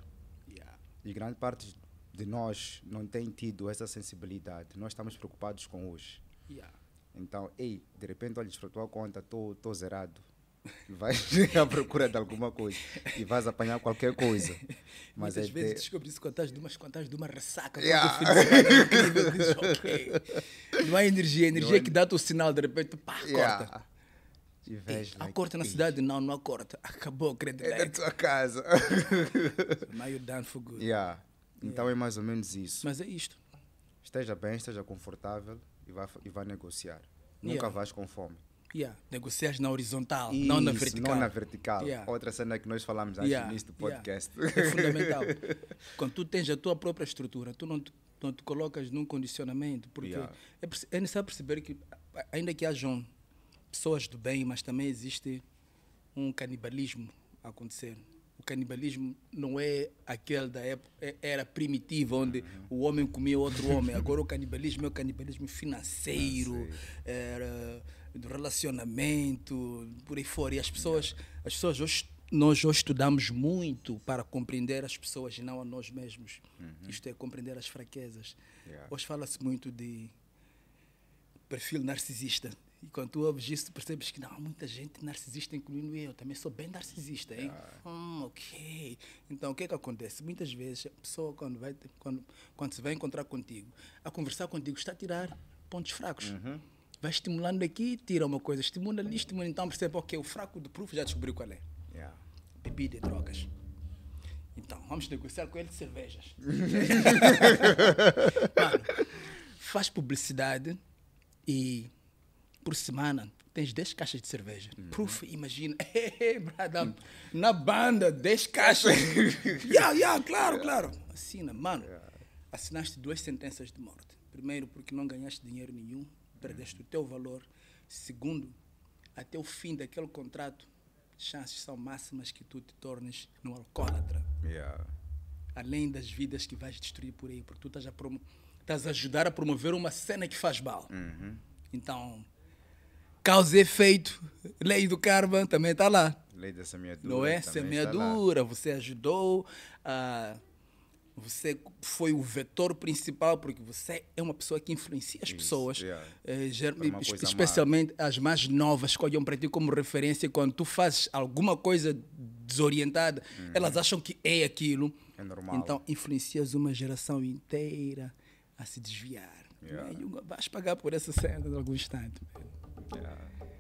Yeah. E grande parte de nós não tem tido essa sensibilidade. Nós estamos preocupados com hoje. Yeah. Então, ei, de repente olhas para a tua conta, estou zerado. Vais <laughs> à procura de alguma coisa e vais apanhar qualquer coisa. <laughs> Mas Muitas é vezes descobri isso quando estás de uma, quando estás de uma ressaca. Yeah. quando o fim de semana é incrível, dizes, ok. Não há energia. A energia é- que dá-te o sinal, de repente, pá, corta. Yeah. E Ei, vês, há like, corta na cidade? Não, não há corta. Acabou, É da credibilidade. tua casa. Now you're done for good. yeah. Então é mais ou menos isso. Mas é isto. Esteja bem, esteja confortável e vá, e vá negociar. Nunca Yeah. vais com fome. Yeah. Negocias na horizontal, não na Isso, vertical. Não na vertical. Yeah. Outra cena que nós falamos antes Yeah, do yeah. podcast. É fundamental. Quando tu tens a tua própria estrutura, tu não te, não te colocas num condicionamento, porque Yeah. é, é necessário perceber que, a- ainda que hajam pessoas do bem, mas também existe um canibalismo a acontecer. O canibalismo não é aquele da época, é- era primitivo, onde Uhum. o homem comia outro homem. Agora o canibalismo é o canibalismo financeiro, era do relacionamento, por aí fora. E as pessoas, as pessoas hoje, nós hoje estudamos muito para compreender as pessoas e não a nós mesmos. Isto é compreender as fraquezas. Yeah. Hoje fala-se muito de perfil narcisista. E quando tu ouves isso, tu percebes que não, há muita gente narcisista, incluindo eu. Também sou bem narcisista, hein? Hum, ok. Então, o que é que acontece? Muitas vezes, a pessoa, quando, vai, quando, quando se vai encontrar contigo, a conversar contigo, está a tirar pontos fracos. Vai estimulando aqui, tira uma coisa, estimula ali, estimula. Então, percebe, ok, o fraco do proof já descobriu qual é. Yeah. Bebida e drogas. Então, vamos negociar com ele de cervejas. <laughs> Mano, faz publicidade e por semana tens 10 caixas de cerveja. Proof, imagina. <laughs> Hey, brother, na banda, 10 caixas. <laughs> yeah, yeah, claro, claro. Assina, mano. Assinaste duas sentenças de morte. Primeiro, porque não ganhaste dinheiro nenhum, perdeste o teu valor. Segundo, até o fim daquele contrato, chances são máximas que tu te tornes um alcoólatra Yeah. além das vidas que vais destruir por aí, porque tu estás a, estás a ajudar a promover uma cena que faz mal. Então, causa e efeito, lei do karma também está lá. Lei da semeadura. Não é? Semeadura, você ajudou, você foi o vetor principal, porque você é uma pessoa que influencia as Isso, pessoas, yeah. uma coisa má. especialmente as mais novas, que olham para ti como referência. Quando tu fazes alguma coisa desorientada, elas acham que é aquilo. Uhum. É normal. Então, influencias uma geração inteira a se desviar. Yeah. E vais pagar por essa cena em algum instante.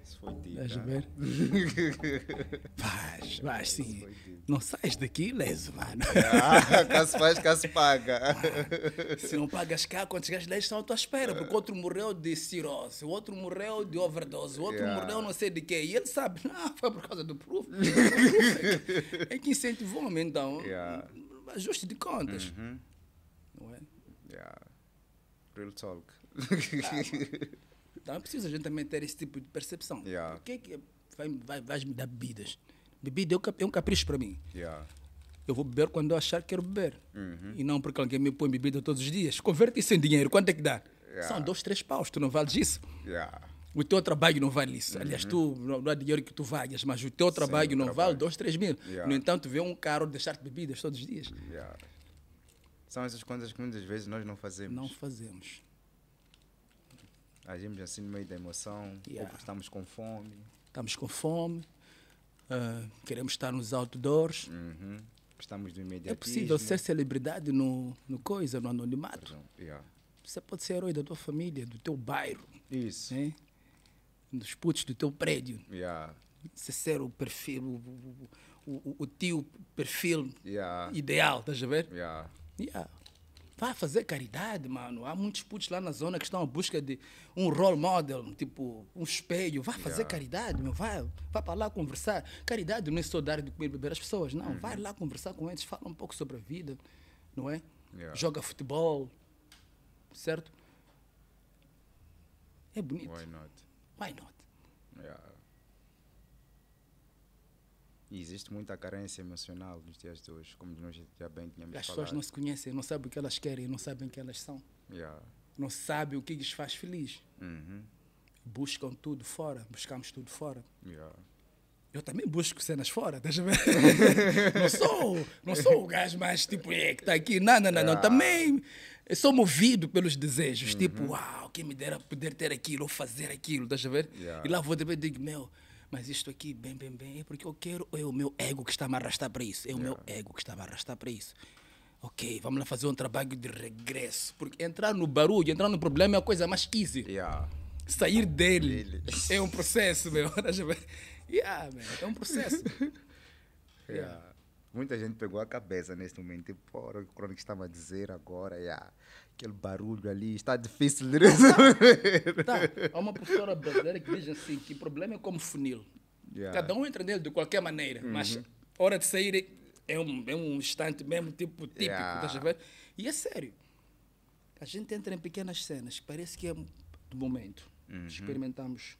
Isso foi dito. Estás a ah. ver? <laughs> Vais, vais sim. dito. Não sais daqui leso, mano. Ah, cá se faz, cá se paga. Se não pagas cá, quantos gajos lá estão à tua espera? Porque o outro morreu de cirrose, o outro morreu de overdose, o outro Yeah. morreu não sei de quê. E ele sabe, <laughs> ah, foi por causa do proof. é que incentivou-me, então. Yeah. Ajuste de contas. Uhum. Não é? Yeah. Real talk. <laughs> Então é preciso a gente também ter esse tipo de percepção. Yeah. O que é que vai, vai, vais me dar bebidas? Bebida é um é um capricho para mim. yeah. Eu vou beber quando eu achar que quero beber. Uhum. E não porque alguém me põe bebida todos os dias. Converte isso em dinheiro. Quanto é que dá? Yeah. São dois, três paus. Tu não vales isso. Yeah. O teu trabalho não vale isso. Uhum. Aliás, tu não não há dinheiro que tu valhas, mas o teu trabalho o não trabalho. vale dois, três mil. Yeah. No entanto, vê um carro deixar-te bebidas todos os dias. São essas coisas que muitas vezes nós não fazemos. Não fazemos. Agimos assim no meio da emoção, ou Yeah. porque estamos com fome. Estamos com fome. ah, queremos estar nos outdoors. Uhum. Estamos do É imediatismo. possível ser celebridade no, no coisa, no anonimato. yeah. Você pode ser herói da tua família, do teu bairro, Isso. né? dos putos do teu prédio. Yeah. Você ser o perfil, o, o, o, o- o tio perfil Yeah. ideal, estás a ver? Yeah. Yeah. Vai fazer caridade, mano. Há muitos putos lá na zona que estão à busca de um role model, tipo, um espelho. Vai fazer Yeah. caridade, meu. Vai, vai para lá conversar. Caridade não é só dar de comer e beber às pessoas, não. Vai lá conversar com eles, fala um pouco sobre a vida, não é? Yeah. Joga futebol, certo? É bonito. Why not? Why not? Yeah. E existe muita carência emocional nos dias de hoje, como nós já bem tínhamos As falado. pessoas não se conhecem, não sabem o que elas querem, não sabem quem elas são. Yeah. Não sabem o que lhes faz feliz. Uhum. Buscam tudo fora, buscamos tudo fora. Yeah. Eu também busco cenas fora, deixa ver. <laughs> não, sou, não sou o gajo mais tipo, é, que está aqui. Não, não, não, não. Ah. Também sou movido pelos desejos. Tipo, uau, quem me dera poder ter aquilo ou fazer aquilo, deixa ver. E lá vou de repente digo, meu, mas isto aqui, bem, bem, bem, é porque eu quero, é o meu ego que está a me arrastar para isso? É o meu ego que está a me arrastar para isso. Ok, vamos lá fazer um trabalho de regresso. Porque entrar no barulho, entrar no problema é a coisa mais easy Yeah. sair dele Dele. é um processo, meu. <laughs> Yeah, man, é um processo. <laughs> Yeah. Muita gente pegou a cabeça neste momento. Tipo, o que o Crónico estava a dizer agora. Yeah. Aquele barulho ali está difícil de resolver. Tá, há uma professora brasileira que diz assim que o problema é como funil. Yeah. Cada um entra nele de qualquer maneira, mas a hora de sair é um, é um instante mesmo, tipo, típico, Yeah. ver. E é sério. A gente entra em pequenas cenas, parece que é do momento. Experimentamos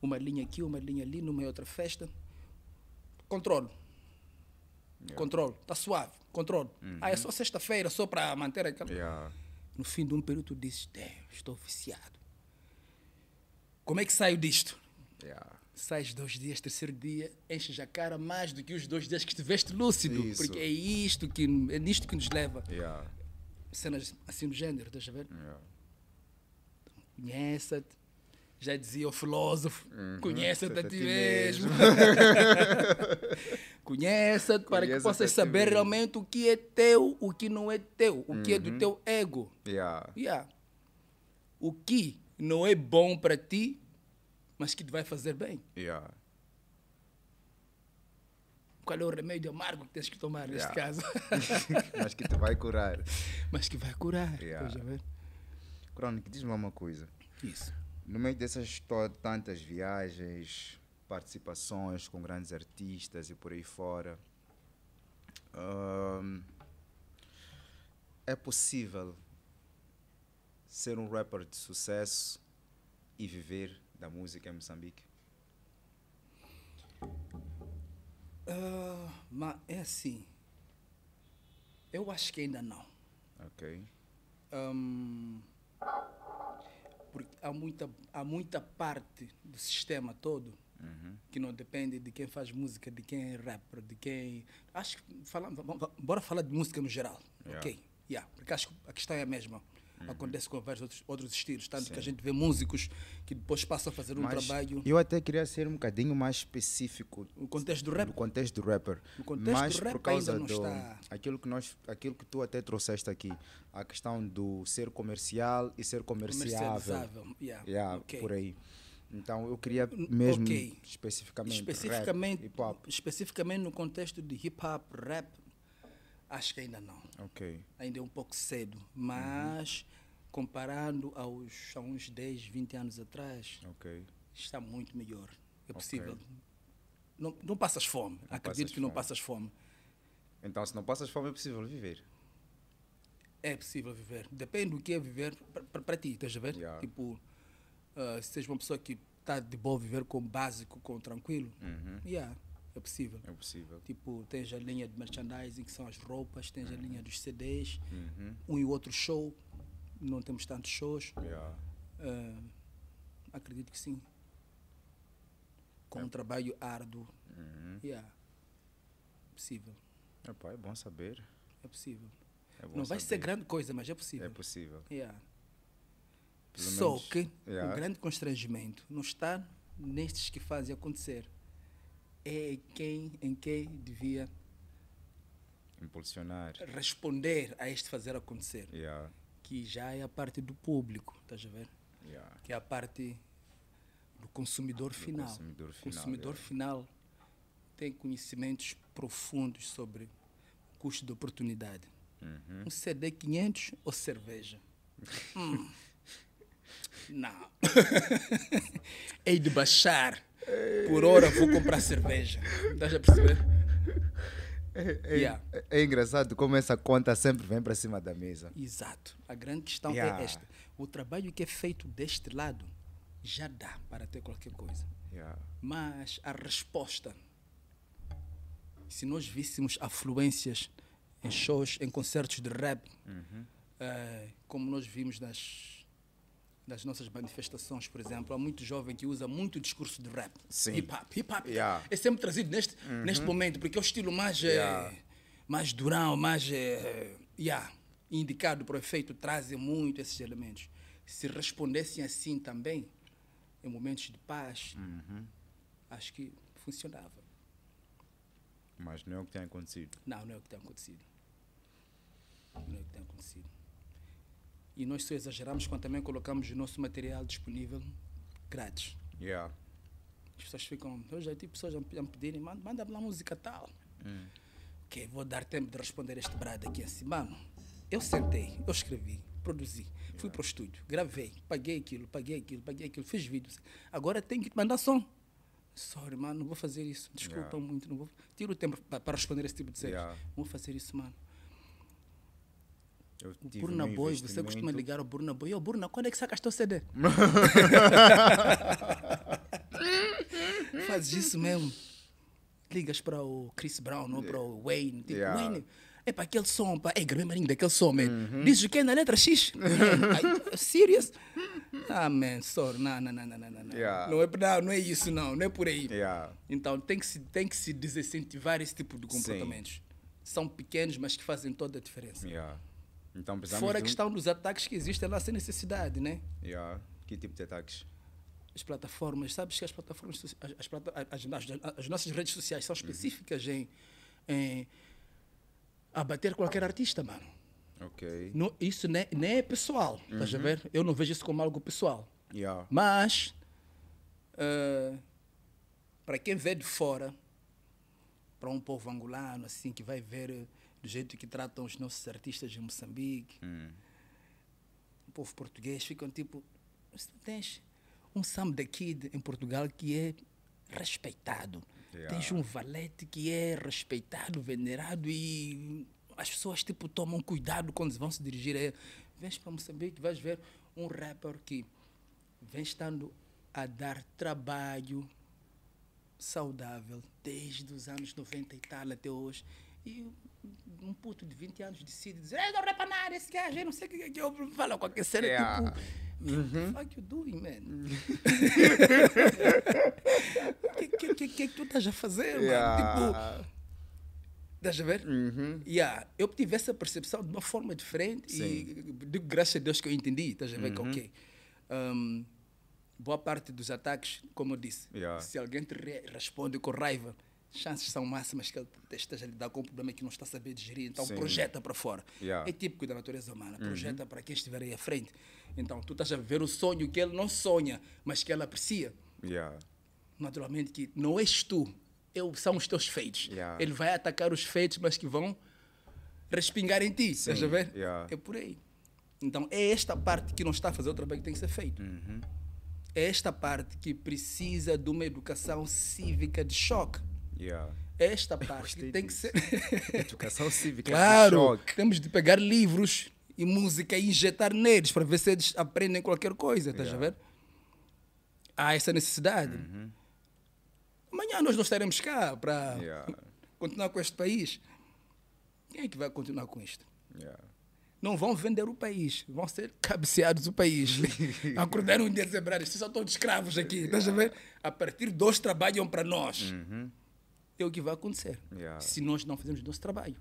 uma linha aqui, uma linha ali, numa outra festa. Controlo. Controlo. Está suave. Controlo. Ah, é só sexta-feira, só para manter aquela. Yeah. No fim de um período, tu dizes: estou viciado. Como é que saio disto? Yeah. Sais dois dias, terceiro dia, enches a cara mais do que os dois dias que estiveste lúcido. Isso. Porque é isto que é nisto que nos leva. Yeah. Cenas assim do género, estás a ver? Yeah. Conheça-te. Já dizia o filósofo, Uhum. conheça-te a ti mesmo. <laughs> <laughs> Conheça-te para que possas saber mesmo. realmente o que é teu, o que não é teu, o que é Uhum. do teu ego. Yeah. Yeah. O que não é bom para ti, mas que te vai fazer bem. Yeah. Qual é o remédio amargo que tens que tomar neste caso? <laughs> Mas que te vai curar. <laughs> mas que vai curar. Yeah. diz-me uma coisa. Isso. No meio dessas tantas viagens, participações com grandes artistas e por aí fora, é possível ser um rapper de sucesso e viver da música em Moçambique? Ah, mas é assim. Eu acho que ainda não. Ok. Hum, porque há muita, há muita parte do sistema todo Uhum. que não depende de quem faz música, de quem é rapper, de quem. Acho que. Fala, bora falar de música no geral. Yeah. Ok? Yeah, porque acho que a questão é a mesma. Acontece com vários outros, outros estilos. Tanto que a Uhum. Sim. gente vê músicos que depois passam a fazer um Mas trabalho. eu até queria ser um bocadinho mais específico No contexto do rap. no contexto do rapper. No contexto mas do rap por causa ainda não do está- aquilo que nós aquilo que tu até trouxeste aqui, a questão do ser comercial e ser comerciável. Comercializável. Yeah, Yeah, ok. por aí. Então eu queria mesmo ok. especificamente, especificamente, rap, hip hop. especificamente no contexto de hip hop, rap, acho que ainda não. OK. Ainda é um pouco cedo, mas comparando aos a uns 10, 20 anos atrás, OK. está muito melhor. É possível. Não, não passas fome. Acredito passas que não fome. passas fome. Então se não passas fome é possível viver. É possível viver. Depende do que é viver para ti, estás a ver? Yeah. Tipo, se seja uma pessoa que está de boa viver com básico, com tranquilo, Uhum. yeah, é possível. É possível. Tipo, tens a linha de merchandising, que são as roupas, tens a linha dos CDs, Uhum. um e outro show. Não temos tantos shows. Yeah. Ah, acredito que sim. Com um trabalho árduo. Uhum. Yeah. Possível. Epá, é bom saber. É possível. É bom Não vai ser saber. grande coisa, mas é possível. É possível. Yeah. Pelo Só menos- que Yeah. o grande constrangimento não está nestes que fazem acontecer. É quem em quem devia Impulsionar. responder a este fazer acontecer. Yeah. que já é a parte do público, estás a ver? Yeah. Que é a parte do consumidor final. consumidor O final, consumidor yeah. final tem conhecimentos profundos sobre o custo de oportunidade. Uhum. Um CD 500 ou cerveja? <laughs> Hum. Não. <laughs> Hei de baixar. Por hora vou comprar cerveja. Estás a perceber? É, Yeah. é- é engraçado como essa conta sempre vem para cima da mesa. Exato. A grande questão Yeah. é esta. O trabalho que é feito deste lado já dá para ter qualquer coisa. Yeah. Mas a resposta, se nós víssemos afluências em shows, em concertos de rap, Uhum. eh, como nós vimos nas, nas nossas manifestações, por exemplo, há muito jovem que usa muito discurso de rap. Sim. Hip hop, hip hop. Yeah. Uhum. É sempre trazido neste, neste momento, porque é o estilo mais, eh, Yeah. mais durão, mais eh, yeah, indicado para o efeito, trazem muito esses elementos. Se respondessem assim também, em momentos de paz, Uhum. acho que funcionava. Mas não é o que tem acontecido. Não, não é o que tem acontecido. Não é o que tem acontecido. E nós só exageramos quando também colocamos o nosso material disponível grátis. Yeah. As pessoas ficam. Eu já tive pessoas a me pedirem, manda, manda lá música tal. Ok, vou dar tempo de responder este brado aqui assim. Mano, eu sentei, eu escrevi, produzi, fui para o estúdio, gravei, paguei aquilo, paguei aquilo, paguei aquilo, fiz vídeos. Agora tenho que te mandar som. Sorry, mano, não vou fazer isso. Desculpa Yeah. muito, não vou. Tiro o tempo pa- para responder esse tipo de coisas. Yeah. Não vou fazer isso, mano. Burna Boy, você costuma ligar ao Burna Boy. Ô, Burna, quando é que sacaste o CD? <laughs> Fazes isso mesmo. Ligas para o Chris Brown ou para o Wayne. Tipo, Yeah. Wayne, é para aquele som, pá. É, gravei marinho daquele som, man. Dizes o que é na letra X? <laughs> Ai, serious? Ah, man, sorry. Não, não, não, não, não, não. Yeah. Não, é, não, não é isso, não. Não é por aí. Yeah. Então tem que, se, tem que se desincentivar esse tipo de Sim. comportamentos. São pequenos, mas que fazem toda a diferença. Yeah. Então Fora a de um- questão dos ataques que existem lá sem necessidade, né? Yeah. Que tipo de ataques? As plataformas, sabes que as plataformas, as, as, as- as- as nossas redes sociais são específicas em, em abater qualquer artista, mano. Ok. Não- isso nem, nem é pessoal, estás a ver? Eu não vejo isso como algo pessoal. Yeah. Mas, eh, para quem vê de fora, para um povo angolano, assim, que vai ver eh, do jeito que tratam os nossos artistas em Moçambique, Hum. o povo português, ficam tipo, "Mas tu tens um Sam the Kid em Portugal que é respeitado. Yeah. Tens um valete que é respeitado, venerado e as pessoas tipo tomam cuidado quando vão se dirigir a ele. Vens para Moçambique, vais ver um rapper que vem estando a dar trabalho saudável desde os anos 90 e tal até hoje. E um puto de 20 anos decide dizer, eu rapa nada, esse gajo, eu não sei o que, que eu falo aquele cena, Yeah. tipo, what fuck you doing, man? O que, <laughs> que, que, que, que tu estás a fazer, mano? Tipo, Yeah. estás a ver? Uhum. Yeah, eu tive essa percepção de uma forma diferente e digo graças a Deus que eu entendi, estás a ver que Uhum. ok. Um, boa parte dos ataques, como eu disse, Yeah. se alguém te re- responde com raiva, chances são máximas que ele te esteja a lidar com um problema que não está a saber digerir, então Sim. projeta para fora. Yeah. É típico da natureza humana, projeta para quem estiver aí à frente. Então tu estás a ver o sonho que ele não sonha, mas que ele aprecia Yeah. naturalmente que não és tu, eu, são os teus feitos. Yeah. Ele vai atacar os feitos, mas que vão respingar em ti, estás a ver? É por aí. Então é esta parte que não está a fazer o trabalho que tem que ser feito. Uhum. É esta parte que precisa de uma educação cívica de choque. Yeah. Esta parte que tem que disso. ser. <laughs> Educação cívica. de claro, temos de pegar livros e música e injetar neles para ver se eles aprendem qualquer coisa, estás a Yeah. ver? Há essa necessidade. Amanhã nós não estaremos cá para Yeah. continuar com este país. Quem é que vai continuar com isto? Yeah. Não vão vender o país, vão ser cabeceados o país. <laughs> Acordaram um dia e dizer, "Brother, vocês são todos escravos aqui, estás a ver? A partir de hoje trabalham para nós. Uhum. É o que vai acontecer. Yeah. Se nós não fizermos o nosso trabalho.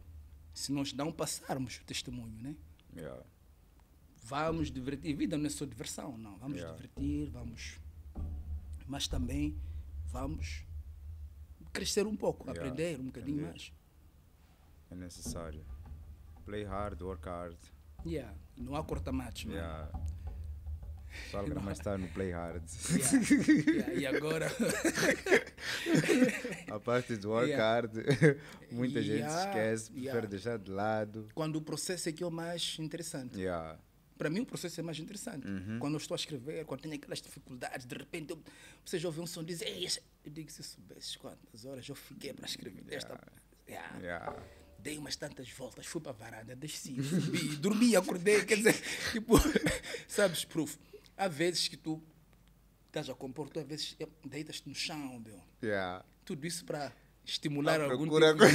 Se nós não passarmos o testemunho, né? Yeah. Vamos divertir. Vida não é só diversão, não. Vamos Yeah. divertir, vamos. Mas também vamos crescer um pouco, aprender um bocadinho Aprender. mais. É necessário. Play hard, work hard. Yeah. Não há corta-matos. Yeah. Alguém mais está no play hard. Yeah. Yeah. E agora. <laughs> A parte do work Yeah. hard, muita gente esquece, prefere deixar de lado. quando o processo é que é o mais interessante. Para mim, o processo é mais interessante. Uhum. Quando eu estou a escrever, quando tenho aquelas dificuldades, de repente eu, vocês ouvem um som e dizem, Ei, esse-" eu digo, se soubesses quantas horas eu fiquei para escrever esta. Dei umas tantas voltas, fui para a varanda, desci, subi, dormi, acordei. Quer dizer, <laughs> tipo, <laughs> sabes, proof. Há vezes que tu estás a compor, tu às vezes eh, deitas-te no chão, meu. Yeah. Tudo isso para estimular À algum procura- tipo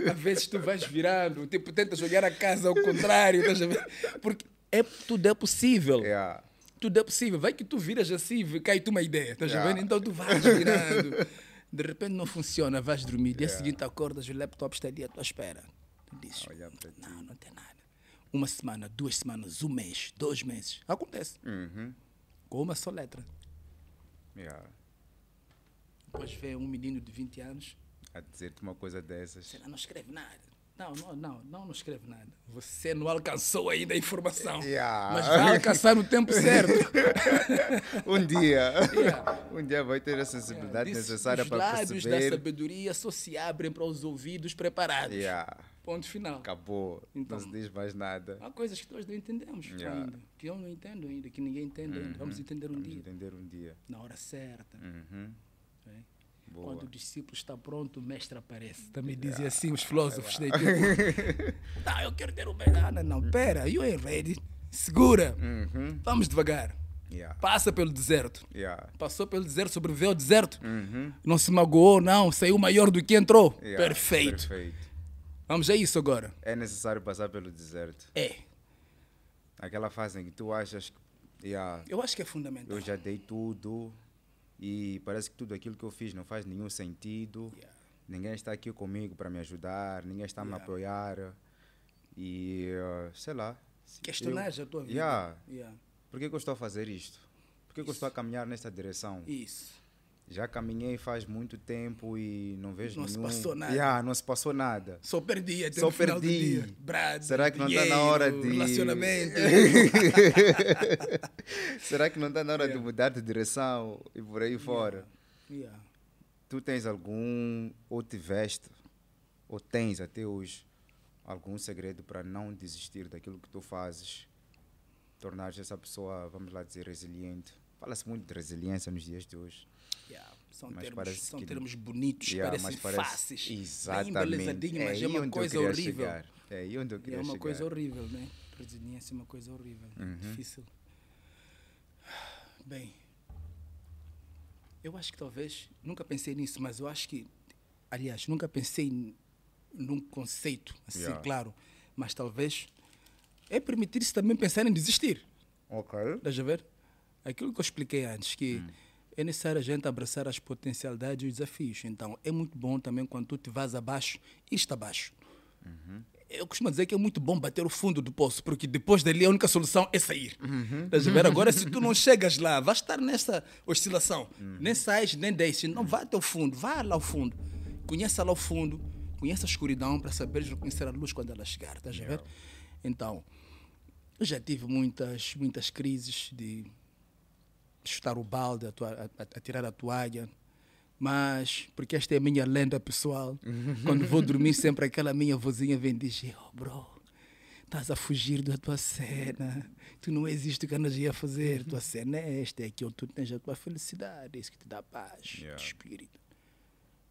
de... <laughs> <laughs> Às vezes tu vais virando, tipo, tentas olhar a casa ao contrário, estás a ver? Porque é, tudo é possível. Yeah. Tudo é possível. Vai que tu viras assim e cai-te uma ideia, estás a Yeah. ver? Então tu vais virando. De repente não funciona, vais dormir. Dia Yeah. seguinte acordas, o laptop está ali à tua espera. Tu dizes, A ti. não, não tem nada. Uma semana, duas semanas, um mês, dois meses. Acontece. Uhum. Com uma só letra. Yeah. Depois vem um menino de 20 anos, A dizer-te uma coisa dessas. Você não escreve nada. Não, não, não, não, não escreve nada. Você não alcançou ainda a informação. <laughs> Yeah. Mas vai alcançar no tempo certo. <laughs> Um dia, Yeah. um dia vai ter a sensibilidade Diz, necessária os para lábios da perceber. sabedoria só se abrem para os ouvidos preparados. Yeah. Ponto final. Acabou. Então. Não se diz mais nada. Há coisas que nós não entendemos Yeah. ainda. Que eu não entendo ainda, que ninguém entende ainda. Vamos entender um Vamos dia. entender um dia. Na hora certa. Uhum. Né? Boa. Quando o discípulo está pronto, o mestre aparece. Também dizem assim os filósofos. Né? Tipo, não, <laughs> eu quero ter o bem. Ah, não, pera, you ain't ready. Segura. Uhum. Vamos devagar. Yeah. Passa pelo deserto. Yeah. Passou pelo deserto, sobreviveu ao deserto. Uhum. Não se magoou, não. Saiu maior do que entrou. Yeah. Perfeito. Perfeito. Vamos a isso agora. É necessário passar pelo deserto. É. Aquela fase em que tu achas que yeah, Eu acho que é fundamental. eu já dei tudo e parece que tudo aquilo que eu fiz não faz nenhum sentido. Yeah. Ninguém está aqui comigo para me ajudar, ninguém está a me apoiar. E eh, sei lá. se Questionares eu- a tua vida. Yeah. Yeah. Por que, que eu estou a fazer isto? Por que, que eu estou a caminhar nesta direção? Isso. Já caminhei faz muito tempo e não vejo Não se nenhum... passou nada. Yeah, não se passou nada. Só perdi até Só no final perdi. do dia. Brad, Será que não está dinheiro, na hora de... Relacionamento. <laughs> Será que não está na hora de Yeah. mudar de direção e por aí fora? Yeah. Tu tens algum, ou tiveste, ou tens até hoje, algum segredo para não desistir daquilo que tu fazes? Tornar-te essa pessoa, vamos lá dizer, resiliente. Fala-se muito de resiliência nos dias de hoje. Yeah. São, Mas termos, são que- termos bonitos, Yeah, parecem parece- fáceis. Bem Exatamente. embelezadinho, mas é, aí uma coisa horrível. chegar. É aí onde eu E queria é uma chegar. coisa horrível, né? Resiliência é uma coisa horrível, Uhum. difícil. Bem, eu acho que talvez, nunca pensei nisso, mas eu acho que, aliás, nunca pensei num conceito assim, Yeah. claro, mas talvez é permitir-se também pensar em desistir. Ok. Estás a ver? Aquilo que eu expliquei antes, que Hum. É necessário a gente abraçar as potencialidades e os desafios. Então, é muito bom também quando tu te vas abaixo e está abaixo. Uhum. Eu costumo dizer que é muito bom bater o fundo do poço, porque depois dali a única solução é sair. Uhum. Ver? Agora, se tu não chegas lá, vais estar nessa oscilação. Uhum. Nem sais, nem desces. Não vai até o fundo, vai lá ao fundo. Conheça lá o fundo, conheça a escuridão para saberes reconhecer a luz quando ela chegar. Estás a ver? Então, eu já tive muitas, muitas crises de chutar o balde, a, a- a tirar a toalha. Mas, porque esta é a minha lenda pessoal, <laughs> quando vou dormir, sempre aquela minha vozinha vem dizer: Oh, bro, estás a fugir da tua cena. Tu não existe o que andas aí a fazer. Tua cena é esta, é aqui onde tu tens a tua felicidade, é isso que te dá paz Yeah. de espírito.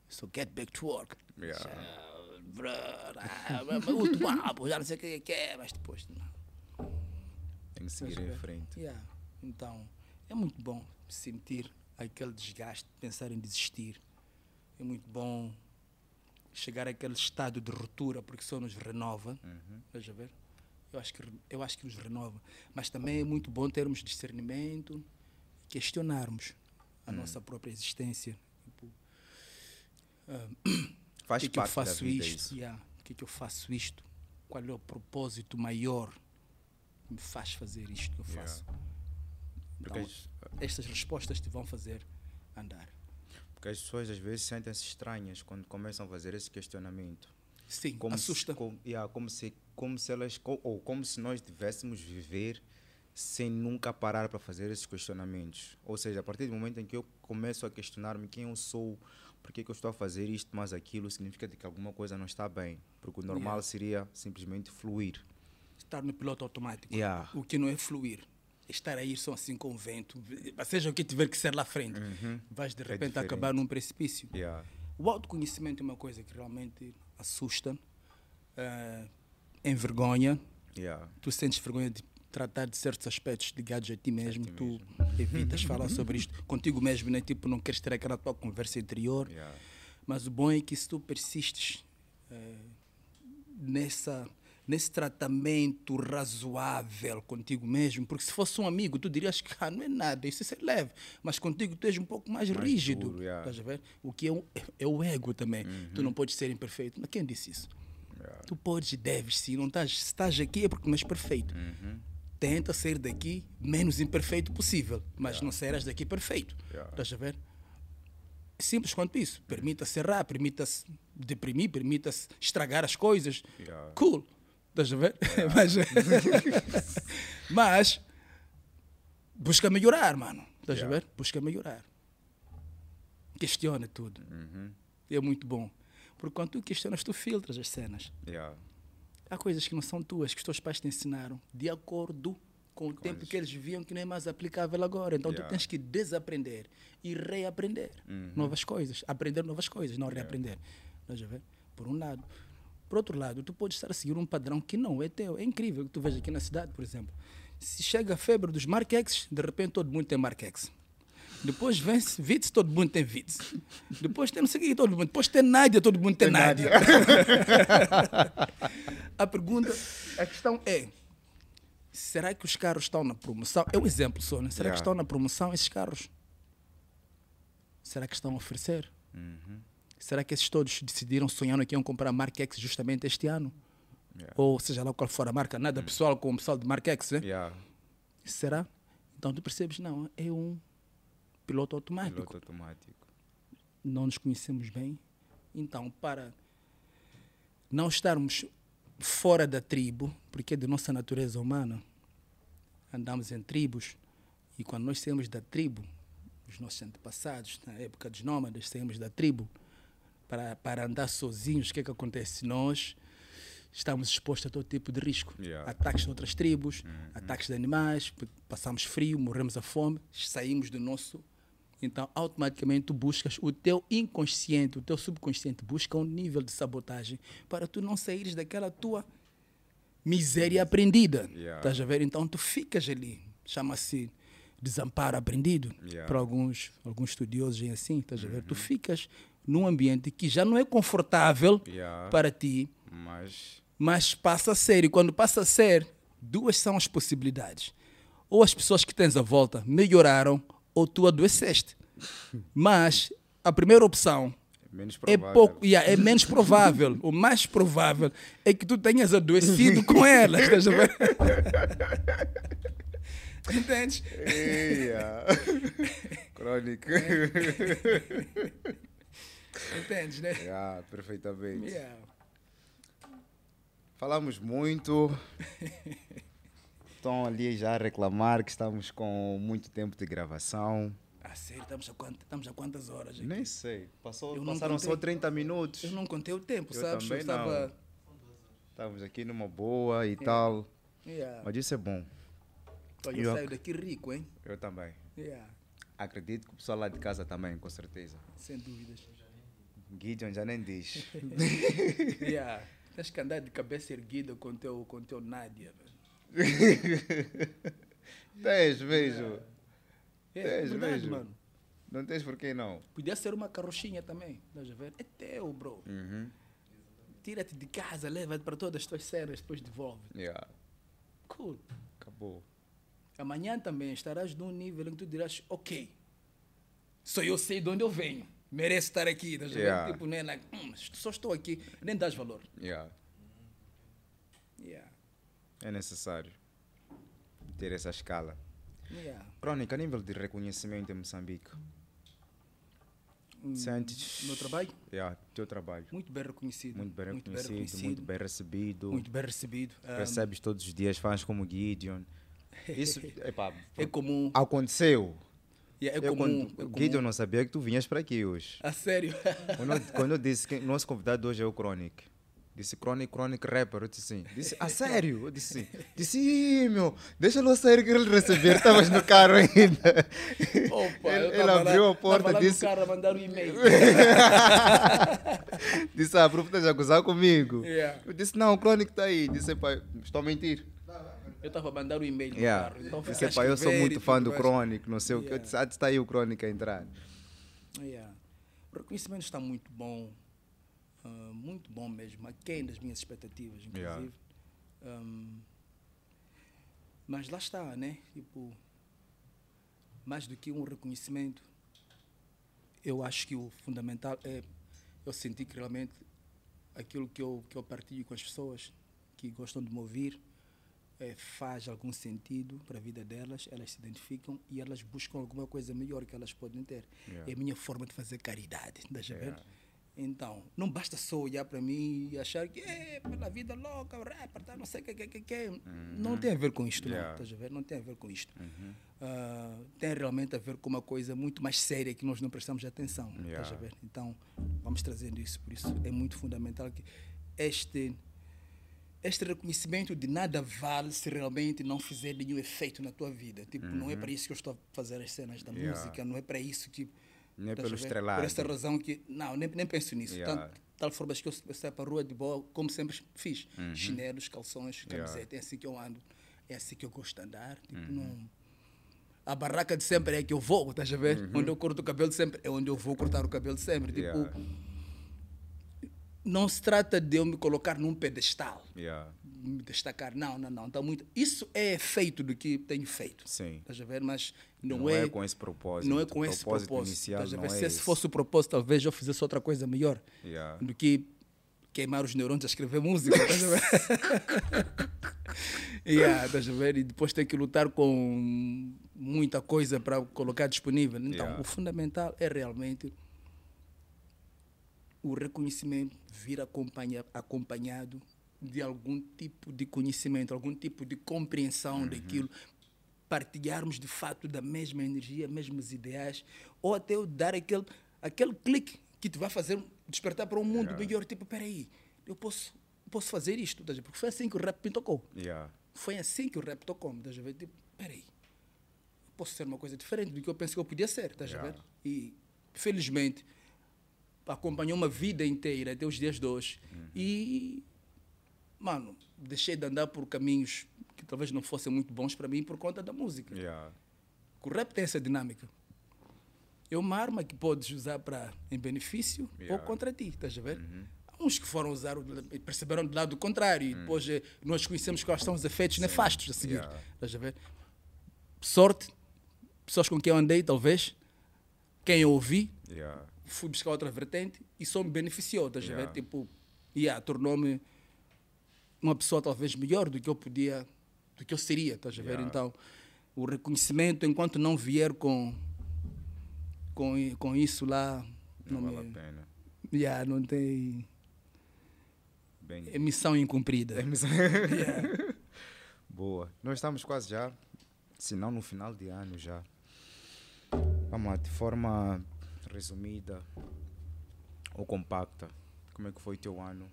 So get back to work. Yeah. Ah, bro, ah, já não sei o que é que é, mas depois. Não. Tem que seguir em frente. Yeah. Então, é muito bom sentir aquele desgaste, pensar em desistir. É muito bom chegar àquele estado de ruptura, porque só nos renova. Uhum. Estás a ver? Eu acho, que, eu acho que nos renova. Mas também é muito bom termos discernimento, questionarmos a Hum. nossa própria existência. Tipo, ah, <clears throat> Faz que, que eu parte faço vida isto? Yeah. Que, que eu faço isto? Qual é o propósito maior que me faz fazer isto que eu Yeah. Porque, Então, as, estas respostas te vão fazer andar. porque as pessoas às vezes sentem-se estranhas quando começam a fazer esse questionamento. Sim, como assusta. Se, como, yeah, como, se, como se elas ou como se nós tivéssemos viver sem nunca parar para fazer esses questionamentos. Ou seja, a partir do momento em que eu começo a questionar-me quem eu sou, por que, que eu estou a fazer isto mais aquilo, significa de que alguma coisa não está bem. Porque o normal Yeah. seria simplesmente fluir. Estar no piloto automático. Yeah. O que não é fluir. Estar aí só assim com o vento. Seja o que tiver que ser lá frente. Vais de É repente diferente. acabar num precipício. Yeah. O autoconhecimento é uma coisa que realmente assusta, eh, envergonha. Yeah. Tu sentes vergonha de tratar de certos aspectos ligados a ti mesmo. ti tu evitas <laughs> falar sobre isto contigo mesmo, né? Tipo, não queres ter aquela tua conversa interior. Yeah. Mas o bom é que se tu persistes eh, nessa, nesse tratamento razoável contigo mesmo, porque se fosse um amigo, tu dirias que ah, não é nada, isso é leve, mas contigo tu és um pouco mais, Mais rígido. duro, yeah. Estás a ver? O que é o, é o ego também. Tu não podes ser imperfeito. Mas quem disse isso? Yeah. Tu podes e deves, sim. Não estás, se estás aqui é porque não és perfeito. Uhum. Tenta sair daqui menos imperfeito possível, mas não sairás daqui perfeito. Yeah. Estás a ver? Simples quanto isso. Permita-se errar, permita-se deprimir, permita-se estragar as coisas. Yeah. Cool. Estás a ver? <laughs> mas, <laughs> mas busca melhorar, mano. Estás a Yeah. ver? Busca melhorar. Questiona tudo. Uhum. É muito bom. Porque quando tu questionas, tu filtras as cenas. Yeah. Há coisas que não são tuas, que os teus pais te ensinaram, de acordo com o tempo que eles viam que não é mais aplicável agora. Então Yeah. tu tens que desaprender e reaprender Uhum. novas coisas. Aprender novas coisas, não reaprender. Estás a ver? Por um lado. Por outro lado, tu podes estar a seguir um padrão que não é teu. É incrível que tu veja aqui na cidade, por exemplo. Se chega a febre dos Marquex, de repente todo mundo tem Marquex. Depois vem Vitz, todo mundo tem Vitz. Depois tem não sei o que, todo mundo. Depois tem Nádia, todo mundo tem, Nádia. <laughs> a pergunta, a questão é: será que os carros estão na promoção? É um exemplo só, né? Será Yeah. que estão na promoção esses carros? Será que estão a oferecer? Uhum. Será que esses todos decidiram sonhando que iam comprar X justamente este ano? Yeah. Ou seja lá qual for a marca, nada pessoal com o pessoal de Mark X, né? Yeah. Será? Então tu percebes, não, é um piloto automático. Piloto automático. Não nos conhecemos bem. Então, para não estarmos fora da tribo, porque é de nossa natureza humana, andamos em tribos, e quando nós saímos da tribo, os nossos antepassados, na época dos nômades, saímos da tribo para, para andar sozinhos, o que é que acontece? Nós estamos expostos a todo tipo de risco. Yeah. Ataques de outras tribos, ataques de animais, passamos frio, morremos à fome, saímos do nosso. Então, automaticamente, tu buscas o teu inconsciente, o teu subconsciente busca um nível de sabotagem para tu não saíres daquela tua miséria aprendida. Yeah. Estás a ver? Então, tu ficas ali. Chama-se desamparo aprendido. Yeah. Para alguns, alguns estudiosos é assim, estás a ver? Uhum. Tu ficas num ambiente que já não é confortável Yeah. para ti, Mas. mas passa a ser. E quando passa a ser, duas são as possibilidades. Ou as pessoas que tens à volta melhoraram, ou tu adoeceste. <laughs> Mas a primeira opção Menos é pouco, yeah, é menos provável. O mais provável é que tu tenhas adoecido com elas. Estás a ver? <laughs> Entendes? <laughs> Crónica. Entendes, né? yeah, perfeitamente. Yeah. Falamos muito. <laughs> Estão ali já a reclamar que estamos com muito tempo de gravação. Ah, sério, estamos a, quant- estamos a quantas horas? aqui? Nem sei. Passou, Eu passaram só contei. 30 minutos. Eu não contei o tempo, Eu sabes? também eu estava. Estamos aqui numa boa e tal. Yeah. Mas isso é bom. Olha, Eu- eu saio daqui rico, hein? Eu também. Yeah. Acredito que o pessoal lá de casa também, com certeza. Sem dúvidas. Gideon já nem diz. <laughs> yeah. Tens que andar de cabeça erguida com teu, com teu Nádia. <laughs> Tens, vejo. É, Tens, verdade, vejo. mano. Não tens por que não. Podia ser uma carrochinha também. Estás a ver? É teu, bro. Uhum. Tira-te de casa, leva-te para todas as tuas cenas, depois devolve. Yeah. Cool. Acabou. Amanhã também estarás num nível em que tu dirás, ok, só eu sei de onde eu venho. Mereço estar aqui. Ver? Yeah. Tipo, nem like, hum, só estou aqui, nem dás valor. Yeah. Yeah. É necessário ter essa escala. Yeah. Crônica, a nível de reconhecimento em Moçambique. hum, Sentes. meu trabalho, Yeah, teu trabalho. muito bem reconhecido. Muito bem reconhecido, muito reconhecido, bem recebido. muito bem recebido. Ah, Recebes todos os dias fãs como Gideon. Isso, <laughs> epá, é comum. aconteceu. Yeah, é eu, comum. quando, é comum. Gideon não sabia que tu vinhas para aqui hoje. A sério. <laughs> Quando, eu- quando eu disse que nosso convidado hoje é o Chronic, disse Chronic, Chronic Rapper, eu disse assim, disse, a sério? Eu disse assim, disse, "Ih, meu, deixa eu sair que ele receber, estavas no carro ainda. Opa, Ele- eu ele tava lá- abriu a porta, tava lá disse- no carro a mandar um e-mail. <laughs> disse, ah, prof, estás a gozar comigo? Yeah. Eu disse, não, o Chronic está aí. Disse, pá, estou a mentir. Eu estava a mandar um e-mail no Yeah. carro. Então Disse, pá, eu sou muito fã do. Chronic, não sei o que. Eu Yeah. disse, ah, está aí o Chronic a entrar. Yeah. O reconhecimento está muito bom, ah, muito bom mesmo, aquém das minhas expectativas, inclusive. Yeah. Um, mas lá está, né? Tipo, mais do que um reconhecimento, eu acho que o fundamental é eu sentir que realmente aquilo que eu, que eu partilho com as pessoas que gostam de me ouvir eh, faz algum sentido para a vida delas, elas se identificam e elas buscam alguma coisa melhor que elas podem ter. Yeah. É a minha forma de fazer caridade, <laughs> a ver? Yeah. Então, não basta só olhar para mim e achar que é pela vida louca, rapper, tá, não sei o que, que, que, que. Não tem a ver com isto, Yeah. não, estás a ver? Não tem a ver com isto. Ah, tem realmente a ver com uma coisa muito mais séria que nós não prestamos atenção, estás a Yeah. ver? Então, vamos trazendo isso, por isso é muito fundamental que este este reconhecimento de nada vale se realmente não fizer nenhum efeito na tua vida. Tipo, não é para isso que eu estou a fazer as cenas da Yeah. música, não é para isso que. Nem estás a pelo estrelado. Por essa razão que. Não, nem, nem penso nisso. Yeah. Tanto, tal forma que eu, eu saio para a rua de boa, como sempre fiz. Chinelos, calções, Uhum. Yeah. camiseta. É assim que eu ando. É assim que eu gosto de andar. Tipo, Uhum. não. A barraca de sempre é que eu vou, estás a ver? Onde eu corto o cabelo sempre é onde eu vou cortar o cabelo sempre. Tipo, Uhum. Yeah. Não se trata de eu me colocar num pedestal Yeah. me destacar. Não, não, não. Tá muito... Isso é feito do que tenho feito. Sim. Estás a ver? Mas não, Não, é, é, com esse propósito. não é com esse propósito propósito. inicial estás a ver? é Se esse esse. fosse o propósito, talvez eu fizesse outra coisa melhor Yeah. do que queimar os neurônios a escrever música. estás a ver? <laughs> yeah, estás a ver? E depois ter que lutar com muita coisa para colocar disponível. Então, Yeah. o fundamental é realmente o reconhecimento vir acompanha, acompanhado de algum tipo de conhecimento, algum tipo de compreensão daquilo, partilharmos de fato da mesma energia, mesmos ideais, ou até eu dar aquele, aquele clique que te vai fazer despertar para um mundo Yeah. melhor. Tipo, peraí, eu posso, posso fazer isto, a porque foi assim que o rap me tocou. Yeah. Foi assim que o rap tocou-me, a? Tipo, peraí, posso ser uma coisa diferente do que eu pensei que eu podia ser, estás a Yeah. ver? E, felizmente, acompanhou uma vida inteira até os dias de hoje. E, mano, deixei de andar por caminhos que talvez não fossem muito bons para mim por conta da música. Yeah. O rap tem essa dinâmica. É uma arma que podes usar para em benefício ou Yeah. contra ti, estás a ver? Há uns que foram usar e perceberam do lado contrário e depois eh, nós conhecemos quais são os efeitos nefastos a seguir. Yeah. Estás a ver? Sorte, pessoas com quem eu andei, talvez, quem eu ouvi, Yeah. Fui buscar outra vertente e só me beneficiou, estás a Yeah. ver? Tipo, yeah, tornou-me uma pessoa talvez melhor do que eu podia, do que eu seria, estás a ver? Yeah. Então, o reconhecimento, enquanto não vier com, com, com isso lá, Não, não, vale me, a pena. yeah, não tem. Bem, É missão incumprida. <laughs> Yeah. Boa. Nós estamos quase já, se não no final de ano já. Vamos lá, de forma resumida ou compacta, como é que foi teu ano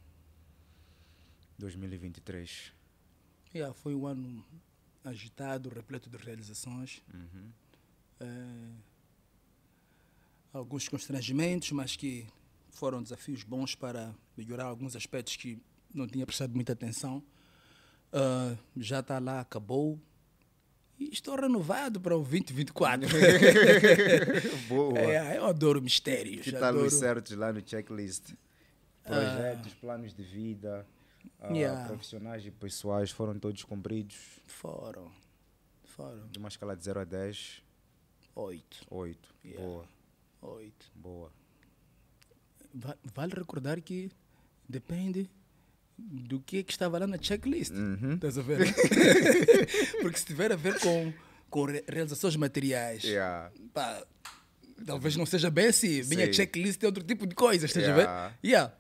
2023? Yeah, foi um ano agitado, repleto de realizações. Eh, alguns constrangimentos, mas que foram desafios bons para melhorar alguns aspectos que não tinha prestado muita atenção. Ah, já está lá, acabou. E estou renovado para o 2024. <laughs> Boa. é, eu adoro mistérios. que tal adoro... os certos lá no checklist? Projetos, planos de vida, ah, Yeah. profissionais e pessoais foram todos cumpridos? Foram. Foram. De uma escala de 0 a 10, Oito. 8. Yeah. Boa, Oito. boa. Va- Vale recordar que depende do que é que estava lá na checklist. Uhum. Estás a ver? <laughs> Porque se tiver a ver com, com re- realizações materiais, Yeah. pá, Talvez não seja bem assim. Minha Sim. checklist é outro tipo de coisa, estás a Yeah. ver? Yeah.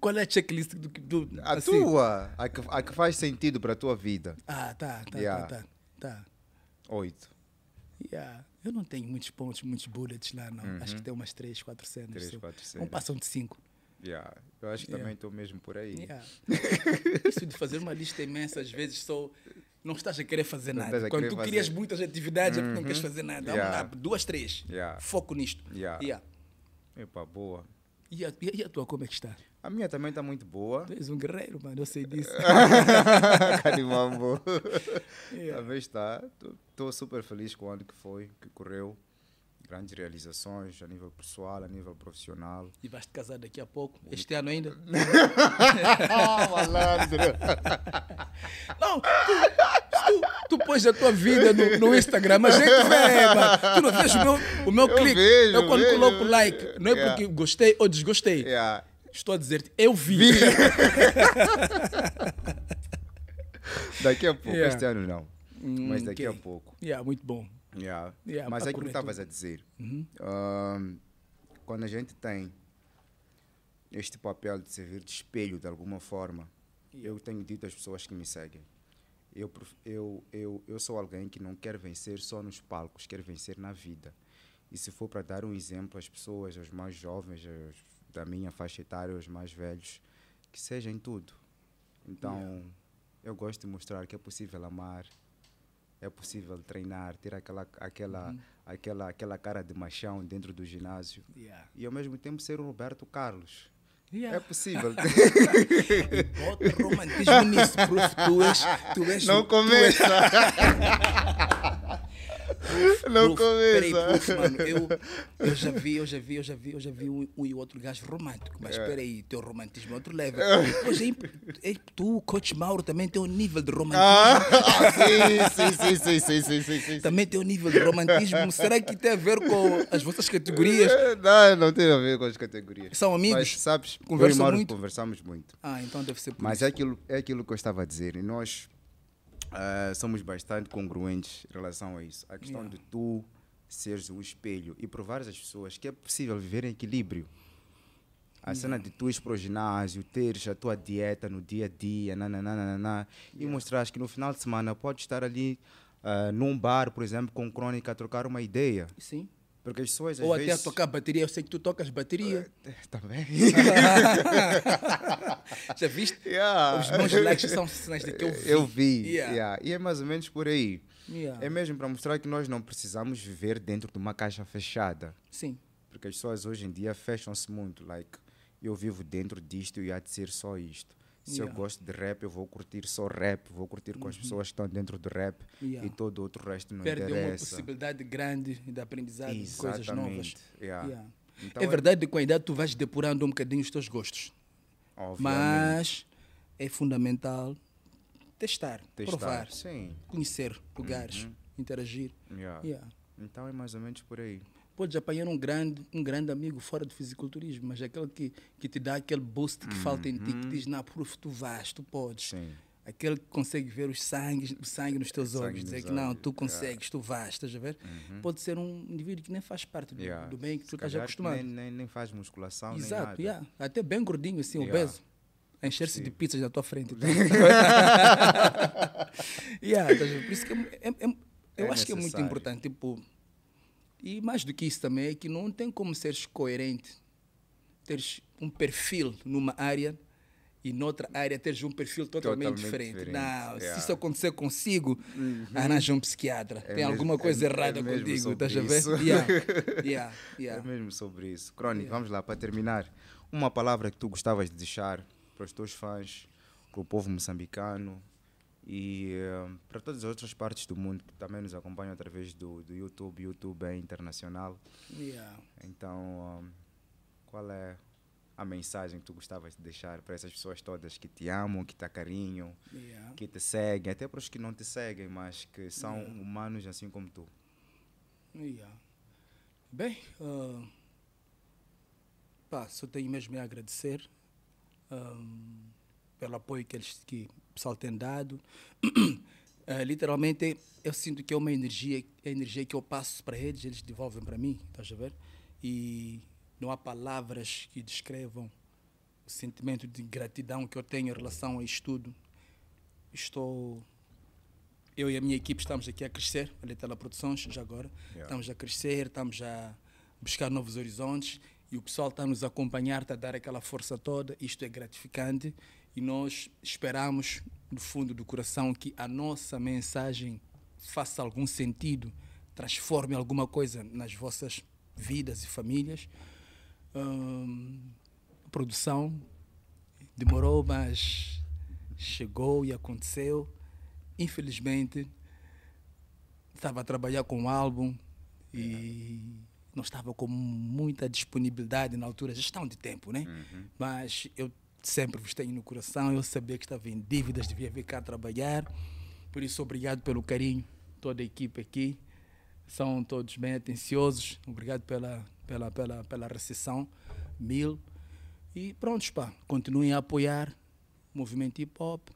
Qual é a checklist do, do A assim? tua, a que, a que faz sentido para a tua vida. Ah, tá, tá, Yeah. tá, tá, tá. Oito. Yeah. Eu não tenho muitos pontos, muitos bullets lá, não. Acho que tem umas 3, 4 cenas. Uhum. Três, quatro Não cenas. passam de 5. Yeah. Eu acho que Yeah. também estou mesmo por aí. Yeah. Isso de fazer uma lista imensa, às vezes só não estás a querer fazer Não nada. Quando tu fazer. crias muitas atividades, é porque não queres fazer nada. Yeah. lá, duas, três. Foco nisto. Yeah. Yeah. Epa, boa. E, a, e a tua, como é que está? A minha também está muito boa. Tu és um guerreiro, mano, eu sei disso. <laughs> Carimambo. Yeah. Também está. Estou super feliz com o ano que foi, que correu. Grandes realizações a nível pessoal, a nível profissional. E vais te casar daqui a pouco, este ano ainda? <laughs> Ah, malandro! <laughs> Não, tu, tu, tu pões a tua vida no, no Instagram, a gente vê, mano. Tu não vês o meu, o meu Eu clique. vejo, eu quando vejo. coloco like, não é Yeah. porque gostei ou desgostei. Yeah. Estou a dizer-te, eu vi. <laughs> Daqui a pouco, Yeah. este ano não. Mas daqui a ok. pouco. Yeah, muito bom. Yeah. Yeah, Mas é que me estavas a dizer. Ahn, quando a gente tem este papel de servir de espelho de alguma forma, eu tenho dito às pessoas que me seguem. Eu, eu, eu, eu sou alguém que não quer vencer só nos palcos, quer vencer na vida. E se for para dar um exemplo às pessoas, aos mais jovens, aos da minha faixa etária, aos mais velhos, que seja em tudo. Então, eu gosto de mostrar que é possível amar, é possível treinar, ter aquela, aquela, aquela, aquela cara de machão dentro do ginásio Yeah. e ao mesmo tempo ser o Roberto Carlos. Yeah. É possível. <laughs> Bota romantismo nisso, prof. Tu és. Tu és Não <laughs> começa. Não Peraí, começa. mano, eu, eu já vi, eu já vi, eu já vi, eu já vi um, um e outro gajo romântico, mas É. peraí, teu romantismo é outro level. Pois é, imp- é, tu, coach Mauro, também tem um nível de romantismo. Ah, sim, sim, sim, sim, sim, sim, sim. Também tem um nível de romantismo. Será que tem a ver com as vossas categorias? Não, não tem a ver com as categorias. São amigos? Mas, sabes, Conversam muito? conversamos muito. Ah, então deve ser por Mas isso. é aquilo, é aquilo que eu estava a dizer. E nós ah, somos bastante congruentes em relação a isso. A questão Yeah. de tu seres o espelho e provares às pessoas que é possível viver em equilíbrio. A cena de tu ires para o ginásio, teres a tua dieta no dia a dia, nananana, e mostrares que no final de semana podes estar ali ah, num bar, por exemplo, com crônica a trocar uma ideia. Sim. Porque as pessoas Ou até vezes... tocar bateria. Eu sei que tu tocas bateria. Também. <laughs> Já viste? Yeah. Os meus likes são sinais de que eu vi. Eu vi. Yeah. yeah. E é mais ou menos por aí. É mesmo para mostrar que nós não precisamos viver dentro de uma caixa fechada. Sim. Porque as pessoas hoje em dia fecham-se muito. Like, eu vivo dentro disto e há de ser só isto. Se eu Yeah. Uhum. gosto de rap, eu vou curtir só rap, vou curtir com as pessoas que estão dentro do rap Yeah. e todo o outro resto não Perde uma interessa. possibilidade grande de aprendizado de coisas novas. Yeah. Então é verdade que com a idade tu vais depurando um bocadinho os teus gostos. Obviamente, Mas é fundamental testar, testar. provar, Sim. conhecer lugares, interagir. Yeah. Yeah. Então é mais ou menos por aí. Podes apanhar um grande, um grande amigo fora do fisiculturismo, mas aquele que, que te dá aquele boost que falta em ti, que diz, não, prof, tu vais, tu podes. Sim. Aquele que consegue ver os sangue, o sangue nos teus Sangue olhos, dizer nos que não, olhos, tu consegues, tu vais, estás a ver? Pode ser um indivíduo que nem faz parte do, Yeah. do bem que tu estás acostumado. Nem, nem, nem faz musculação, nem Exato, nada. yeah. até bem gordinho assim, Yeah. obeso. A encher-se de pizzas na tua frente. tá? <laughs> <laughs> yeah? Por isso que é, é- é- eu É acho que é muito necessário. importante. Tipo, e mais do que isso também é que não tem como seres coerente, teres um perfil numa área e noutra área teres um perfil totalmente, Totalmente diferente. diferente, Não, se yeah. isso acontecer consigo, arranja um psiquiatra. É tem alguma coisa é- é errada mesmo contigo, estás a ver? isso. Yeah, <laughs> yeah, É yeah. mesmo sobre isso. Crónico, vamos lá, para terminar. Uma palavra que tu gostavas de deixar para os teus fãs, para o povo moçambicano e eh, para todas as outras partes do mundo que também nos acompanham através do, do YouTube. YouTube é internacional. Yeah. Então, qual é a mensagem que tu gostavas de deixar para essas pessoas todas que te amam, que te acarinham, Yeah. que te seguem, até para os que não te seguem, mas que são humanos assim como tu? Yeah. Bem, ah, pá, só tenho mesmo a agradecer ahm, pelo apoio que, eles, que o pessoal tem dado. Eh, <clears throat> literalmente, eu sinto que é uma energia, a energia que eu passo para eles, eles devolvem para mim, estás a ver? E não há palavras que descrevam o sentimento de gratidão que eu tenho em relação a isto tudo. Estou. Eu e a minha equipe estamos aqui a crescer, a Letela Produções, já agora. Yeah. Estamos a crescer, estamos a buscar novos horizontes e o pessoal está a nos acompanhar, está a dar aquela força toda. Isto é gratificante e nós esperamos, do fundo do coração, que a nossa mensagem faça algum sentido, transforme alguma coisa nas vossas vidas e famílias. Hum, a produção demorou, mas chegou e aconteceu. Infelizmente, estava a trabalhar com um álbum e não estava com muita disponibilidade na altura, gestão de tempo, né? Mas eu sempre vos tenho no coração, eu sabia que estava em dívidas, devia vir cá trabalhar. Por isso, obrigado pelo carinho, toda a equipe aqui. São todos bem atenciosos. Obrigado pela, pela, pela, pela recepção. Mil. E prontos, pá. Continuem a apoiar o movimento hip hop.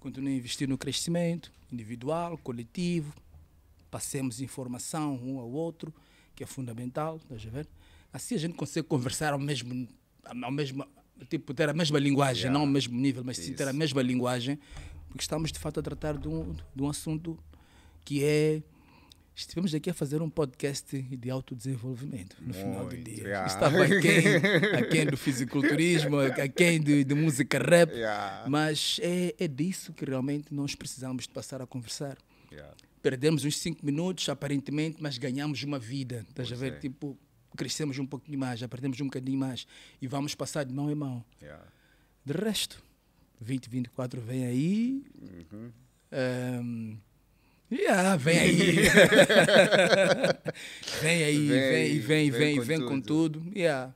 Continuem a investir no crescimento individual, coletivo. Passemos informação um ao outro, que é fundamental. Estás a ver? Assim a gente consegue conversar ao mesmo, ao mesmo tipo, ter a mesma linguagem, Yeah. não ao mesmo nível, mas sim ter a mesma linguagem, porque estamos de fato a tratar de um, de um assunto que é. Estivemos aqui a fazer um podcast de autodesenvolvimento no final do Muito, dia. yeah. Estava aquém, aquém do <laughs> fisiculturismo, aquém de, de música rap, Yeah. mas é, é disso que realmente nós precisamos de passar a conversar. Yeah. Perdemos uns 5 minutos, aparentemente, mas ganhamos uma vida. Estás a ver? é. Tipo, crescemos um pouquinho mais, já perdemos um bocadinho mais e vamos passar de mão em mão. Yeah. De resto, 2024 vem aí. Uhum. Ahm, yeah, vem aí. <laughs> vem aí, Vem vem, vem, vem com vem com tudo. Yeah.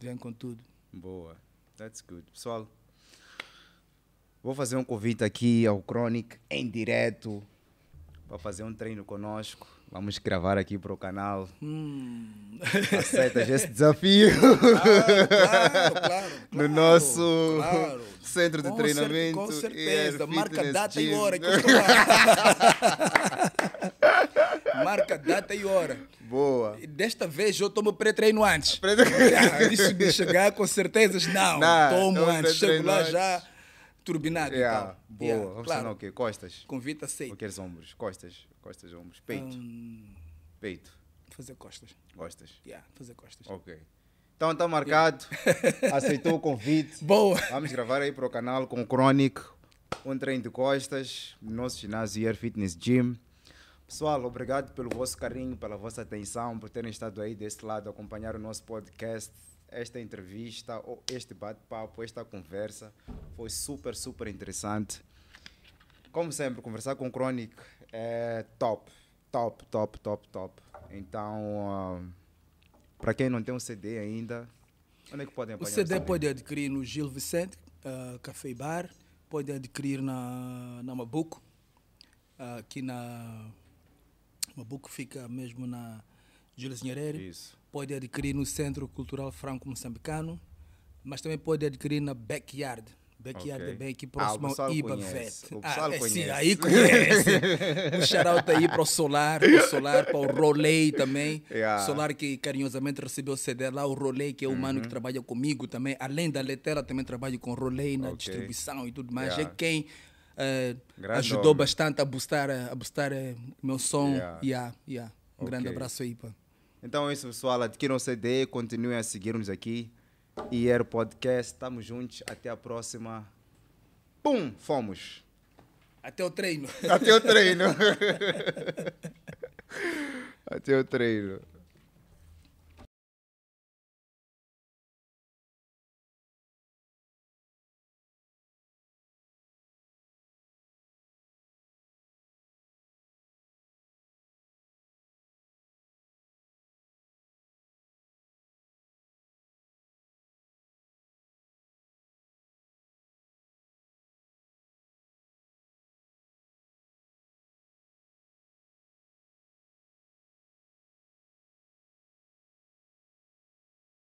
Vem com tudo. Boa. That's good. Pessoal, vou fazer um convite aqui ao Chronic em direto para fazer um treino conosco. Vamos gravar aqui para o canal. Hum. Aceitas esse <laughs> desafio? claro, claro, no claro, nosso claro. centro de Com treinamento. cer- Com Air certeza. Marca Fitness data e Gym. hora estou lá. <laughs> Marca data e hora. Boa. E desta vez eu tomo pré-treino antes. <laughs> Pré- Ah, Isso de chegar com certezas, não. Não, tomo toma antes. Chego lá antes. já turbinado Yeah, e boa. Yeah, Vamos claro. o quê? Costas? Convite Ou aceito. queres ombros? Costas. Costas, ombros. Peito. Hum, Peito. fazer costas. Costas. Yeah, fazer costas. Ok. Então está marcado. <laughs> Aceitou o convite. Boa. Vamos gravar aí para o canal com o Chronic, um treino de costas, no nosso ginásio Air Fitness Gym. Pessoal, obrigado pelo vosso carinho, pela vossa atenção, por terem estado aí desse lado, acompanhar o nosso podcast, esta entrevista, ou este bate-papo, esta conversa. Foi super, super interessante. Como sempre, conversar com o Chronic é top, top, top, top, top. Então, ah, para quem não tem um CD ainda, onde é que podem O apanhar CD pode adquirir no Gil Vicente, ah, Café e Bar. Pode adquirir na, na Mabuco. Ah, aqui na Mabuco fica mesmo na Júlio Nyerere. Isso. Pode adquirir no Centro Cultural Franco Moçambicano. Mas também pode adquirir na Backyard. Backyard Ok. é bem aqui Ah, o próximo pessoal ao IBA conhece. Vet. O pessoal é, sim, aí conhece. um shout aí para o Solar, para o Solar, para o Rolei também. Yeah. Solar que carinhosamente recebeu o CD lá, o Rolei, que é o mano Uhum. que trabalha comigo também. Além da Letela, também trabalho com o Rolei na Ok. distribuição e tudo mais. Yeah. É quem eh, Grande ajudou homem. bastante a boostar, eh, a boostar eh, o meu som. Yeah. Yeah, yeah. Um Ok. grande abraço aí, pá. Então é isso, pessoal. Adquiram o CD, continuem a seguir-nos aqui. E era o podcast. Estamos juntos. Até a próxima. Pum! Fomos. Até o treino. Até o treino. <laughs> Até o treino.